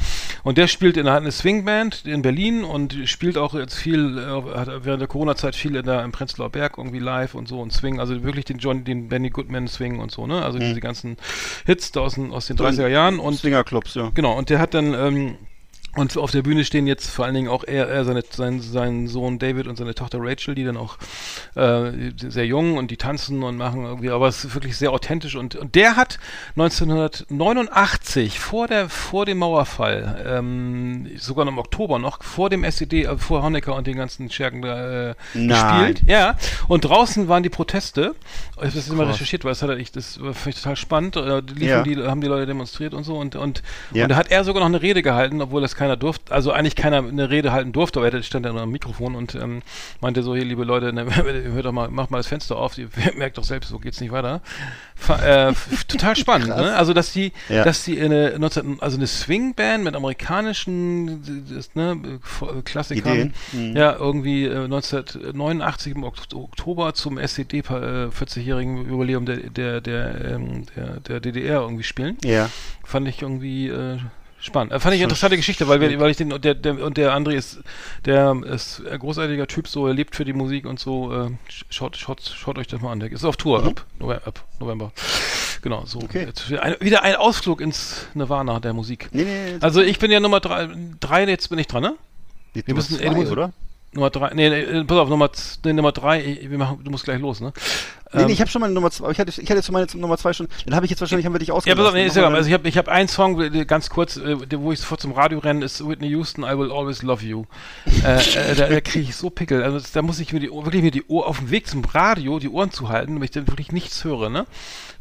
S1: und der spielt in einer Swingband in Berlin und spielt auch jetzt viel, äh, hat während der Corona-Zeit viel in der, im Prenzlauer Berg irgendwie live und so und Swing, also wirklich den John, den Benny Goodman Swing und so, ne? Also mhm. diese ganzen Hits da aus den, aus den 30er Jahren und
S2: Swingerclubs, ja.
S1: Genau, und der hat dann ähm, und auf der Bühne stehen jetzt vor allen Dingen auch er, er seine, sein, sein Sohn David und seine Tochter Rachel, die dann auch äh, sehr jung und die tanzen und machen irgendwie, aber es ist wirklich sehr authentisch und, und der hat 1989 vor der vor dem Mauerfall, ähm, sogar noch im Oktober noch, vor dem SED, äh, vor Honecker und den ganzen Schergen da äh, gespielt. Ja. Und draußen waren die Proteste. Ich habe das immer recherchiert, weil das hat ich, das war ich total spannend. Äh, liefen ja. die, haben die Leute demonstriert und so und und, ja. und da hat er sogar noch eine Rede gehalten, obwohl das kein keiner durfte, also eigentlich keiner eine Rede halten durfte, aber er stand ja nur am Mikrofon und ähm, meinte so, hier, liebe Leute, ne, hört doch mal, macht mal das Fenster auf, ihr merkt doch selbst, so geht's nicht weiter. Äh, total spannend, ne? Also, dass die, ja. dass die eine, 19, also eine Swingband mit amerikanischen das, ne, Klassikern, mhm. ja, irgendwie äh, 1989 im Oktober zum SED äh, 40-jährigen Überlebung der, der, der, ähm, der, der DDR irgendwie spielen.
S2: Ja.
S1: Fand ich irgendwie äh, Spannend. Äh, fand ich eine interessante Geschichte, weil, wir, weil ich den und der, der und der André ist der ist ein großartiger Typ, so er lebt für die Musik und so. Äh, schaut, schaut, schaut euch das mal an. Der ist auf Tour mhm. ab, November, ab November. Genau, so. Okay. Ein, wieder ein Ausflug ins Nirvana der Musik. Nee, nee, also ich bin ja Nummer drei, drei jetzt bin ich dran, ne?
S2: Wir müssen, zwei, oder?
S1: Nummer drei, nee, nee, pass auf, Nummer, nee, Nummer drei, wir machen, du musst gleich los, ne?
S2: Nee, nee, ähm, ich habe schon meine Nummer zwei, ich hatte, ich hatte jetzt meine Nummer zwei schon, dann habe ich jetzt wahrscheinlich, haben wir dich ausgelassen.
S1: Ja, pass auf, nee, ist egal, also ich habe ich hab einen Song, ganz kurz, äh, wo ich sofort zum Radio renne, ist Whitney Houston, I Will Always Love You. äh, äh, da, da kriege ich so Pickel, also da muss ich mir die, wirklich mir die Ohr, auf dem Weg zum Radio die Ohren zu halten, damit ich dann wirklich nichts höre, ne?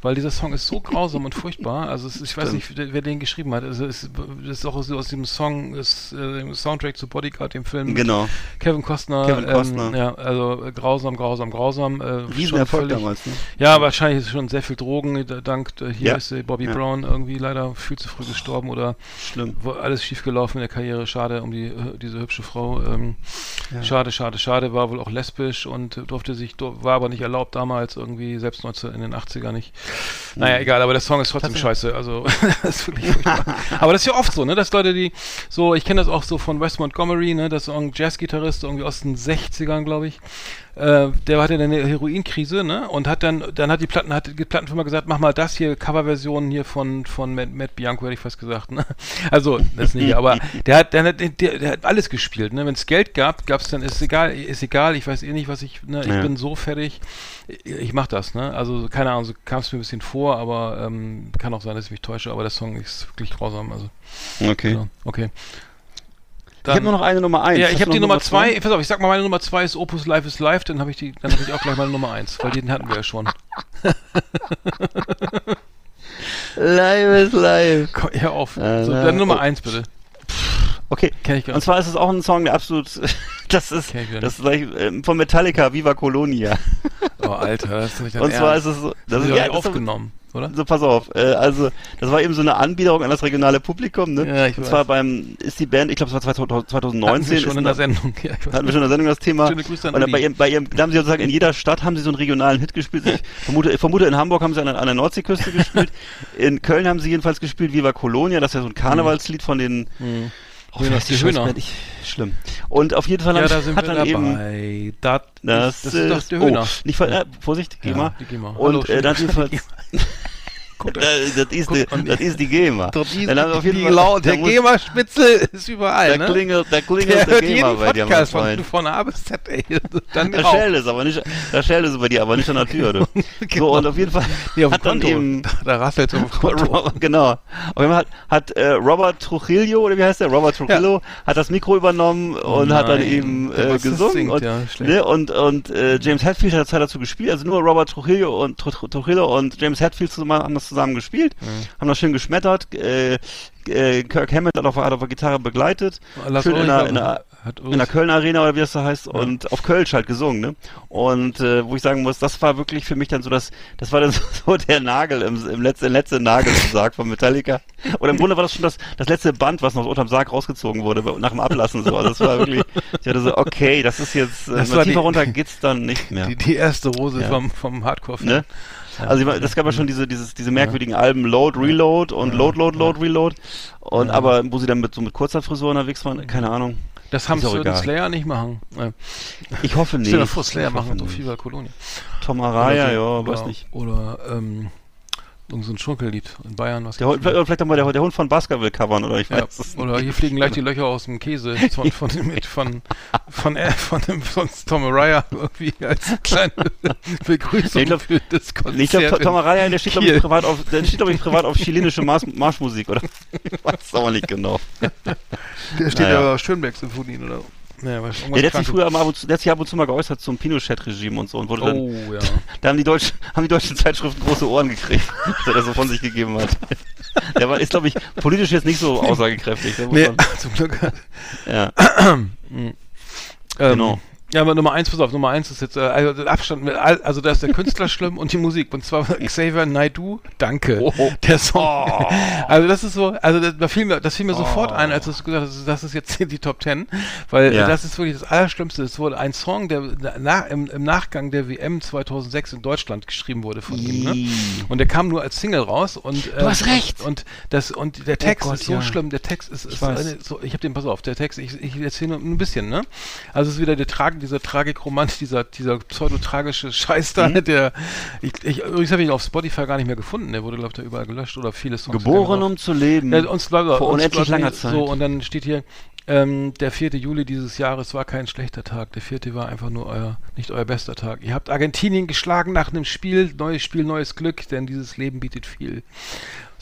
S1: Weil dieser Song ist so grausam und furchtbar. Also ist, ich weiß nicht, wer den geschrieben hat. Also es ist auch aus, aus dem Song, ist, äh, dem Soundtrack zu Bodyguard, dem Film.
S2: Genau.
S1: Kevin Costner.
S2: Kevin Costner.
S1: Ähm, ja, also äh, grausam, grausam, grausam. Äh,
S2: Riesenerfolg damals. Ne?
S1: Ja, wahrscheinlich ist schon sehr viel Drogen. Äh, dank äh, hier ja. ist äh, Bobby ja. Brown irgendwie leider viel zu früh gestorben oder
S2: Schlimm.
S1: alles schiefgelaufen in der Karriere. Schade um die diese hübsche Frau. Ähm, ja. Schade, schade, schade. War wohl auch lesbisch und durfte sich, war aber nicht erlaubt damals irgendwie, selbst 19 in den 80er nicht. Naja, egal, aber der Song ist trotzdem scheiße. Also, das ist wirklich furchtbar. aber das ist ja oft so, ne, dass Leute, die so, ich kenne das auch so von Wes Montgomery, ne, das ist ein Jazzgitarrist irgendwie aus den 60ern, glaube ich. Äh, der hatte eine Heroinkrise, ne? Und hat dann, dann hat die Platten, hat die Plattenfirma gesagt, mach mal das hier, Coverversion hier von, von Matt, Matt Bianco, hätte ich fast gesagt, ne? Also, das nicht, aber der hat, der hat, der, der hat alles gespielt, ne? Wenn es Geld gab, gab es dann, ist egal, ist egal, ich weiß eh nicht, was ich, ne? Ich ja. bin so fertig, ich mach das, ne? Also, keine Ahnung, so kam es mir ein bisschen vor, aber ähm, kann auch sein, dass ich mich täusche, aber der Song ist wirklich grausam, also.
S2: Okay.
S1: Ja, okay.
S2: Dann, ich habe nur noch eine Nummer 1.
S1: Ja, ich habe die Nummer 2. Pass auf, ich sag mal, meine Nummer 2 ist Opus Life is Life, dann habe ich die, dann habe ich auch gleich meine Nummer 1, weil den hatten wir ja schon.
S2: life is life.
S1: Komm, hör auf. Uh, so, dann Nummer 1 bitte.
S2: Okay. Kenn ich. Und zwar ist es auch ein Song, der absolut, das ist, das ist gleich, äh, von Metallica, Viva Colonia.
S1: Oh, Alter, das ist nicht
S2: dein Und zwar Ernst. ist es so,
S1: das, das ist ja aufgenommen oder?
S2: So, pass auf. Äh, also, das war eben so eine Anbiederung an das regionale Publikum, ne? Ja, ich Und weiß. zwar beim, ist die Band, ich glaube, es war 2019. Hatten wir
S1: schon in der Sendung.
S2: Ja, hatten wir schon in der Sendung das Thema. Schöne Grüße an Und bei ihrem, bei ihrem, da haben sie sozusagen in jeder Stadt haben sie so einen regionalen Hit gespielt. Ich vermute, ich vermute in Hamburg haben sie an, an der Nordseeküste gespielt. In Köln haben sie jedenfalls gespielt Viva Colonia, das ist ja so ein Karnevalslied von den,
S1: mhm. Oh, Höhner, die Höhner.
S2: Ich, schlimm. Und auf jeden Fall
S1: ja, da sind hat wir dann dabei. eben
S2: das, das, das ist, ist doch der Höhner. Oh, nicht, äh, Vorsicht, geh ja, mal. Und äh, dann jedenfalls Das, das, ist die, das ist die GEMA.
S1: Das ist dann jeden die Fall, der GEMA-Spitzel ist überall,
S2: da ne? Klingelt, da klingelt der, der GEMA bei dir,
S1: mein Freund. Von, von A bis Z, ey.
S2: Dann da schellt es aber nicht, da schellt es bei dir, aber nicht an der Tür, du. genau. So, und auf jeden Fall
S1: nee, hat dann eben... Da, da rasselt
S2: Konto. genau. Auf jeden Fall hat, hat äh, Robert Trujillo, oder wie heißt der? Robert Trujillo, ja. hat das Mikro übernommen oh und nein. hat dann eben äh, gesungen. Singt, und, ja, ne, und, und äh, James Hetfield hat Zeit dazu gespielt, also nur Robert Trujillo und Trujillo und James Hetfield zusammen, haben das zusammen gespielt mhm. haben das schön geschmettert. Äh, äh, Kirk Hammett hat auf, hat auf der Gitarre begleitet.
S1: Lass schön in einer, in
S2: Hat in der Köln Arena oder wie das da heißt ja. und auf Kölsch halt gesungen, ne? Und äh, wo ich sagen muss, das war wirklich für mich dann so das, das war dann so der Nagel im, im letzten, letzte Nagel im Sarg von Metallica. Oder im Grunde war das schon das, das letzte Band, was noch unterm Sarg rausgezogen wurde nach dem Ablassen so. Also das war wirklich, ich hatte so, okay, das ist jetzt,
S1: äh, das
S2: tiefer
S1: die,
S2: runter geht's dann nicht mehr.
S1: Die, die erste Rose ja. vom, vom Hardcore.
S2: Ne? Also ich, das gab ja schon diese, dieses, diese merkwürdigen Alben Load, Reload und Load, Load, Load, Reload. Und aber wo sie dann mit so mit kurzer Frisur unterwegs waren, keine Ahnung.
S1: Das haben sie Slayer nicht machen.
S2: Ich hoffe nicht.
S1: Stell dir vor, Slayer machen so viel bei Kolonie.
S2: Tom Araya, ja, weiß nicht.
S1: Oder ähm, Irgend so ein Schunkellied in Bayern.
S2: Was der Hund, vielleicht, vielleicht auch mal der, der Hund von Baskerville covern, oder ich weiß ja,
S1: Oder hier fliegen gleich die Löcher aus dem Käse von, von, von, von, von, äh, von, dem, von Tom Araya irgendwie als kleine Begrüßung
S2: nee, glaub, für das Konzert. ich glaube, Tom Araya, der steht, glaube ich, privat auf, der steht, glaube ich, privat auf chilenische Marsch, Marschmusik, oder? Ich weiß es aber nicht genau.
S1: Der steht naja. ja auf Schönberg-Symphonien, oder?
S2: Ja, ja, der hat sich früher mal ab und zu, der hat sich ab und zu mal geäußert zum Pinochet-Regime und so und wurde oh, dann, ja. da haben die, Deutsch, haben die deutschen Zeitschriften große Ohren gekriegt, dass er das so von sich gegeben hat. Der war, ist, glaube ich, politisch jetzt nicht so aussagekräftig.
S1: Nee, zum Glück.
S2: Ja.
S1: genau. Ja, aber Nummer eins, pass auf, Nummer eins ist jetzt, äh, also Abstand, also da ist der Künstler schlimm und die Musik. Und zwar Xavier Naidu, danke. Oh, der Song. Oh. Also das ist so, also das, das fiel mir, das fiel mir oh. sofort ein, als du gesagt hast, das ist jetzt die Top Ten, weil ja. das ist wirklich das Allerschlimmste. Es wurde ein Song, der na, im, im, Nachgang der WM 2006 in Deutschland geschrieben wurde von ihm. Ne? Und der kam nur als Single raus und
S2: äh, du hast recht.
S1: Und, das und der oh Text Gott, ist so ja. schlimm. Der Text ist, ist ich, eine, so, ich habe den, pass auf, der Text, ich, ich erzähle nur ein bisschen, ne? Also es ist wieder der Trag Tragen, dieser Tragikromant, dieser, dieser pseudotragische Scheiß da, mhm. der, ich, ich, übrigens habe ich ihn auf Spotify gar nicht mehr gefunden, der wurde, glaube ich, da überall gelöscht oder viele Songs.
S2: Geboren, um zu leben. Ja,
S1: uns, Vor uns, unendlich langer Zeit. So, und dann steht hier, ähm, der 4. Juli dieses Jahres war kein schlechter Tag. Der 4. war einfach nur euer, nicht euer bester Tag. Ihr habt Argentinien geschlagen nach einem Spiel. Neues Spiel, neues Glück, denn dieses Leben bietet viel.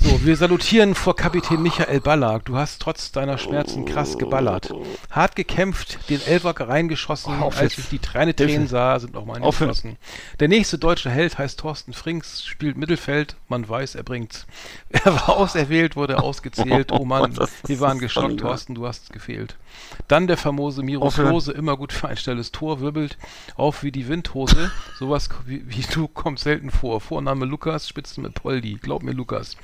S1: So, wir salutieren vor Kapitän Michael Ballack. Du hast trotz deiner Schmerzen krass geballert. Hart gekämpft, den Elfer reingeschossen. Oh, Als ich die Träne Tränen sah, sind auch meine geschossen. Der nächste deutsche Held heißt Thorsten Frings, spielt Mittelfeld. Man weiß, er bringt's. Er war auserwählt, wurde ausgezählt. Oh Mann, wir waren geschockt, Thorsten, du hast gefehlt. Dann der famose Miro Klose, immer gut für ein schnelles Tor, wirbelt auf wie die Windhose. Sowas wie, wie du kommt selten vor. Vorname Lukas, Spitzen mit Poldi. Glaub mir, Lukas.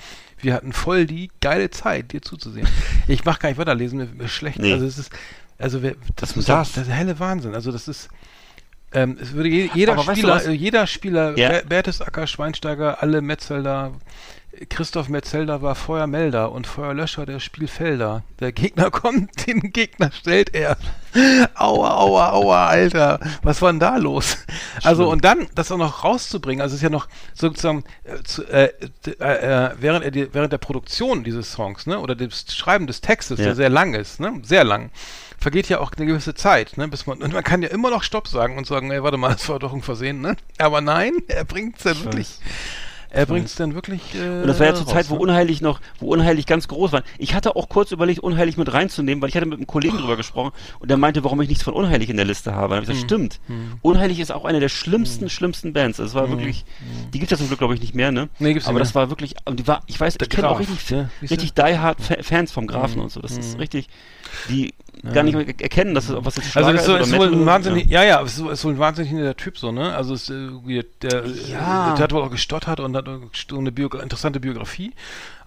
S1: Wir hatten voll die geile Zeit, dir zuzusehen. Ich mach gar nicht weiterlesen, mir, ist schlecht. Nee. Also es ist, also wer, das, ist das? das ist helle Wahnsinn. Also das ist, ähm, es würde je, jeder Spieler, weißt du jeder Spieler, ja. Bertesacker, Schweinsteiger, alle Metzelder, Christoph Metzelder war Feuermelder und Feuerlöscher der Spielfelder. Der Gegner kommt, den Gegner stellt er. Aua, aua, aua, Alter. Was war denn da los? Also, und dann, das auch noch rauszubringen, also es ist ja noch sozusagen, äh, zu, äh, äh, während, er die, während der Produktion dieses Songs, ne, oder des Schreiben des Textes, ja. der sehr lang ist, ne, sehr lang, vergeht ja auch eine gewisse Zeit, ne, bis man, und man kann ja immer noch Stopp sagen und sagen, ey, warte mal, das war doch ein Versehen, ne? Aber nein, er bringt es ja wirklich. Er bringt es dann wirklich.
S2: Äh, und das war ja zur Zeit, wo ne? unheilig noch, wo unheilig ganz groß war. Ich hatte auch kurz überlegt, unheilig mit reinzunehmen, weil ich hatte mit einem Kollegen drüber gesprochen und der meinte, warum ich nichts von unheilig in der Liste habe. Und ich gesagt, hm. stimmt. Hm. Unheilig ist auch eine der schlimmsten, hm. schlimmsten Bands. Das war hm. wirklich, hm. die gibt es ja zum Glück, glaube ich, nicht mehr, ne? Nee, gibt's Aber nicht das war wirklich, die war, ich weiß, der ich kenne auch richtig, ja, richtig die Hard Fans vom Grafen hm. und so. Das ist richtig, die. Gar nicht mehr erkennen, dass es, was
S1: jetzt Also ist, so, ist, ist wohl ein wahnsinnig, ja, ja, ist, ist wohl ein wahnsinnig der Typ so, ne? Also ist, äh, der, ja. der hat wohl auch gestottert und hat eine Bio interessante Biografie.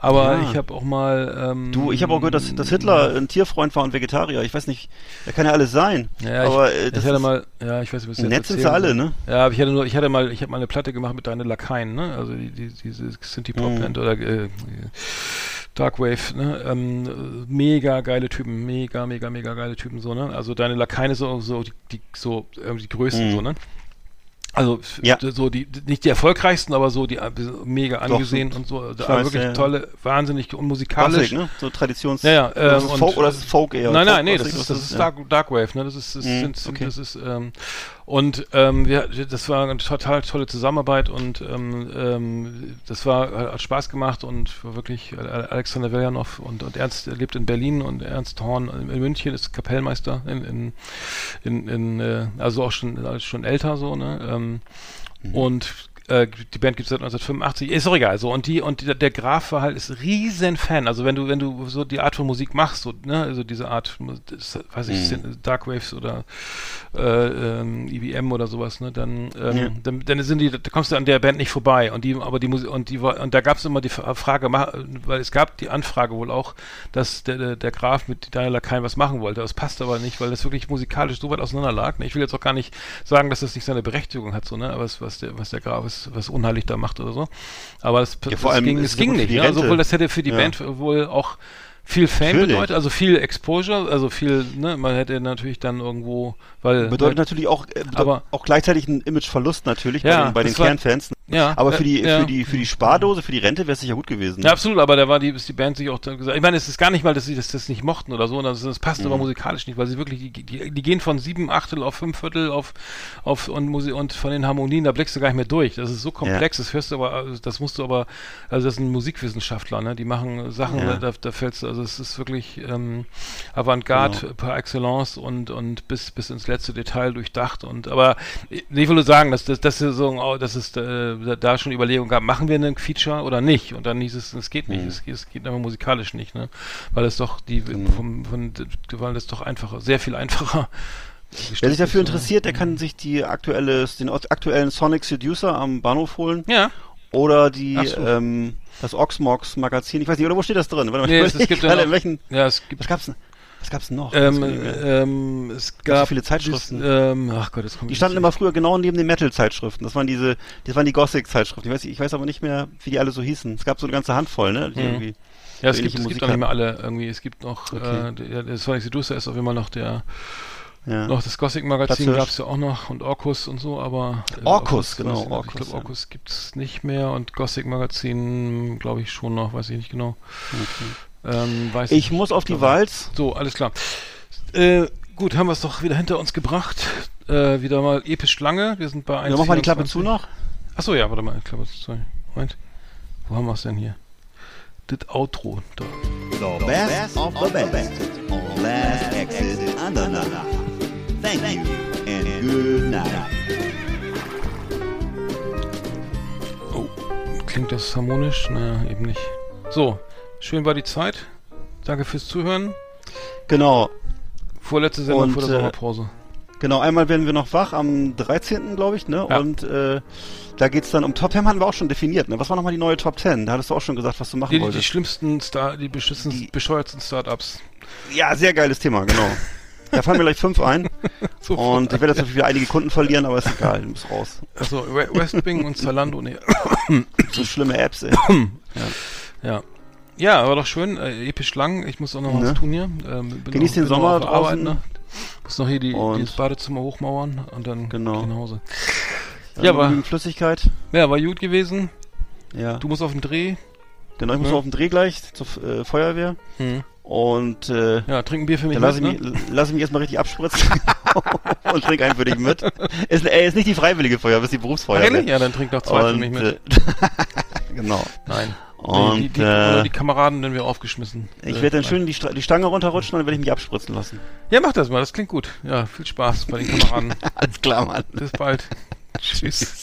S1: Aber ja. ich habe auch mal. Ähm,
S2: du, ich habe auch gehört, dass, dass Hitler ein Tierfreund war und Vegetarier. Ich weiß nicht, er kann ja alles sein.
S1: Ja, aber ich, äh, das ich hatte mal, ja, ich weiß nicht, was
S2: Netz sind sie alle, ne?
S1: Ja, aber ich hatte nur, ich hatte mal, ich habe mal eine Platte gemacht mit deinen Lakaien, ne? Also die, die, diese Sinti Pop Band mhm. oder äh, Darkwave, ne? Ähm, mega geile Typen, mega, mega, mega geile Typen, so, ne? Also deine Lakaien so, so, die, die so, äh, die größten, mhm. so, ne? Also ja. so die nicht die erfolgreichsten, aber so die äh, mega angesehen Doch, und so. Weiß, wirklich ja, tolle, wahnsinnig und musikalisch.
S2: Gothic, ne? So Traditions.
S1: Ja, ja.
S2: Ähm, Folk, oder das ist Folk eher?
S1: Nein, nein, nee, das, ist, das ist Dark, Darkwave, ne? Das ist, das, mm, sind, okay. das ist ähm, und ähm, wir, das war eine total tolle Zusammenarbeit und ähm, ähm, das war hat Spaß gemacht und war wirklich Alexander Veljanov und, und Ernst lebt in Berlin und Ernst Horn in München ist Kapellmeister in in, in, in äh, also auch schon schon älter so ne ähm, mhm. und Äh, die Band gibt es seit 1985. Ist auch egal. So, und die, und die, der Graf war halt ist riesen Fan. Also wenn du, wenn du so die Art von Musik machst, so, ne, also diese Art, das, weiß ich, mhm. Dark Waves oder äh, ähm, EBM oder sowas, ne, dann, ähm, ja. dann, dann sind die, da kommst du an der Band nicht vorbei. Und die, aber die Musik, und die war, und da gab es immer die Frage, weil es gab die Anfrage wohl auch, dass der, der, der Graf mit Daniel Lakaien was machen wollte. Das passt aber nicht, weil das wirklich musikalisch so weit auseinander lag. Ne? Ich will jetzt auch gar nicht sagen, dass das nicht seine Berechtigung hat, so, ne, was, was der, was der Graf ist, was unheilig da macht oder so. Aber das, ja, das ging, es ging nicht, ja, ne? obwohl das hätte für die ja. Band wohl auch viel Fame natürlich. bedeutet, also viel Exposure, also viel, ne, man hätte natürlich dann irgendwo, weil
S2: bedeutet halt, natürlich auch, äh, aber auch gleichzeitig ein Imageverlust natürlich ja, bei den, bei den Kernfans. Ja, aber für die, ja. für die, für die Spardose, für die Rente wäre es sicher gut gewesen.
S1: Ja, absolut, aber da war die, ist die Band sich auch gesagt, ich meine, es ist gar nicht mal, dass sie das, das nicht mochten oder so, das, das passt mhm. aber musikalisch nicht, weil sie wirklich, die, die, die gehen von sieben Achtel auf fünf Viertel auf, auf, und Musik, und von den Harmonien, da blickst du gar nicht mehr durch. Das ist so komplex, das hörst du aber, das musst du aber, also das sind Musikwissenschaftler, ne, die machen Sachen, da, da fällst du, also es ist wirklich, ähm, Avantgarde genau. par excellence und, und bis, bis ins letzte Detail durchdacht und, aber, ich will sagen, dass, das, das ist so, das ist, äh, da schon Überlegungen gab, machen wir einen Feature oder nicht? Und dann hieß es, es geht nicht, mhm. es, es, geht aber musikalisch nicht, ne? Weil es doch die mhm. vom, von, weil es doch einfacher, sehr viel einfacher.
S2: Wer sich dafür interessiert, der kann sich die aktuelle, den aktuellen Sonic Seducer am Bahnhof holen.
S1: Ja.
S2: Oder die, so. ähm, das Oxmox Magazin. Ich weiß nicht, oder wo steht das drin?
S1: Warte mal, nee, es, es gibt ja noch, welchen,
S2: ja, es gibt, was gab's denn? Was gab's denn noch?
S1: Ähm, ähm, es gab so
S2: viele Zeitschriften.
S1: Ähm, ach Gott, das
S2: kommt Die standen immer früher genau neben den Metal-Zeitschriften. Das waren diese, das waren die Gothic-Zeitschriften. Ich weiß, ich weiß aber nicht mehr, wie die alle so hießen. Es gab so eine ganze Handvoll, ne? Die mhm. irgendwie
S1: ja, es gibt, es gibt auch nicht mehr alle irgendwie. Es gibt noch, okay. äh, der, der Sonic Seducer ist auf jeden Fall noch der, ja. Noch das Gothic-Magazin gab es ja auch noch und Orkus und so, aber.
S2: Äh, Orkus, genau.
S1: Ich, Orkus, ich glaube, Orkus ja. gibt es nicht mehr und Gothic-Magazin glaube ich schon noch, weiß ich nicht genau.
S2: Okay. Ähm, ich, ich muss auf die Walz.
S1: So, alles klar. Äh, gut, haben wir es doch wieder hinter uns gebracht. Äh, wieder mal episch lange. Wir sind bei
S2: 1. Ja, mach mal die Klappe zu noch.
S1: Achso, ja, warte mal, Klappe zu. Moment. Wo haben wir es denn hier? Das Outro. Da. The best of the best. On last exit Andernach. Thank you and good night. Oh, klingt das harmonisch? Naja, eben nicht. So, Schön war die Zeit. Danke fürs Zuhören.
S2: Genau.
S1: Vorletzte Sendung vor der äh, Sommerpause.
S2: Genau, einmal werden wir noch wach am 13. glaube ich, ne? Ja. Und äh, da geht's dann um Top 10 haben wir auch schon definiert, ne? Was war nochmal die neue Top 10? Da hattest du auch schon gesagt, was du machen
S1: die,
S2: wolltest.
S1: Die schlimmsten Star, die, die bescheuertsten Startups.
S2: Ja, sehr geiles Thema, genau. Da fallen mir gleich fünf ein. und ich werde jetzt natürlich wieder einige Kunden verlieren, aber ist egal, du musst raus.
S1: Also Westbing und Zalando, ne.
S2: so schlimme Apps, ey.
S1: ja. ja. Ja, war doch schön, äh, episch lang. Ich muss auch noch ne? was tun hier. Ähm,
S2: Genieß den Sommer draußen. Arbeit, ne?
S1: Muss noch hier die, das Badezimmer hochmauern und dann
S2: genau.
S1: nach Hause.
S2: Ja, ja war
S1: Flüssigkeit. Ja, war gut gewesen. Ja. Du musst auf den Dreh.
S2: Genau, ich muss ja. auf den Dreh gleich zur äh, Feuerwehr. Hm. Und äh,
S1: ja, trink ein Bier für mich.
S2: Dann lass, mit, ich, ne? mich, lass ich mich erstmal richtig abspritzen und trink einen für dich mit. Ist, ey, ist nicht die freiwillige Feuerwehr, ist die Berufsfeuerwehr.
S1: Ach, ja, dann trink doch zwei und, für mich mit. Äh,
S2: genau.
S1: Nein.
S2: Und
S1: die, die, äh, die Kameraden dann wir aufgeschmissen.
S2: Ich werde dann schön die, die Stange runterrutschen und dann werde ich mich abspritzen lassen.
S1: Ja, mach das mal, das klingt gut. Ja, viel Spaß bei den Kameraden.
S2: Alles klar, Mann.
S1: Bis bald. Tschüss.